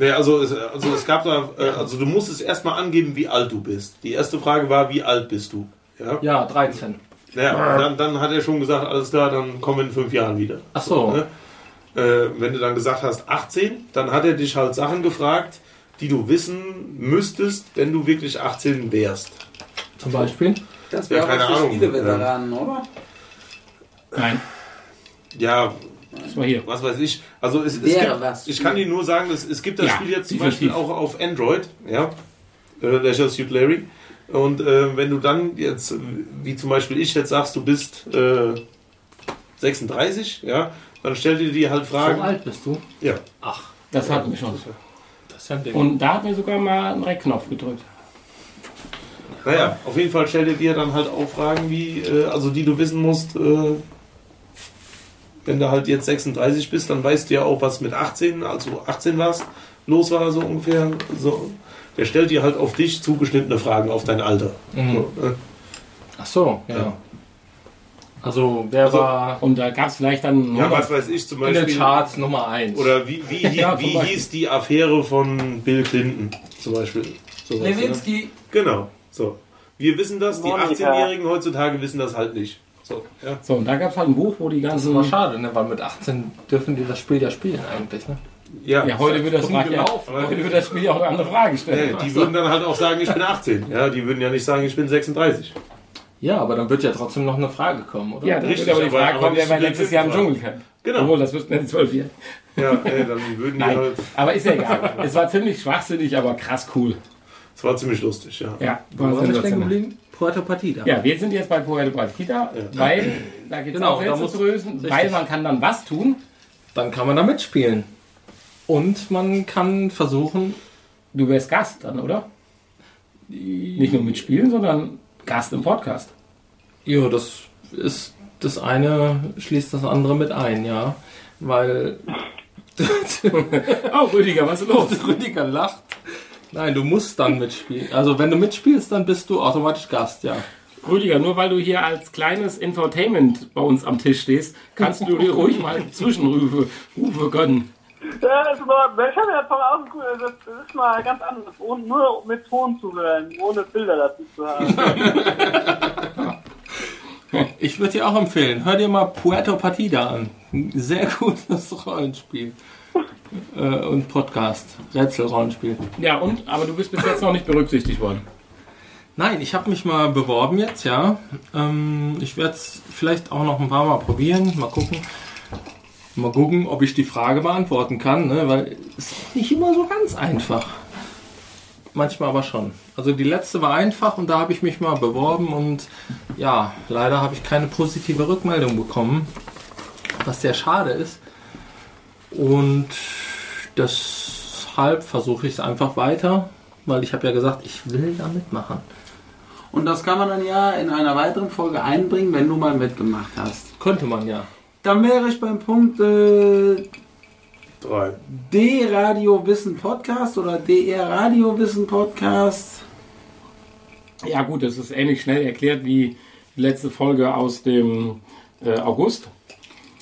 Nee, also es, also es gab da, äh, also du musst es erstmal angeben, wie alt du bist. Die erste Frage war, wie alt bist du? Ja. Ja, 13. Naja, dann, dann hat er schon gesagt, alles klar, dann kommen wir in fünf Jahren wieder. Ach so. Ne? Äh, wenn du dann gesagt hast 18, dann hat er dich halt Sachen gefragt, die du wissen müsstest, wenn du wirklich 18 wärst. Zum Beispiel. Das Ja, wäre keine auch für Ahnung. Spieleveteranen, oder? Nein, Ja, das war hier. was weiß ich. Also es, es gibt, was. ich kann dir nur sagen, es, es gibt das Ja, Spiel jetzt zum definitiv. Beispiel auch auf Android, ja, äh, Leisure Suit Larry. Und äh, wenn du dann jetzt, wie zum Beispiel ich jetzt sagst, du bist äh, 36, ja, dann stell dir die halt So Fragen. alt bist du? Ja. Ach, Das hatten wir schon. das ist ja ein Ding. Und da hat mir sogar mal einen Reckknopf gedrückt. Naja, auf jeden Fall stell dir dir dann halt auch Fragen, wie, äh, also die du wissen musst, äh, wenn du halt jetzt 36 bist, dann weißt du ja auch, was mit 18, also 18 warst, los war so ungefähr. So. Der stellt dir halt auf dich zugeschnittene Fragen auf dein Alter. Mhm. So, äh, Ach so, ja. Ja. Also, wer Also- war Und da gab es vielleicht dann ja, 100 was weiß ich zum in den Beispiel. Charts Nummer 1? Oder wie, wie, Ja, zum wie Beispiel. hieß die Affäre von Bill Clinton zum Beispiel? Sowas, Lewinsky. oder? Genau. So. Wir wissen das, die Monika. 18-Jährigen heutzutage wissen das halt nicht. So, ja. So, und da gab es halt ein Buch, wo die Das ganzen. ist aber schade, ne? weil mit 18 dürfen die das Spiel ja spielen eigentlich. Ne? Ja, Ja, heute wird das, Rad ja, heute wird das Spiel ja auch eine andere Frage Nee, stellen. die würden dann halt auch sagen, ich bin 18. Ja, die würden ja nicht sagen, ich bin 36. Ja, aber dann wird ja trotzdem noch eine Frage kommen, oder? Ja, dann Richtig, wird aber die Frage kommen, wer war letztes Jahr im. Dschungelcamp. Genau. Obwohl, das wüssten ja die Zwölfjährigen. Ja, ey, dann würden die Nein, halt. aber ist ja egal. es war ziemlich schwachsinnig, aber krass cool. Es war ziemlich lustig, ja. Ja, Wo waren wir stehen geblieben? Puerto Partida. Ja, wir sind jetzt bei Puerto Partida, weil da gibt es Genau, auch da Rätsel muss- zu lösen, richtig. weil man kann dann was tun. Dann kann man da mitspielen. Und man kann versuchen, Du wärst Gast dann, oder? Nicht nur mitspielen, sondern Gast im Podcast. ja, das ist das eine schließt das andere mit ein, ja. Weil Oh, Rüdiger, was ist los? Rüdiger lacht. Nein, du musst dann mitspielen. Also wenn du mitspielst, dann bist du automatisch Gast, ja. Rüdiger, nur weil du hier als kleines Infotainment bei uns am Tisch stehst, kannst du dir ruhig mal Zwischenrufe Rufe gönnen. Ja, das war, ich habe ja von außen cool, das, das ist mal ganz anders. Und nur mit Ton zu hören, ohne Bilder dazu zu haben. Ich würde dir auch empfehlen, hör dir mal Puerto Partida an. Ein Sehr gutes Rollenspiel. Äh, und Podcast. Rätselrollenspiel. Ja, und? Aber du bist bis jetzt noch nicht berücksichtigt worden. Nein, ich habe mich mal beworben jetzt, ja. Ähm, ich werde es vielleicht auch noch ein paar Mal probieren. Mal gucken. Mal gucken, ob ich die Frage beantworten kann, ne? weil es ist nicht immer so ganz einfach. Manchmal aber schon. Also die letzte war einfach und da habe ich mich mal beworben und ja, leider habe ich keine positive Rückmeldung bekommen, was sehr schade ist. Und deshalb versuche ich es einfach weiter, weil ich habe ja gesagt, ich will da mitmachen. Und das kann man dann ja in einer weiteren Folge einbringen, wenn du mal mitgemacht hast. Könnte man ja. Dann wäre ich beim Punkt äh, Drei. D-Radio Wissen Podcast oder DR Radio Wissen Podcast. Ja gut, das ist ähnlich schnell erklärt wie die letzte Folge aus dem äh, August.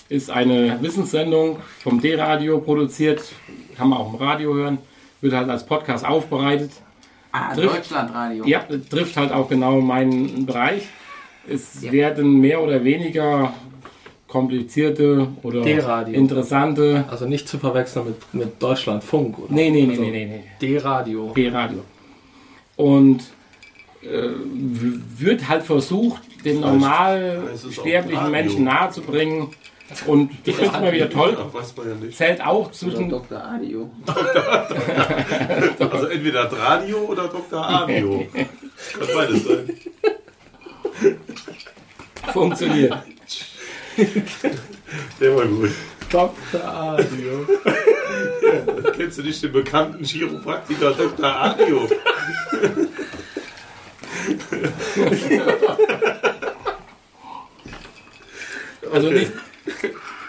Ist eine Wissenssendung vom D-Radio produziert, kann man auch im Radio hören, wird halt als Podcast aufbereitet. Ah, Trifft- Deutschlandradio. Ja, trifft halt auch genau meinen Bereich. Es werden mehr oder weniger komplizierte oder D-Radio. interessante. Also nicht zu verwechseln mit, mit Deutschlandfunk. Oder? Nee, nee, nee, Also nee, nee, nee. D-Radio. B-Radio. Und äh, wird halt versucht, den normal sterblichen. Menschen nahezubringen. Und ich finde es immer wieder toll. Ja, weiß man ja nicht. Zählt auch Oder zwischen. Dr. Radio. Also entweder Radio oder Dr. Adio. Kann beides sein. Funktioniert. Der war gut. Dr. Radio. Kennst du nicht den bekannten Chiropraktiker Dr. Adio? Also nicht.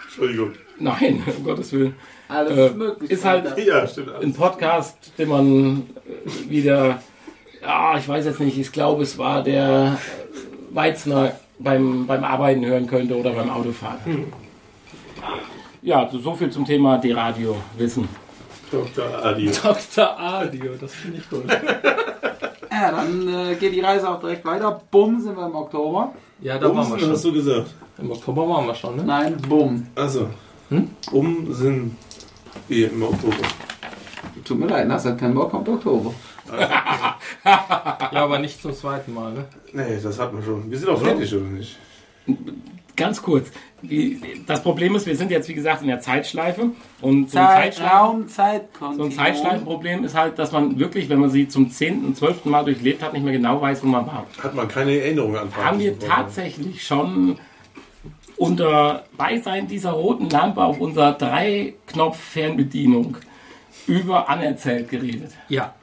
Entschuldigung. Nein, um Gottes Willen. Alles Äh, ist möglich. ist halt-. Ja, stimmt. Ein. Podcast, den man äh, wieder. Ja, ich weiß jetzt nicht, ich glaube, es war der Weizner beim, beim Arbeiten hören könnte oder beim Autofahren. Ja, so- so viel zum Thema die Radio wissen. Dr. Adio. Dr. Radio, das finde ich gut. Ja, dann äh, geht die Reise auch direkt weiter. Bumm, sind wir im Oktober. Ja, da waren wir Umsen hast schon. du gesagt. Im Oktober waren wir schon, ne? Nein, bumm. Also. Hm? Um sind wir im Oktober. Tut mir leid, nach September kommt Oktober. Ja, aber nicht zum zweiten Mal, ne? Nee, das hat man schon. Wir sind auch fertig, oder nicht? Ganz kurz. Wie- Das Problem ist, wir sind jetzt wie gesagt in der Zeitschleife und so ein, Zeitschleifen, Zeitraum, so ein Zeitschleifenproblem ist halt, dass man wirklich, wenn man sie zum 10. und 12. Mal durchlebt hat, nicht mehr genau weiß, wo man war. Hat man keine Erinnerung an Haben wir tatsächlich schon unter Beisein dieser roten Lampe auf unserer Drei-Knopf-Fernbedienung über anerzählt geredet? Ja.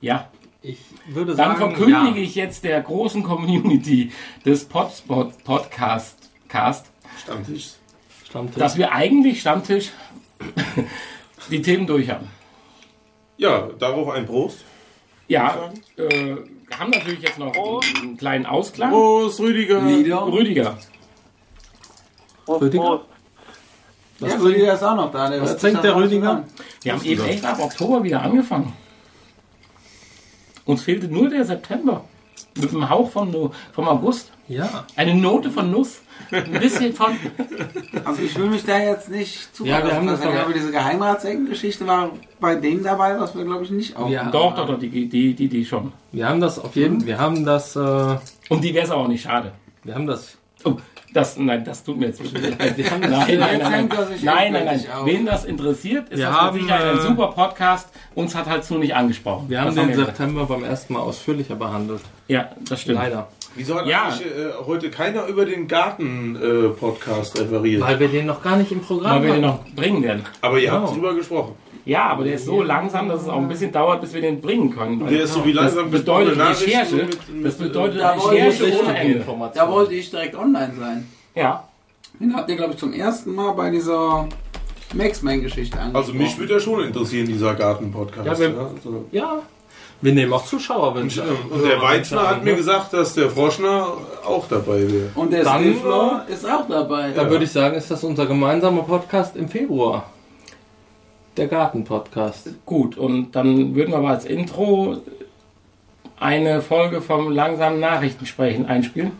Ja. Ich würde Dann sagen, verkündige ja. ich jetzt der großen Community des Podspot Podcast Cast, Stammtisch. Stammtisch. dass wir eigentlich Stammtisch die Themen durch haben. Ja, darauf ein Prost. Ja, äh, haben natürlich jetzt noch einen kleinen Ausklang. Prost, Rüdiger. Lieder. Rüdiger, Prost, Rüdiger? Prost. Ja, Rüdiger ist auch noch da. Der Was trinkt der Rüdiger? an. wir haben eben echt ab Oktober wieder angefangen. Uns fehlte nur der September. Mit einem Hauch von, Nu- vom August. Ja. Eine Note von Nuss. Ein bisschen von. Also ich will mich da jetzt nicht zu Ja, wir haben das aber doch- diese Geheimratsecken-Geschichte war bei dem dabei, was wir glaube ich nicht auch. Ja. Doch, doch, doch, die, die, die, die schon. Wir haben das auf jeden wir haben das, äh, Und die wäre es auch nicht schade. wir haben das, Oh, das, nein, das tut mir jetzt nicht leid. wir haben Nein, nein, nein, nein. Nein, nein. Wen das interessiert, ist Wir das haben, Sicherheit ein äh, super Podcast. Uns hat halt nur nicht angesprochen. wir haben Das den. September beim ersten Mal ausführlicher behandelt. Ja, das stimmt. Leider. Wieso hat Ja. eigentlich äh, heute keiner über den Garten-Podcast referiert? Weil wir den noch gar nicht im Programm Weil wir den haben. noch bringen werden. Aber ihr Genau. habt drüber gesprochen. Ja, aber der ist so langsam, dass es auch ein bisschen dauert, bis wir den bringen können. Der ist so wie langsam das bedeutet Recherche. mit- mit- das bedeutet Da Recherche nicht ohne Ende. Da wollte ich direkt online sein. Ja. Den habt ihr glaube ich zum ersten Mal bei dieser Max-Man-Geschichte angesprochen. Also mich würde ja schon interessieren, dieser Garten-Podcast. Ja, wir- also. Ja. Wir nehmen auch Zuschauer, wenn Und, und der Weizner hat mir gesagt, dass der Froschner auch dabei wäre. Und der Stifler ist auch dabei. Da würde ich sagen, ist das unser gemeinsamer Podcast im Februar. Der Garten-Podcast. Gut, und dann würden wir aber als Intro eine Folge vom langsamen Nachrichtensprechen einspielen.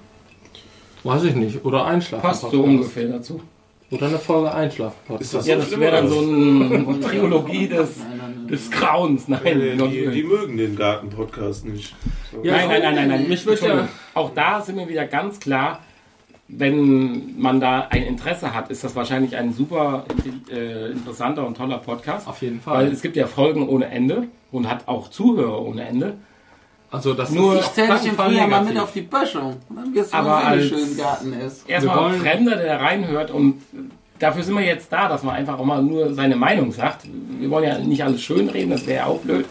Weiß ich nicht. Oder Einschlafen. Passt so ungefähr dazu. Oder eine Folge Einschlafen-Podcast. Ist das Ja, so das wäre dann so eine Trilogie des, des Grauens. Nein, Gott die, die mögen den Garten-Podcast nicht. So. Ja, nein, nein, nein, nein, nein. Mich würde ja-. Auch da sind wir wieder ganz klar, wenn man da ein Interesse hat, ist das wahrscheinlich ein super äh, interessanter und toller Podcast. Auf jeden Weil Fall. es gibt ja Folgen ohne Ende und hat auch Zuhörer ohne Ende. Also das Nur- ist Ich zähle dich im Fall Frühjahr mal mit auf die Böschung. Dann wirst du Aber sehen, wie schön Garten ist. Erstmal Wir ein wollen- Fremder, der reinhört und dafür sind wir jetzt da, dass man einfach auch mal nur seine Meinung sagt. Wir wollen ja nicht alles schönreden, das wäre ja auch blöd.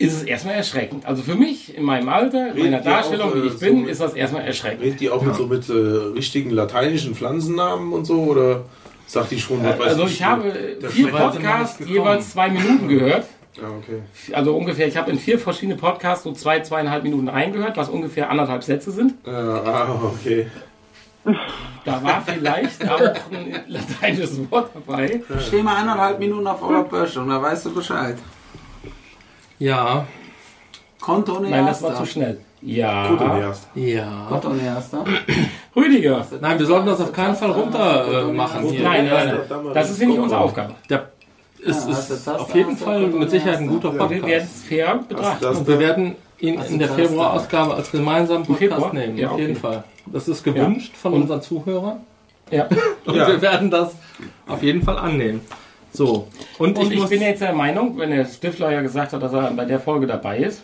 Ist es erstmal erschreckend. Also für mich, in meinem Alter, in meiner Darstellung, auch, wie äh, ich bin, so mit- ist das erstmal erschreckend. Redet die auch mit so mit äh, richtigen lateinischen Pflanzennamen und so? Oder sagt die schon, was weiß Also ich habe der vier Podcasts jeweils zwei Minuten gehört. Ah, okay. Also ungefähr, ich habe in vier verschiedene Podcasts so zwei, zweieinhalb Minuten reingehört, was ungefähr anderthalb Sätze sind. Äh, ah, okay. Da war vielleicht auch ein lateinisches Wort dabei. Steh mal eineinhalb Minuten auf eurer Böschung, da weißt du Bescheid. Ja. Konto Nein, das war zu schnell. Ja. Gut und erst. Ja. Konto erster. Rüdiger. Nein, wir sollten das auf keinen Fall runter äh, machen hier. Nein, nein, nein. Das ist ja nicht unsere Aufgabe. Der ist, du ist auf jeden Fall mit Sicherheit ein erster? guter Wir werden Podcast. es fair betrachten. Und wir werden ihn in der Februarausgabe als gemeinsamen Podcast nehmen. Ja, Auf jeden. Fall. Das ist gewünscht von unseren Zuhörern. Ja. Und wir werden das auf jeden Fall annehmen. So. Und, Und ich, ich bin jetzt der Meinung, wenn der Stifler ja gesagt hat, dass er bei der Folge dabei ist,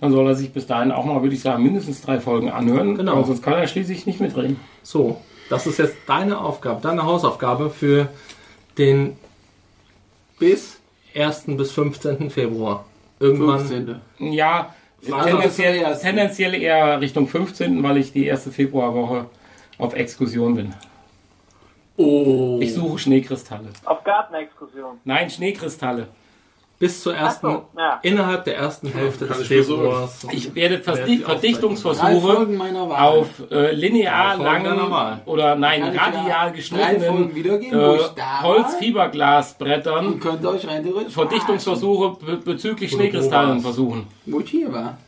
dann soll er sich bis dahin auch mal, würde ich sagen, mindestens drei Folgen anhören. Genau. Sonst kann er schließlich nicht mitreden. So. Das ist jetzt deine Aufgabe, deine Hausaufgabe für den bis 1. bis 15. Februar. Irgendwann. 15. Ja, Also tendenziell, tendenziell eher Richtung 15., weil ich die erste Februarwoche auf Exkursion bin. Oh. Ich suche Schneekristalle. Auf Gartenexkursion. Nein, Schneekristalle. Bis zur ersten, so, ja. innerhalb der ersten Hälfte des. Februars. Ich werde Verdi Werde ich Drei Verdichtungsversuche auf äh, linear langen oder nein, radial geschnittenen äh? Holzfiberglasbrettern Verdichtungsversuche be bezüglich Schneekristallen versuchen. Wo ich hier war.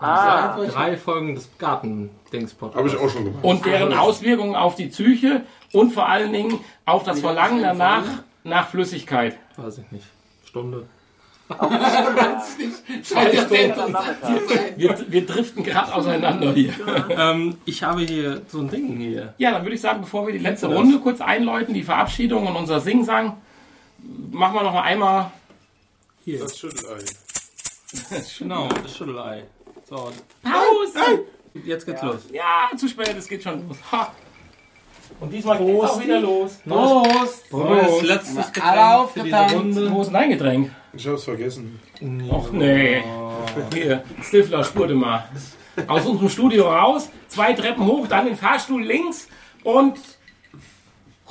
Ah, Drei Folgen des Garten-Dings-Podcasts. Habe ich auch schon gemacht. Und deren Auswirkungen auf die Psyche und vor allen Dingen auf das Verlangen danach nach Flüssigkeit. Weiß ich nicht. Stunde. Wir, wir driften gerade auseinander hier. Ähm, ich habe hier so ein Ding hier. Ja, dann würde ich sagen, bevor wir die letzte? Runde kurz einläuten, die Verabschiedung und unser Singsang, machen wir noch mal einmal. Hier. Das Schüttelei. Genau, das Schüttelei. So, Pause! jetzt geht's los. Ja, zu spät, es geht schon los. Ha. Und diesmal geht's auch wieder los. Prost! Neues letztes Alle Getränk für diese aufgetankt. Ist dein Getränk? Ich hab's vergessen. Och nee. Hier, Stifler, spurte mal. Aus unserem Studio raus, zwei Treppen hoch, dann den Fahrstuhl links und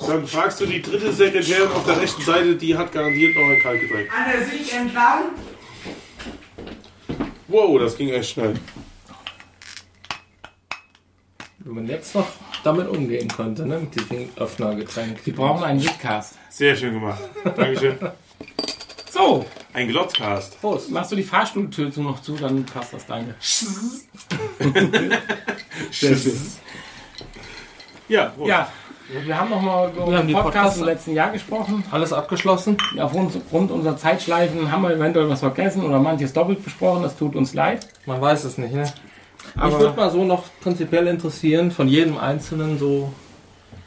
Dann fragst du die dritte Sekretärin auf der rechten Seite, die hat garantiert noch ein Kaltgetränk. An der Sieg entlang. Wow, das ging echt schnell. Wenn man jetzt noch damit umgehen könnte, ne, mit diesem Öffnergetränk. wir brauchen einen Witcast. Sehr schön gemacht. Dankeschön. So, Ein Glotzcast. Prost. Machst du die Fahrstuhltür zu noch zu, dann passt das. Sehr schön. Ja, Prost. Ja, wir haben nochmal über Wir den Podcast Podcasts- im letzten Jahr gesprochen. Alles abgeschlossen? Aufgrund unserer Zeitschleifen haben wir eventuell was vergessen oder manches doppelt besprochen. Das tut uns leid. Man weiß es nicht, ne? Aber- Mich würde mal so noch prinzipiell interessieren, von jedem Einzelnen so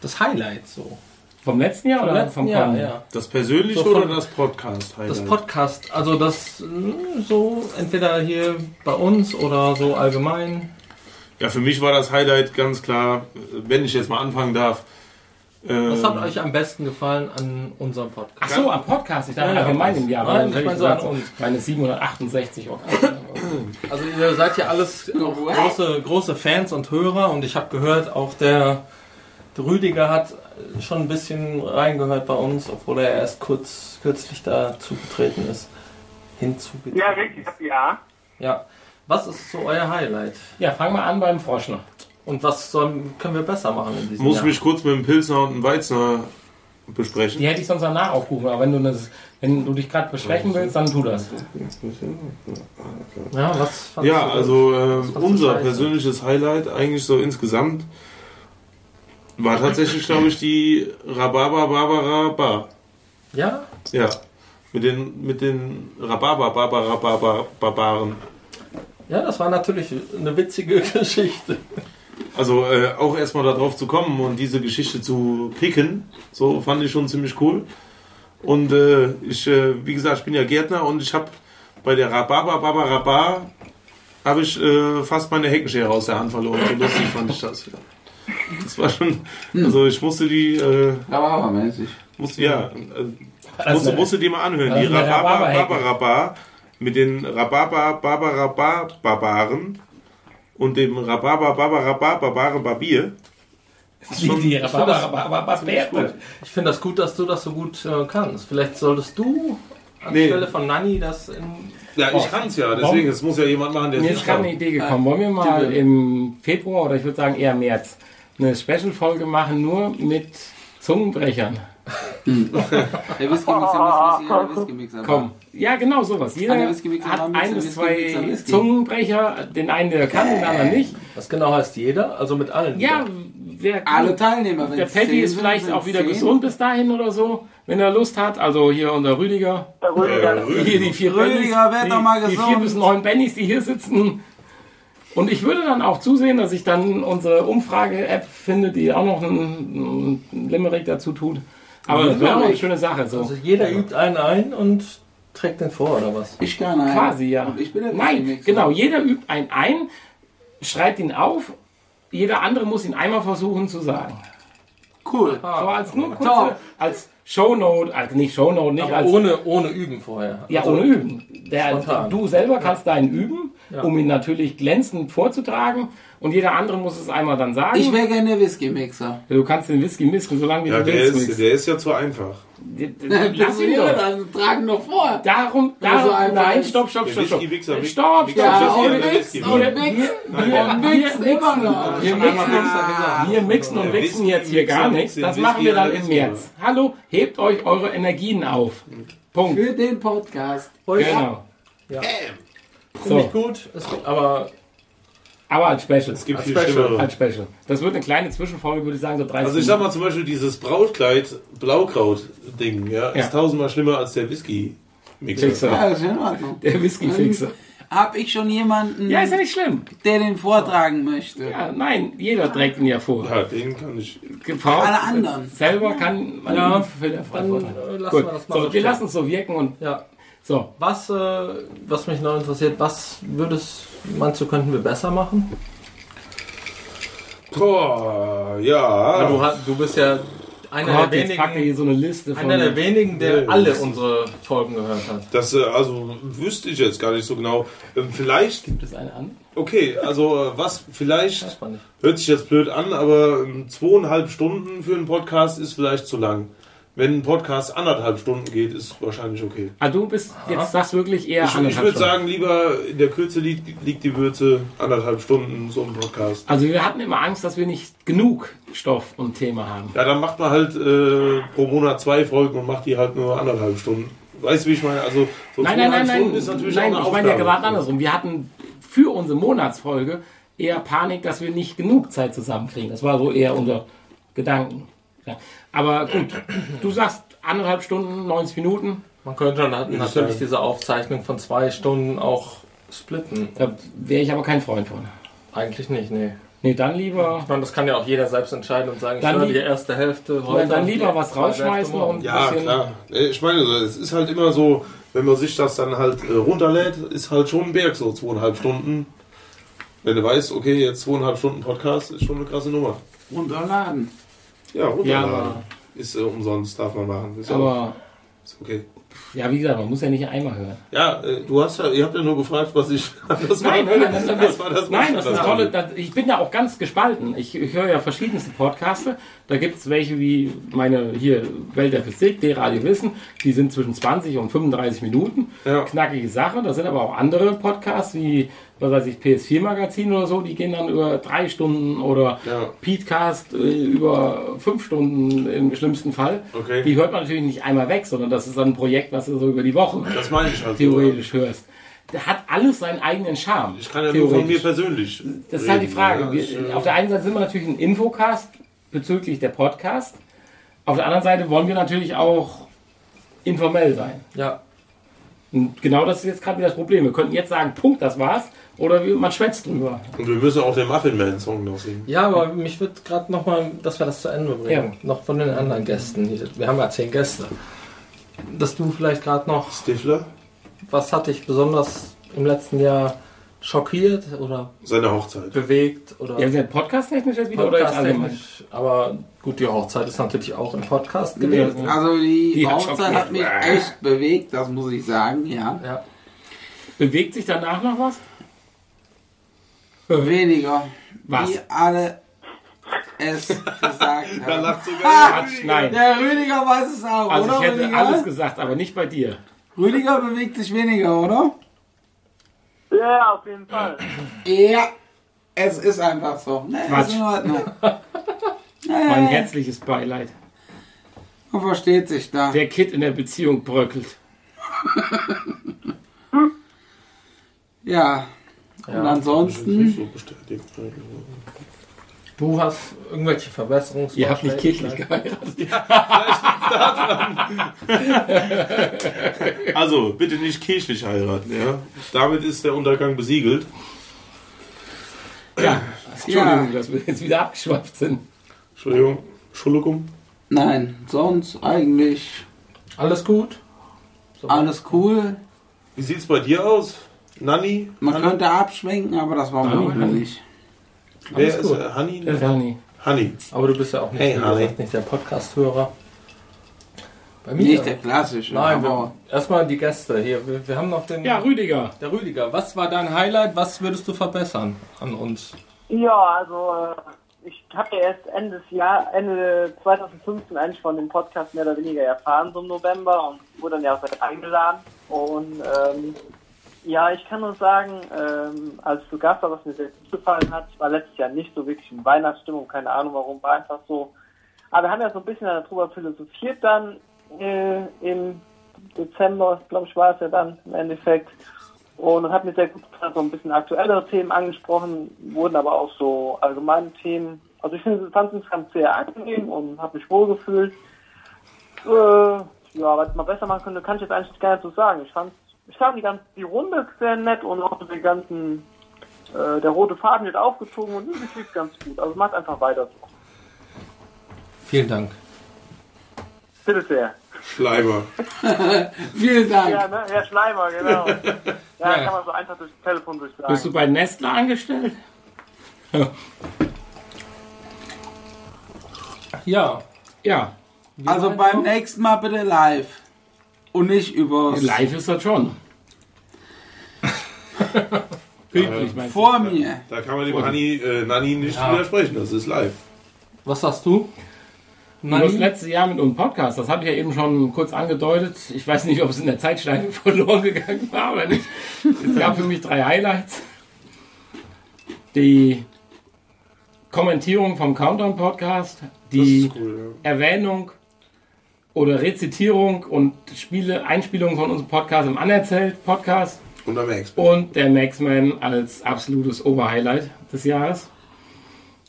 das Highlight so. Vom letzten Jahr Vom oder letzten vom Jahr, kommenden? ja. Das persönliche So oder das Podcast? Das Podcast, also das mh, so entweder hier bei uns oder so allgemein. Ja, für mich war das Highlight ganz klar, wenn ich jetzt mal anfangen darf. Was ähm, hat euch am besten gefallen an unserem Podcast? Ach so, am Podcast. Ich dachte Ja, ja. allgemein im Jahr. Nein, Dann ich meine so an uns. Meine 768 Euro. Also ihr seid ja alles große, große Fans und Hörer und ich habe gehört, auch der, der Rüdiger hat schon ein bisschen reingehört bei uns, obwohl er erst kurz kürzlich dazu getreten ist. Hinzugetreten. Ja, richtig, ja. Ja. Was ist so euer Highlight? Ja, fang mal an beim Froschner. Und was sollen, können wir besser machen in diesem muss Jahr? mich kurz mit dem Pilsner und dem Weizner besprechen. Die hätte ich sonst danach aufgerufen, aber wenn du, das, wenn du dich gerade besprechen willst, dann tu das. ja, was Ja, du- also äh, unser persönliches Highlight eigentlich so insgesamt war tatsächlich, glaube ich, die Rhabarber Barbara Bar. Ja? Ja, mit den mit den Rhabarber Barbara Barbara Barbaren. Ja, das war natürlich eine witzige Geschichte. Also äh, auch erstmal darauf zu kommen und diese Geschichte zu picken, so fand ich schon ziemlich cool. Und äh, ich, äh, wie gesagt, ich bin ja Gärtner und ich habe bei der Rhabarber Barbara Bar habe ich äh, fast meine Heckenschere aus der Hand verloren. So lustig fand ich das. Das war schon, also ich musste die, äh, Rhabarbermäßig. musste, ja, äh, Also, musste, musste die mal anhören. Die Rhabarber Rhabarberhecke. Barbara Bar mit den Rhabarber Barbara Bar Barbaren und dem Rhabarber Barbara Bar Barbaren Barbier. Die, die Rhabarber, Ich finde das gut, dass du das so gut äh, kannst. Vielleicht solltest du Nee. anstelle von Nanni das in. Ja, ich kann es ja, deswegen, es muss ja jemand machen, der es Mir ist gerade kann. eine Idee gekommen. Wollen wir mal im Februar oder ich würde sagen eher März eine Special-Folge machen, nur mit Zungenbrechern? Der Whisky-Mixer muss wissen, der Whisky-Mixer. Komm. Ja, genau sowas. Jeder der Whisky-Mixer hat ein bis zwei Whisky. Zungenbrecher. Den einen, der kann, den anderen nicht. Was genau heißt jeder? Also mit allen. Ja, wer Alle Teilnehmer. Der wenn's Patty zehn ist sind, vielleicht sind's auch wieder zehn. gesund bis dahin oder so, wenn er Lust hat. Also hier unser Rüdiger. Äh, Hier die vier Rüdiger, werd die, doch mal die gesund. vier bis neun Bennys, die hier sitzen. Und ich würde dann auch zusehen, dass ich dann unsere Umfrage-App finde, die auch noch einen, einen Limerick dazu tut. Aber das wäre auch eine schöne Sache. So. Also jeder übt einen ein und trägt den vor, oder was? Ich kann einen. Quasi, ja. Und ich bin der Nein, Whisky-Mixer. genau. Jeder übt einen ein, schreibt ihn auf. Jeder andere muss ihn einmal versuchen zu sagen. Cool. So als nur kurze, Top. als Shownote, also nicht Shownote, nicht Aber als ohne, ohne Üben vorher. Ja, Also, ohne Üben. Der, du selber kannst deinen üben, Ja. um ihn natürlich glänzend vorzutragen. Und jeder andere muss es einmal dann sagen. Ich wäre gerne der Whisky-Mixer. du kannst den Whisky mischen, solange wie Ja, du der willst. ist, der ist ja zu einfach. Lass ihn doch. dann tragen noch vor. Darum, so darum, einfach nein, stopp, stopp, stopp, stopp. Whisky-Mixer Stopp, stopp, stopp. Ja, ja, mixen, und Wir, mixen. wir, Und wir, mixen mixen, mixen, mixen mixen jetzt hier gar nichts. Das machen wir dann im März. Hallo, hebt euch eure Energien auf. Punkt. Für den Podcast. Genau. Finde ich gut, ist gut, aber Aber als Special. Es gibt Als viel Special. Schlimmere. Als Special. Das wird eine kleine Zwischenfolge, würde ich sagen, so 30 Also ich sag mal zum Beispiel dieses Brautkleid Blaukraut-Ding, ja, Ja. ist tausendmal schlimmer als der Whisky-Mixer. Fixer. Ja, das ist in Ordnung. Der Whisky-Fixer. Hab ich schon jemanden, Ja, ist ja nicht schlimm. der den vortragen möchte? Ja, nein, jeder trägt ihn ja vor. Ja, den kann ich. Gebraucht. Alle anderen. Selber kann man Ja, ihn fehlerfrei dann vortragen. äh, lassen Gut, wir das mal so, so wir lassen es so wirken und Ja. So. Was, äh, was mich noch interessiert, was würdest meinst du, könnten wir besser machen? Boah, ja. du, hast- du bist ja einer Gott, der er wenigen, hier so eine Liste von. einer der wenigen, der alle unsere Folgen gehört hat. Das, äh, also, wüsste ich jetzt gar nicht so genau. Ähm, Vielleicht, Gibt es eine an? okay, also, äh, was vielleicht, hört sich jetzt blöd an, aber ähm, zweieinhalb Stunden für einen Podcast ist vielleicht zu lang. Wenn ein Podcast anderthalb Stunden geht, ist wahrscheinlich okay. Ah, du bist jetzt sagst wirklich eher Ich, ich würde Stunden. sagen, lieber in der Kürze liegt, liegt die Würze anderthalb Stunden so ein Podcast. Also wir hatten immer Angst, dass wir nicht genug Stoff und Thema haben. Ja, dann macht man halt äh, pro Monat zwei Folgen und macht die halt nur anderthalb Stunden. weißt du, wie ich meine? Also, so Nein, nein, nein, zweieinhalb nein. Stunden ist natürlich nein auch eine ich meine ja gerade andersrum. Wir hatten für unsere Monatsfolge eher Panik, dass wir nicht genug Zeit zusammenkriegen. Das war so eher unser Gedanken. Ja. Aber gut, du sagst anderthalb Stunden, 90 Minuten. Man könnte dann ich natürlich diese Aufzeichnung von zwei Stunden auch splitten. Da wäre ich aber kein Freund von. Eigentlich nicht, nee. Nee, dann lieber, Ich meine, das kann ja auch jeder selbst entscheiden und sagen, ich Dann höre lieb- die erste Hälfte heute. dann lieber was rausschmeißen und- Ja, bisschen- klar. Äh, Ich meine, es ist halt immer so, wenn man sich das dann halt äh, runterlädt, ist halt schon ein Berg, so zweieinhalb Stunden. Wenn du weißt, okay, jetzt zweieinhalb Stunden Podcast, ist schon eine krasse Nummer. Runterladen. Ja, runterladen. Ja, aber- ist äh, umsonst, darf man machen. Ist, auch, aber ist okay. ja, wie gesagt, man muss ja nicht einmal hören. Ja, äh, du hast ja, ihr habt ja nur gefragt, was ich anders Nein, nein, nein, nein, Das war das, Nein, das ist das tolle. Das, ich bin ja auch ganz gespalten. Ich, ich höre ja verschiedenste Podcasts. Da gibt es welche wie meine hier Welt der Physik, D-Radio Wissen. Die sind zwischen 20 und 35 Minuten. Ja. Knackige Sache. Das sind aber auch andere Podcasts wie, was weiß ich, PS4 Magazin oder so. Die gehen dann über drei Stunden oder Ja. Petecast äh, über fünf Stunden im schlimmsten Fall. Okay. Die hört man natürlich nicht einmal weg, sondern das ist dann ein Projekt, was du so über die Woche Das meine ich halt. so. theoretisch hörst. Der hat alles seinen eigenen Charme. Ich kann ja nur von mir persönlich. Das ist halt die reden, Frage. ja. Wir, Ich, äh, auf der einen Seite sind wir natürlich ein Infocast bezüglich der Podcast. Auf der anderen Seite wollen wir natürlich auch informell sein. Ja, Und genau das ist jetzt gerade wieder das Problem. Wir könnten jetzt sagen, Punkt, das war's. Oder man schwätzt drüber. Und wir müssen auch den Muffin Man Song noch singen. ja aber mich wird gerade nochmal, dass wir das zu Ende bringen. Noch von den anderen Gästen. Wir haben ja zehn Gäste. Dass du vielleicht gerade noch, Stifler, was hat dich besonders im letzten Jahr schockiert oder seine Hochzeit. bewegt oder Ja, wir sind podcast-technisch jetzt wieder oder jetzt allgemein? Podcast-technisch? Aber gut, die Hochzeit ist natürlich auch im Podcast gewesen. Also die, Die hat Hochzeit schockiert. hat mich echt bewegt, das muss ich sagen, ja. Ja. Bewegt sich danach noch was? Weniger. Was? Wie alle es gesagt Da haben. lacht sogar Quatsch, nein. Der Rüdiger weiß es auch, Also oder ich hätte Rüdiger? alles gesagt, aber nicht bei dir. Rüdiger bewegt sich weniger, oder? Ja, auf jeden Fall. Ja, es ist einfach so. Ne, Quatsch. ist in Ordnung. Mein herzliches Beileid. man versteht sich da. Der Kid in der Beziehung bröckelt. Ja. Und Ja. Nicht ansonsten, so bestätigt. Du hast irgendwelche Verbesserungsvorschläge? Ihr habt nicht kirchlich geheiratet. Also, bitte nicht kirchlich heiraten, ja? Damit ist der Untergang besiegelt. Ja, Entschuldigung, Ja. dass wir jetzt wieder abgeschweift sind. Entschuldigung. Entschuldigung. nein, sonst eigentlich Alles gut? So. alles cool. Wie sieht's bei dir aus? Nanni? Man Hanni? könnte abschwenken, aber das wollen wir Hanni, heute Hanni. nicht. Wer Alles ist gut. Hanni? Das war nie. Hanni. Aber du bist ja auch nicht, Hey, wie Harry. gesagt, nicht der Podcast-Hörer. Bei mir? Nicht der klassische, Nein, aber wir, erstmal die Gäste hier. Wir, wir haben noch den. Ja, Rüdiger. der Rüdiger. Was war dein Highlight? Was würdest du verbessern an uns? Ja, also äh, ich habe ja erst Ende des Jahr, Ende 2015 eigentlich von dem Podcast mehr oder weniger erfahren, so im November und wurde dann ja auch eingeladen. Und ähm, ja, ich kann nur sagen, ähm, als du Gast war, was mir sehr gut gefallen hat, ich war letztes Jahr nicht so wirklich in Weihnachtsstimmung, keine Ahnung warum, war einfach so. Aber wir haben ja so ein bisschen darüber philosophiert dann äh, im Dezember, glaube ich, war es ja dann im Endeffekt. Und das hat mir sehr gut gefallen, so ein bisschen aktuellere Themen angesprochen, wurden aber auch so allgemeine Themen. Also ich finde, fand es insgesamt sehr angenehm und habe mich wohl gefühlt. Äh, ja, was man besser machen könnte, kann ich jetzt eigentlich gar nicht so sagen. Ich fand, ich fand die ganze, die Runde sehr nett und auch den ganzen, äh, der rote Faden wird aufgezogen und das lief ganz gut. Also macht einfach weiter so. Vielen Dank. Bitte sehr. Schleimer. vielen Dank. Ja, ne? Herr Schleimer, genau. Ja, kann man so einfach durchs Telefon durchsagen. Bist du bei Nestle angestellt? Ja. Ja, Also beim nächsten Mal bitte live. Und nicht über live ist das schon. Meinst du? vor mir. Da kann man dem Hanni, äh, Nanni nicht Ja. widersprechen. Das ist live. Was sagst du? Und das letzte Jahr mit unserem Podcast, das habe ich ja eben schon kurz angedeutet. Ich weiß nicht, ob es in der Zeitschleife verloren gegangen war oder nicht. Es gab für mich drei Highlights. Die Kommentierung vom Countdown-Podcast, die cool, Erwähnung oder Rezitierung und Spiele, Einspielungen von unserem Podcast im Anerzählt Podcast Und am Max. und der Maxman als absolutes Oberhighlight des Jahres.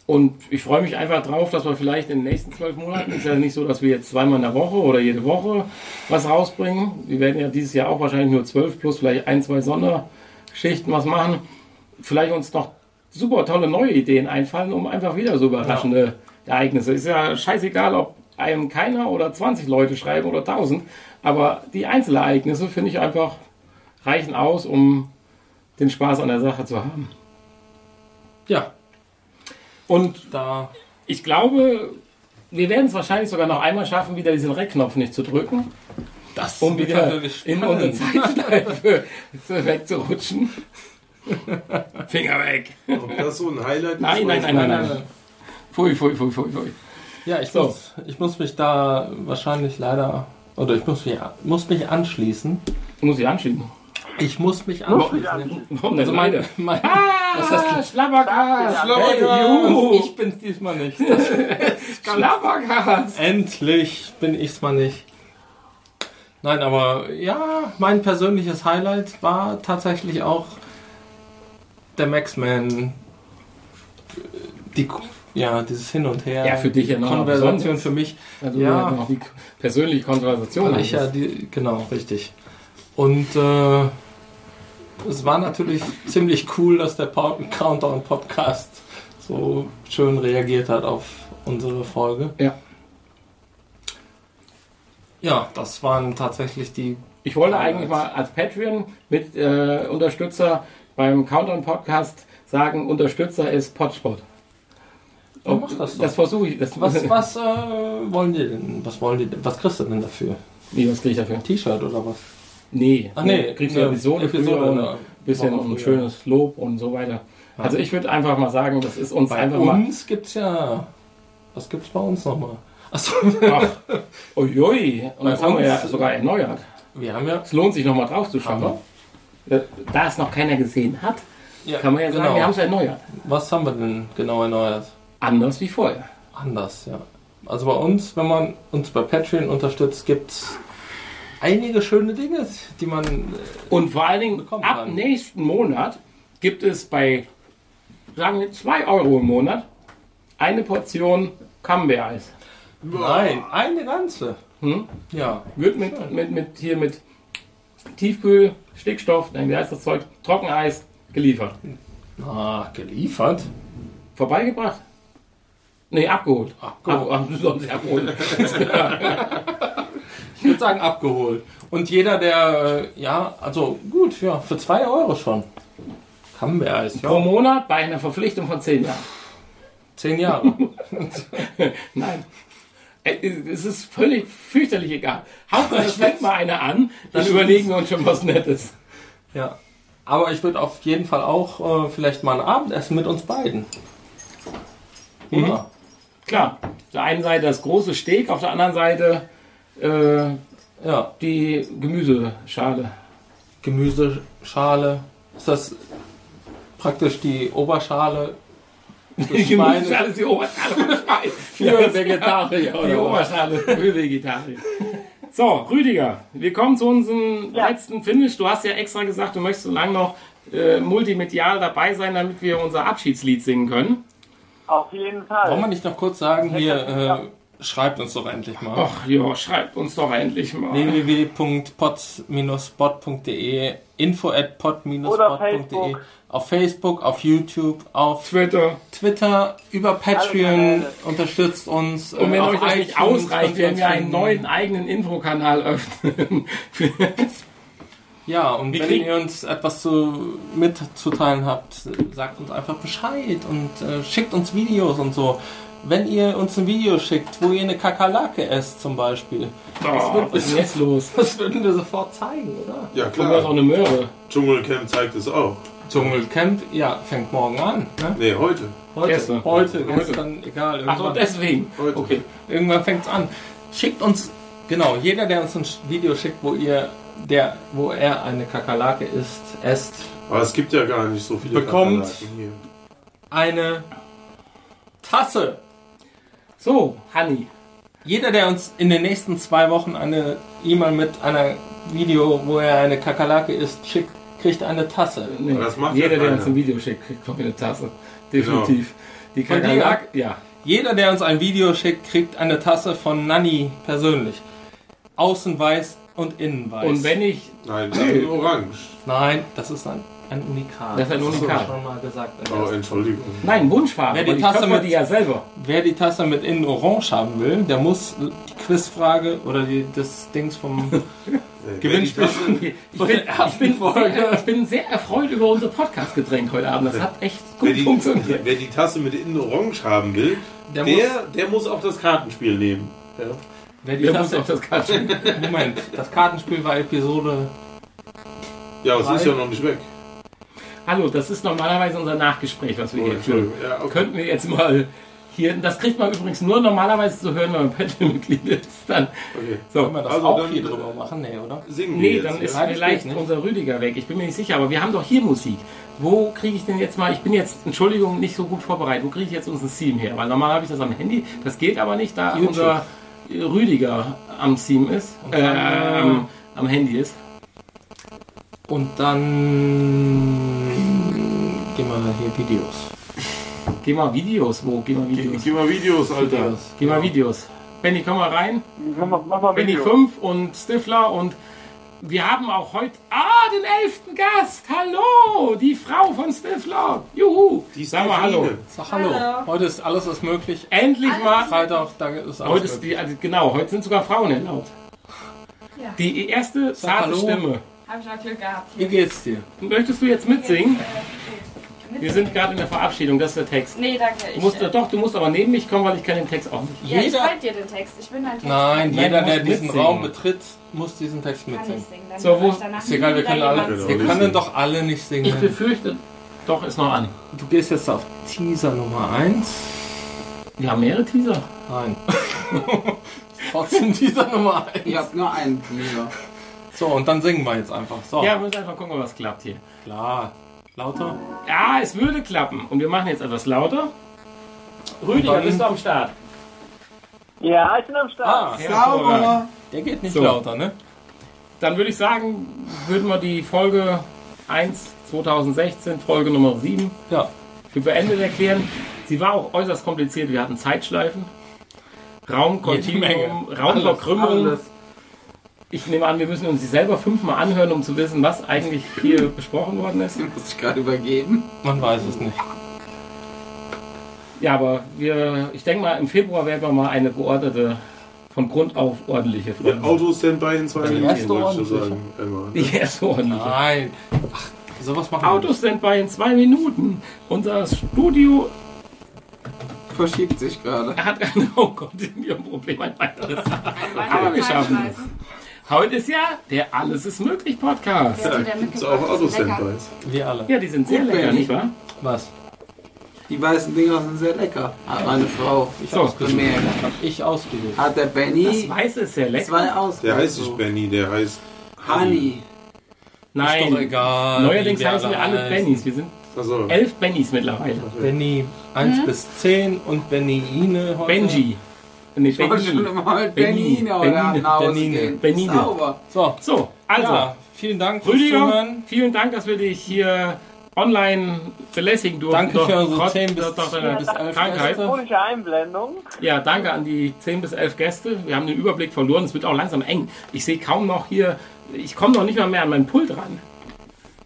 Und ich freue mich einfach drauf, dass wir vielleicht in den nächsten zwölf Monaten, ist ja nicht so, dass wir jetzt zweimal in der Woche oder jede Woche was rausbringen. Wir werden ja dieses Jahr auch wahrscheinlich nur zwölf plus vielleicht ein, zwei Sonderschichten was machen. Vielleicht uns noch super tolle neue Ideen einfallen, um einfach wieder so überraschende Ereignisse. Ist ja scheißegal, ob einem keiner oder 20 Leute schreiben oder 1000, aber die Einzelereignisse finde ich einfach reichen aus, um den Spaß an der Sache zu haben. Ja, Und da ich glaube, wir werden es wahrscheinlich sogar noch einmal schaffen, wieder diesen Rec-Knopf nicht zu drücken, das um wieder in unsere Zeitschleife wegzurutschen. Finger weg. Ob das so ein Highlight Nein, ist? nein, nein, nein, nicht. nein. Pfui, pfui, pfui, pfui, pfui. Ja, ich, So. muss, ich muss mich da wahrscheinlich leider, oder ich muss mich, muss mich anschließen. Muss ich anschieben. Ich muss mich anschließen. Warum denn Also mein, meine? mein, Was hast du? Schlabbergas! Hey, Juhu. ich bin's diesmal nicht. Schlabbergas! Endlich bin ich's mal nicht. Nein, aber ja, mein persönliches Highlight war tatsächlich auch der Maxman. Die, ja, dieses Hin und Her. Ja, für dich ja noch Konversation für mich. Also Ja. noch die persönliche Konversation. Weil ich ja die, genau, richtig. Und äh, es war natürlich ziemlich cool, dass der Pa- Countdown Podcast so schön reagiert hat auf unsere Folge. Ja. Ja, das waren tatsächlich die. Ich wollte eigentlich mal als Patreon mit äh, Unterstützer beim Countdown Podcast sagen, Unterstützer ist Potspot. Ja, mach das doch. Das versuche ich. Das, Was, was äh, wollen die denn? Was wollen die denn? Was kriegst du denn dafür? Wie, was kriege ich dafür? Ein T-Shirt oder was? Nee, Ach nee, kriegst du eine Episode, Episode, früher und ne? ein bisschen ein schönes Lob und so weiter. Also ich würde einfach mal sagen, das ist uns Bei einfach mal. uns gibt's ja. Was gibt's bei uns nochmal? Achso, Ach, uiui, und Bei das haben wir ja uns- sogar erneuert. wir haben ja. Es lohnt sich nochmal drauf zu schauen. Ja, Da es noch keiner gesehen hat, ja kann man ja sagen, genau. wir haben es erneuert. Was haben wir denn genau erneuert? Anders wie vorher. Anders, ja. Also bei uns, wenn man uns bei Patreon unterstützt, gibt's einige schöne Dinge, die man. äh, Und vor allen Dingen ab kann. nächsten Monat gibt es bei, sagen wir, 2 Euro im Monat eine Portion Camembert-Eis. Nein, eine ganze. Hm? Ja. Wird mit, mit, mit, hier mit Tiefkühl, Stickstoff, nein, wie heißt das Zeug? Trockeneis geliefert. Ah, geliefert. Vorbeigebracht? Nee, abgeholt. Abgeholt. Ab, ab, du sollst sie abholen. Ich würde sagen abgeholt. Und jeder, der, äh, ja, also gut, ja, für zwei Euro schon. Camembert-Eis, Pro ja. Monat bei einer Verpflichtung von 10 Jahren. Zehn Jahre. Nein. Äh, Es ist völlig fürchterlich egal. Hauptsache, es fängt mal einer an, dann überlegen wir uns schon was Nettes. ja. Aber ich würde auf jeden Fall auch äh, vielleicht mal ein Abendessen mit uns beiden. Oder? Klar, auf der einen Seite das große Steak, auf der anderen Seite äh, Ja. die Gemüseschale. Gemüseschale. Ist das praktisch die Oberschale Die? Gemüseschale ist die Oberschale Schwein. Für Vegetarier, Die oder was? Oberschale für Vegetarier. So, Rüdiger, wir kommen zu unserem Ja. letzten Finish. Du hast ja extra gesagt, du möchtest so lange noch äh, multimedial dabei sein, damit wir unser Abschiedslied singen können. Auf jeden Fall. Wollen wir nicht noch kurz sagen, hier, äh, schreibt uns doch endlich mal. Ach ja, schreibt uns doch endlich mal. www.pod-spot.de info at pod-spot.de auf Facebook, auf YouTube, auf Twitter. Twitter, über Patreon, unterstützt uns. Und wenn äh, euch das nicht ausreicht, werden wir einen neuen eigenen Infokanal öffnen. Ja, und Wir wenn ihr uns etwas zu, mitzuteilen habt, sagt uns einfach Bescheid und äh, schickt uns Videos und so. Wenn ihr uns ein Video schickt, wo ihr eine Kakerlake esst zum Beispiel, oh, was ist denn jetzt los? das würden wir sofort zeigen, oder? Ja, Kommt da ist auch klar. eine Möhre. Dschungelcamp zeigt es auch. Dschungelcamp, ja, fängt morgen an. Ne? Nee, heute. Heute, Gestern. heute, Heute. gestern, egal. Ach so, Irgendwann, deswegen. Heute. Okay. irgendwann fängt's an. Schickt uns, genau, jeder, der uns ein Video schickt, wo ihr, der, wo er eine Kakerlake isst, esst, Aber es gibt ja gar nicht so viele Bekommt- Kakerlaken hier. eine Tasse. So, Hanni. Jeder, der uns in den nächsten zwei Wochen eine E-Mail mit einer Video, wo er eine Kakerlake isst, schickt, kriegt eine Tasse. Nee, Das macht jeder, ja der uns ein Video schickt, kriegt von mir eine Tasse. Definitiv. Die Von dir? Kakerlake, ja. Jeder, der uns ein Video schickt, kriegt eine Tasse von Nanny persönlich. Außen weiß und innen weiß. Und wenn ich, Nein, nein, orange. Nein, das ist ein, ein Unikat. Das ist ein Unikat. habe ich schon mal gesagt. Oh, Entschuldigung. nein, Wunschfarbe, Wer die ich Tasse mit- die ja selber. Wer die Tasse mit innen orange haben will, der muss die Quizfrage oder die, das Dings vom Gewinnspiel Ich bin, ich, bin Folge. sehr, ich bin sehr erfreut über unser Podcast-Getränk heute Abend. Das hat echt Wer gut die, funktioniert. wer die Tasse mit innen orange haben will, Der der, muss- der, muss auch das Kartenspiel nehmen. Ja. Wer die Wir Tasse, auf das Kartenspiel. Moment, das Kartenspiel war Episode. Ja, es ist ja noch nicht weg. Hallo, das ist normalerweise unser Nachgespräch, was wir Oh, hier führen. Entschuldigung. Ja, okay. Könnten wir jetzt mal hier, das kriegt man übrigens nur normalerweise zu hören, wenn man Patreon-Mitglied ist. Dann, okay. so, Können wir das Also auch dann- hier drüber machen? Nee, oder? Singen wir Nee, jetzt, dann ja? ist Nein, vielleicht unser Rüdiger weg. Ich bin mir nicht sicher, aber wir haben doch hier Musik. Wo kriege ich denn jetzt mal, ich bin jetzt, Entschuldigung, nicht so gut vorbereitet, wo kriege ich jetzt unseren Theme her? Weil normal habe ich das am Handy, das geht aber nicht, da YouTube. unser Rüdiger am Theme ist, Und äh, dann, am, am Handy ist. Und dann gehen wir hier Videos. Geh mal Videos, wo? Geh mal Geh, Videos. geh mal Videos, Alter. Geh mal Videos. Benny, komm mal rein. Mach mal, Benny Video. 5 und Stifler und wir haben auch heute, ah, den elften Gast. Hallo, die Frau von Stifler. Juhu. Die Sag mal. Hallo. Sag hallo. Heute ist alles was möglich. Endlich mal. Freitag, da ist alles Heute ist die, also genau, heute sind sogar Frauen erlaubt. Ja. Die erste Sag zarte hallo. Stimme. Habe ich auch Glück gehabt. Wie geht's dir? Möchtest du jetzt mitsingen? Äh, Wir sind gerade in der Verabschiedung, das ist der Text. Nee, danke. Du Ich, musst, äh, doch, du musst aber neben mich kommen, weil ich kenne den Text auch nicht. ja, ich Jeder- schreibe dir den Text. Ich bin dein Text. Nein, Nein, jeder, du der diesen mitsingen. Raum betritt, muss diesen Text Kann ich mitsingen. singen. Dann So, wo- Ist egal, wir können alle. Wir singen. können doch alle nicht Ich singen. befürchte, doch, ist noch an. Du gehst jetzt auf Teaser Nummer 1. Wir haben mehrere Teaser. Nein. Trotzdem Teaser Nummer 1. Ihr habt nur einen Teaser. So, und dann singen wir jetzt einfach. So, Ja, wir müssen einfach gucken, was klappt hier. klar. Lauter. Ja, es würde klappen. Und wir machen jetzt etwas lauter. Rüdiger, bist du am Start? Ja, ich bin am Start. Ah. Sauber! der geht nicht So. lauter, ne? Dann würde ich sagen, würden wir die Folge 1 2016, Folge Nummer 7, Ja. für beendet erklären. Sie war auch äußerst kompliziert. Wir hatten Zeitschleifen. Raumkontinuum, Raumverkrümmung. Alles. Ich nehme an, wir müssen uns die selber fünfmal anhören, um zu wissen, was eigentlich hier besprochen worden ist. Muss ich gerade übergeben. Man weiß es nicht. Ja, aber wir, ich denke mal, im Februar werden wir mal eine geordnete, von Grund auf ordentliche Folge. Auto Standby in zwei Minuten, wollte ich sagen. Einmal. Die erste ordentliche. Nein. Ach, sowas machen wir Autos sind bei in zwei Minuten. Unser Studio Verschiebt sich gerade. hat ein Raumkontinuum-Problem, ein weiteres. Ein Aber wir weiteres schaffen Zeitschleifen. Heute ist ja der Alles ist möglich Podcast. Ja, gibt's mitgebracht? auch nicht. Wir alle. Ja, die sind sehr Gut, lecker, nicht wahr? Was? Die weißen Dinger sind sehr lecker. Hat meine Frau So, bemerkt. Hab ich ausgesucht. Hat der das Benny Weiße ist sehr lecker. zwei aus. Der heißt nicht Benny, der heißt Honey. Ist doch Nein, egal. neuerdings heißen wir alle heißen. Bennys. Wir sind Achso. elf Bennys mittlerweile. Benny 1 bis 10 und Bennyine heute. Benji. Nee, Ich wollte schon nach Hause Benine. gehen. Benine. Sauber. So, So, also, ja, vielen Dank fürs Rüdiger, Zuhören. vielen Dank, dass wir dich hier online belästigen durften. Danke Doch für unsere trotz- 10 bis, doch deiner bis 11 Krankheit. Gäste. Einblendung. Ja, danke an die 10 bis 11 Gäste. Wir haben den Überblick verloren. Es wird auch langsam eng. Ich sehe kaum noch hier, ich komme noch nicht mal mehr an meinen Pult ran.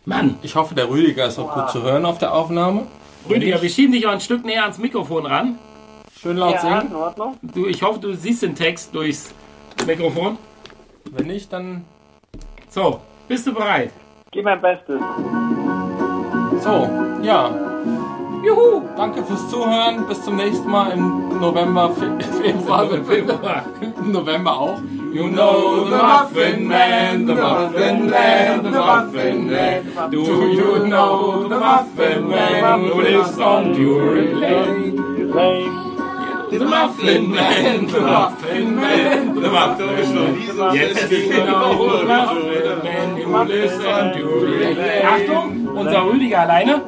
Mann, Ich hoffe, der Rüdiger ist auch gut zu hören auf der Aufnahme. Rüdiger, wir schieben dich auch ein Stück näher ans Mikrofon ran. Schön laut Ja, singen. in Ordnung. Du, ich hoffe, du siehst den Text durchs Mikrofon. Wenn nicht, dann So, bist du bereit? Gib mein Bestes. so. Ja, Juhu! danke fürs Zuhören. Bis zum nächsten Mal im November, Fe Februar, Februar. im November auch. You know the Muffin Man, the Muffin Man, the Muffin Man. Do you know the Muffin Man who lives on Drury Lane? The Muffin Man, the Muffin Man, the Muffin Man. Jetzt you know the Muffin Man on Drury Lane. Achtung, unser Rüdiger alleine.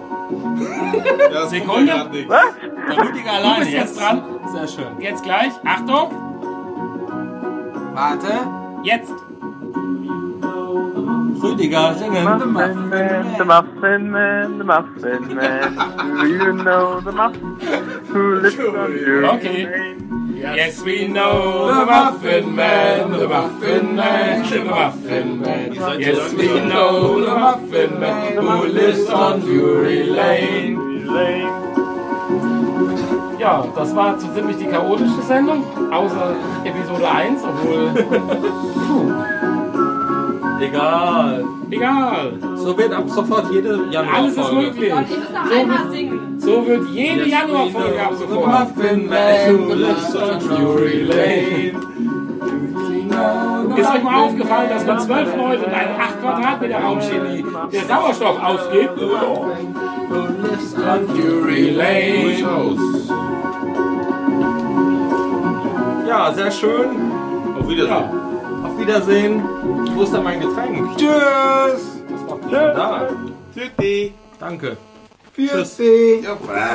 Ja, Sekunde. nix. Der Rüdiger alleine bist jetzt dran. Sehr schön. Jetzt gleich. Achtung. Warte. Jetzt! Rüdiger, singen. Muffin Man, the Muffin Man, the Muffin Man. Do you know the Muffin who lives on your Okay. Yes, we know the Muffin Man, the Muffin Man, the Muffin Man. Yes, we know the Muffin Man who lives on Drury Lane. Ja, das war so ziemlich die chaotische Sendung, außer Episode 1, obwohl. Egal. Egal, So wird ab sofort jede Januar alles ist möglich. Und noch einmal singen. So wird jede Januarfolge ab sofort. Ist euch mal aufgefallen, dass man zwölf Leute in einem 8 Quadratmeter Raum stehen, der Sauerstoff ausgeht? Drury Lane. Ja, sehr schön. Auf Wiedersehen. Ja. Auf Wiedersehen. Wo ist denn mein Getränk? Tschüss. Da. Tschüssi. Danke. Tschüssi.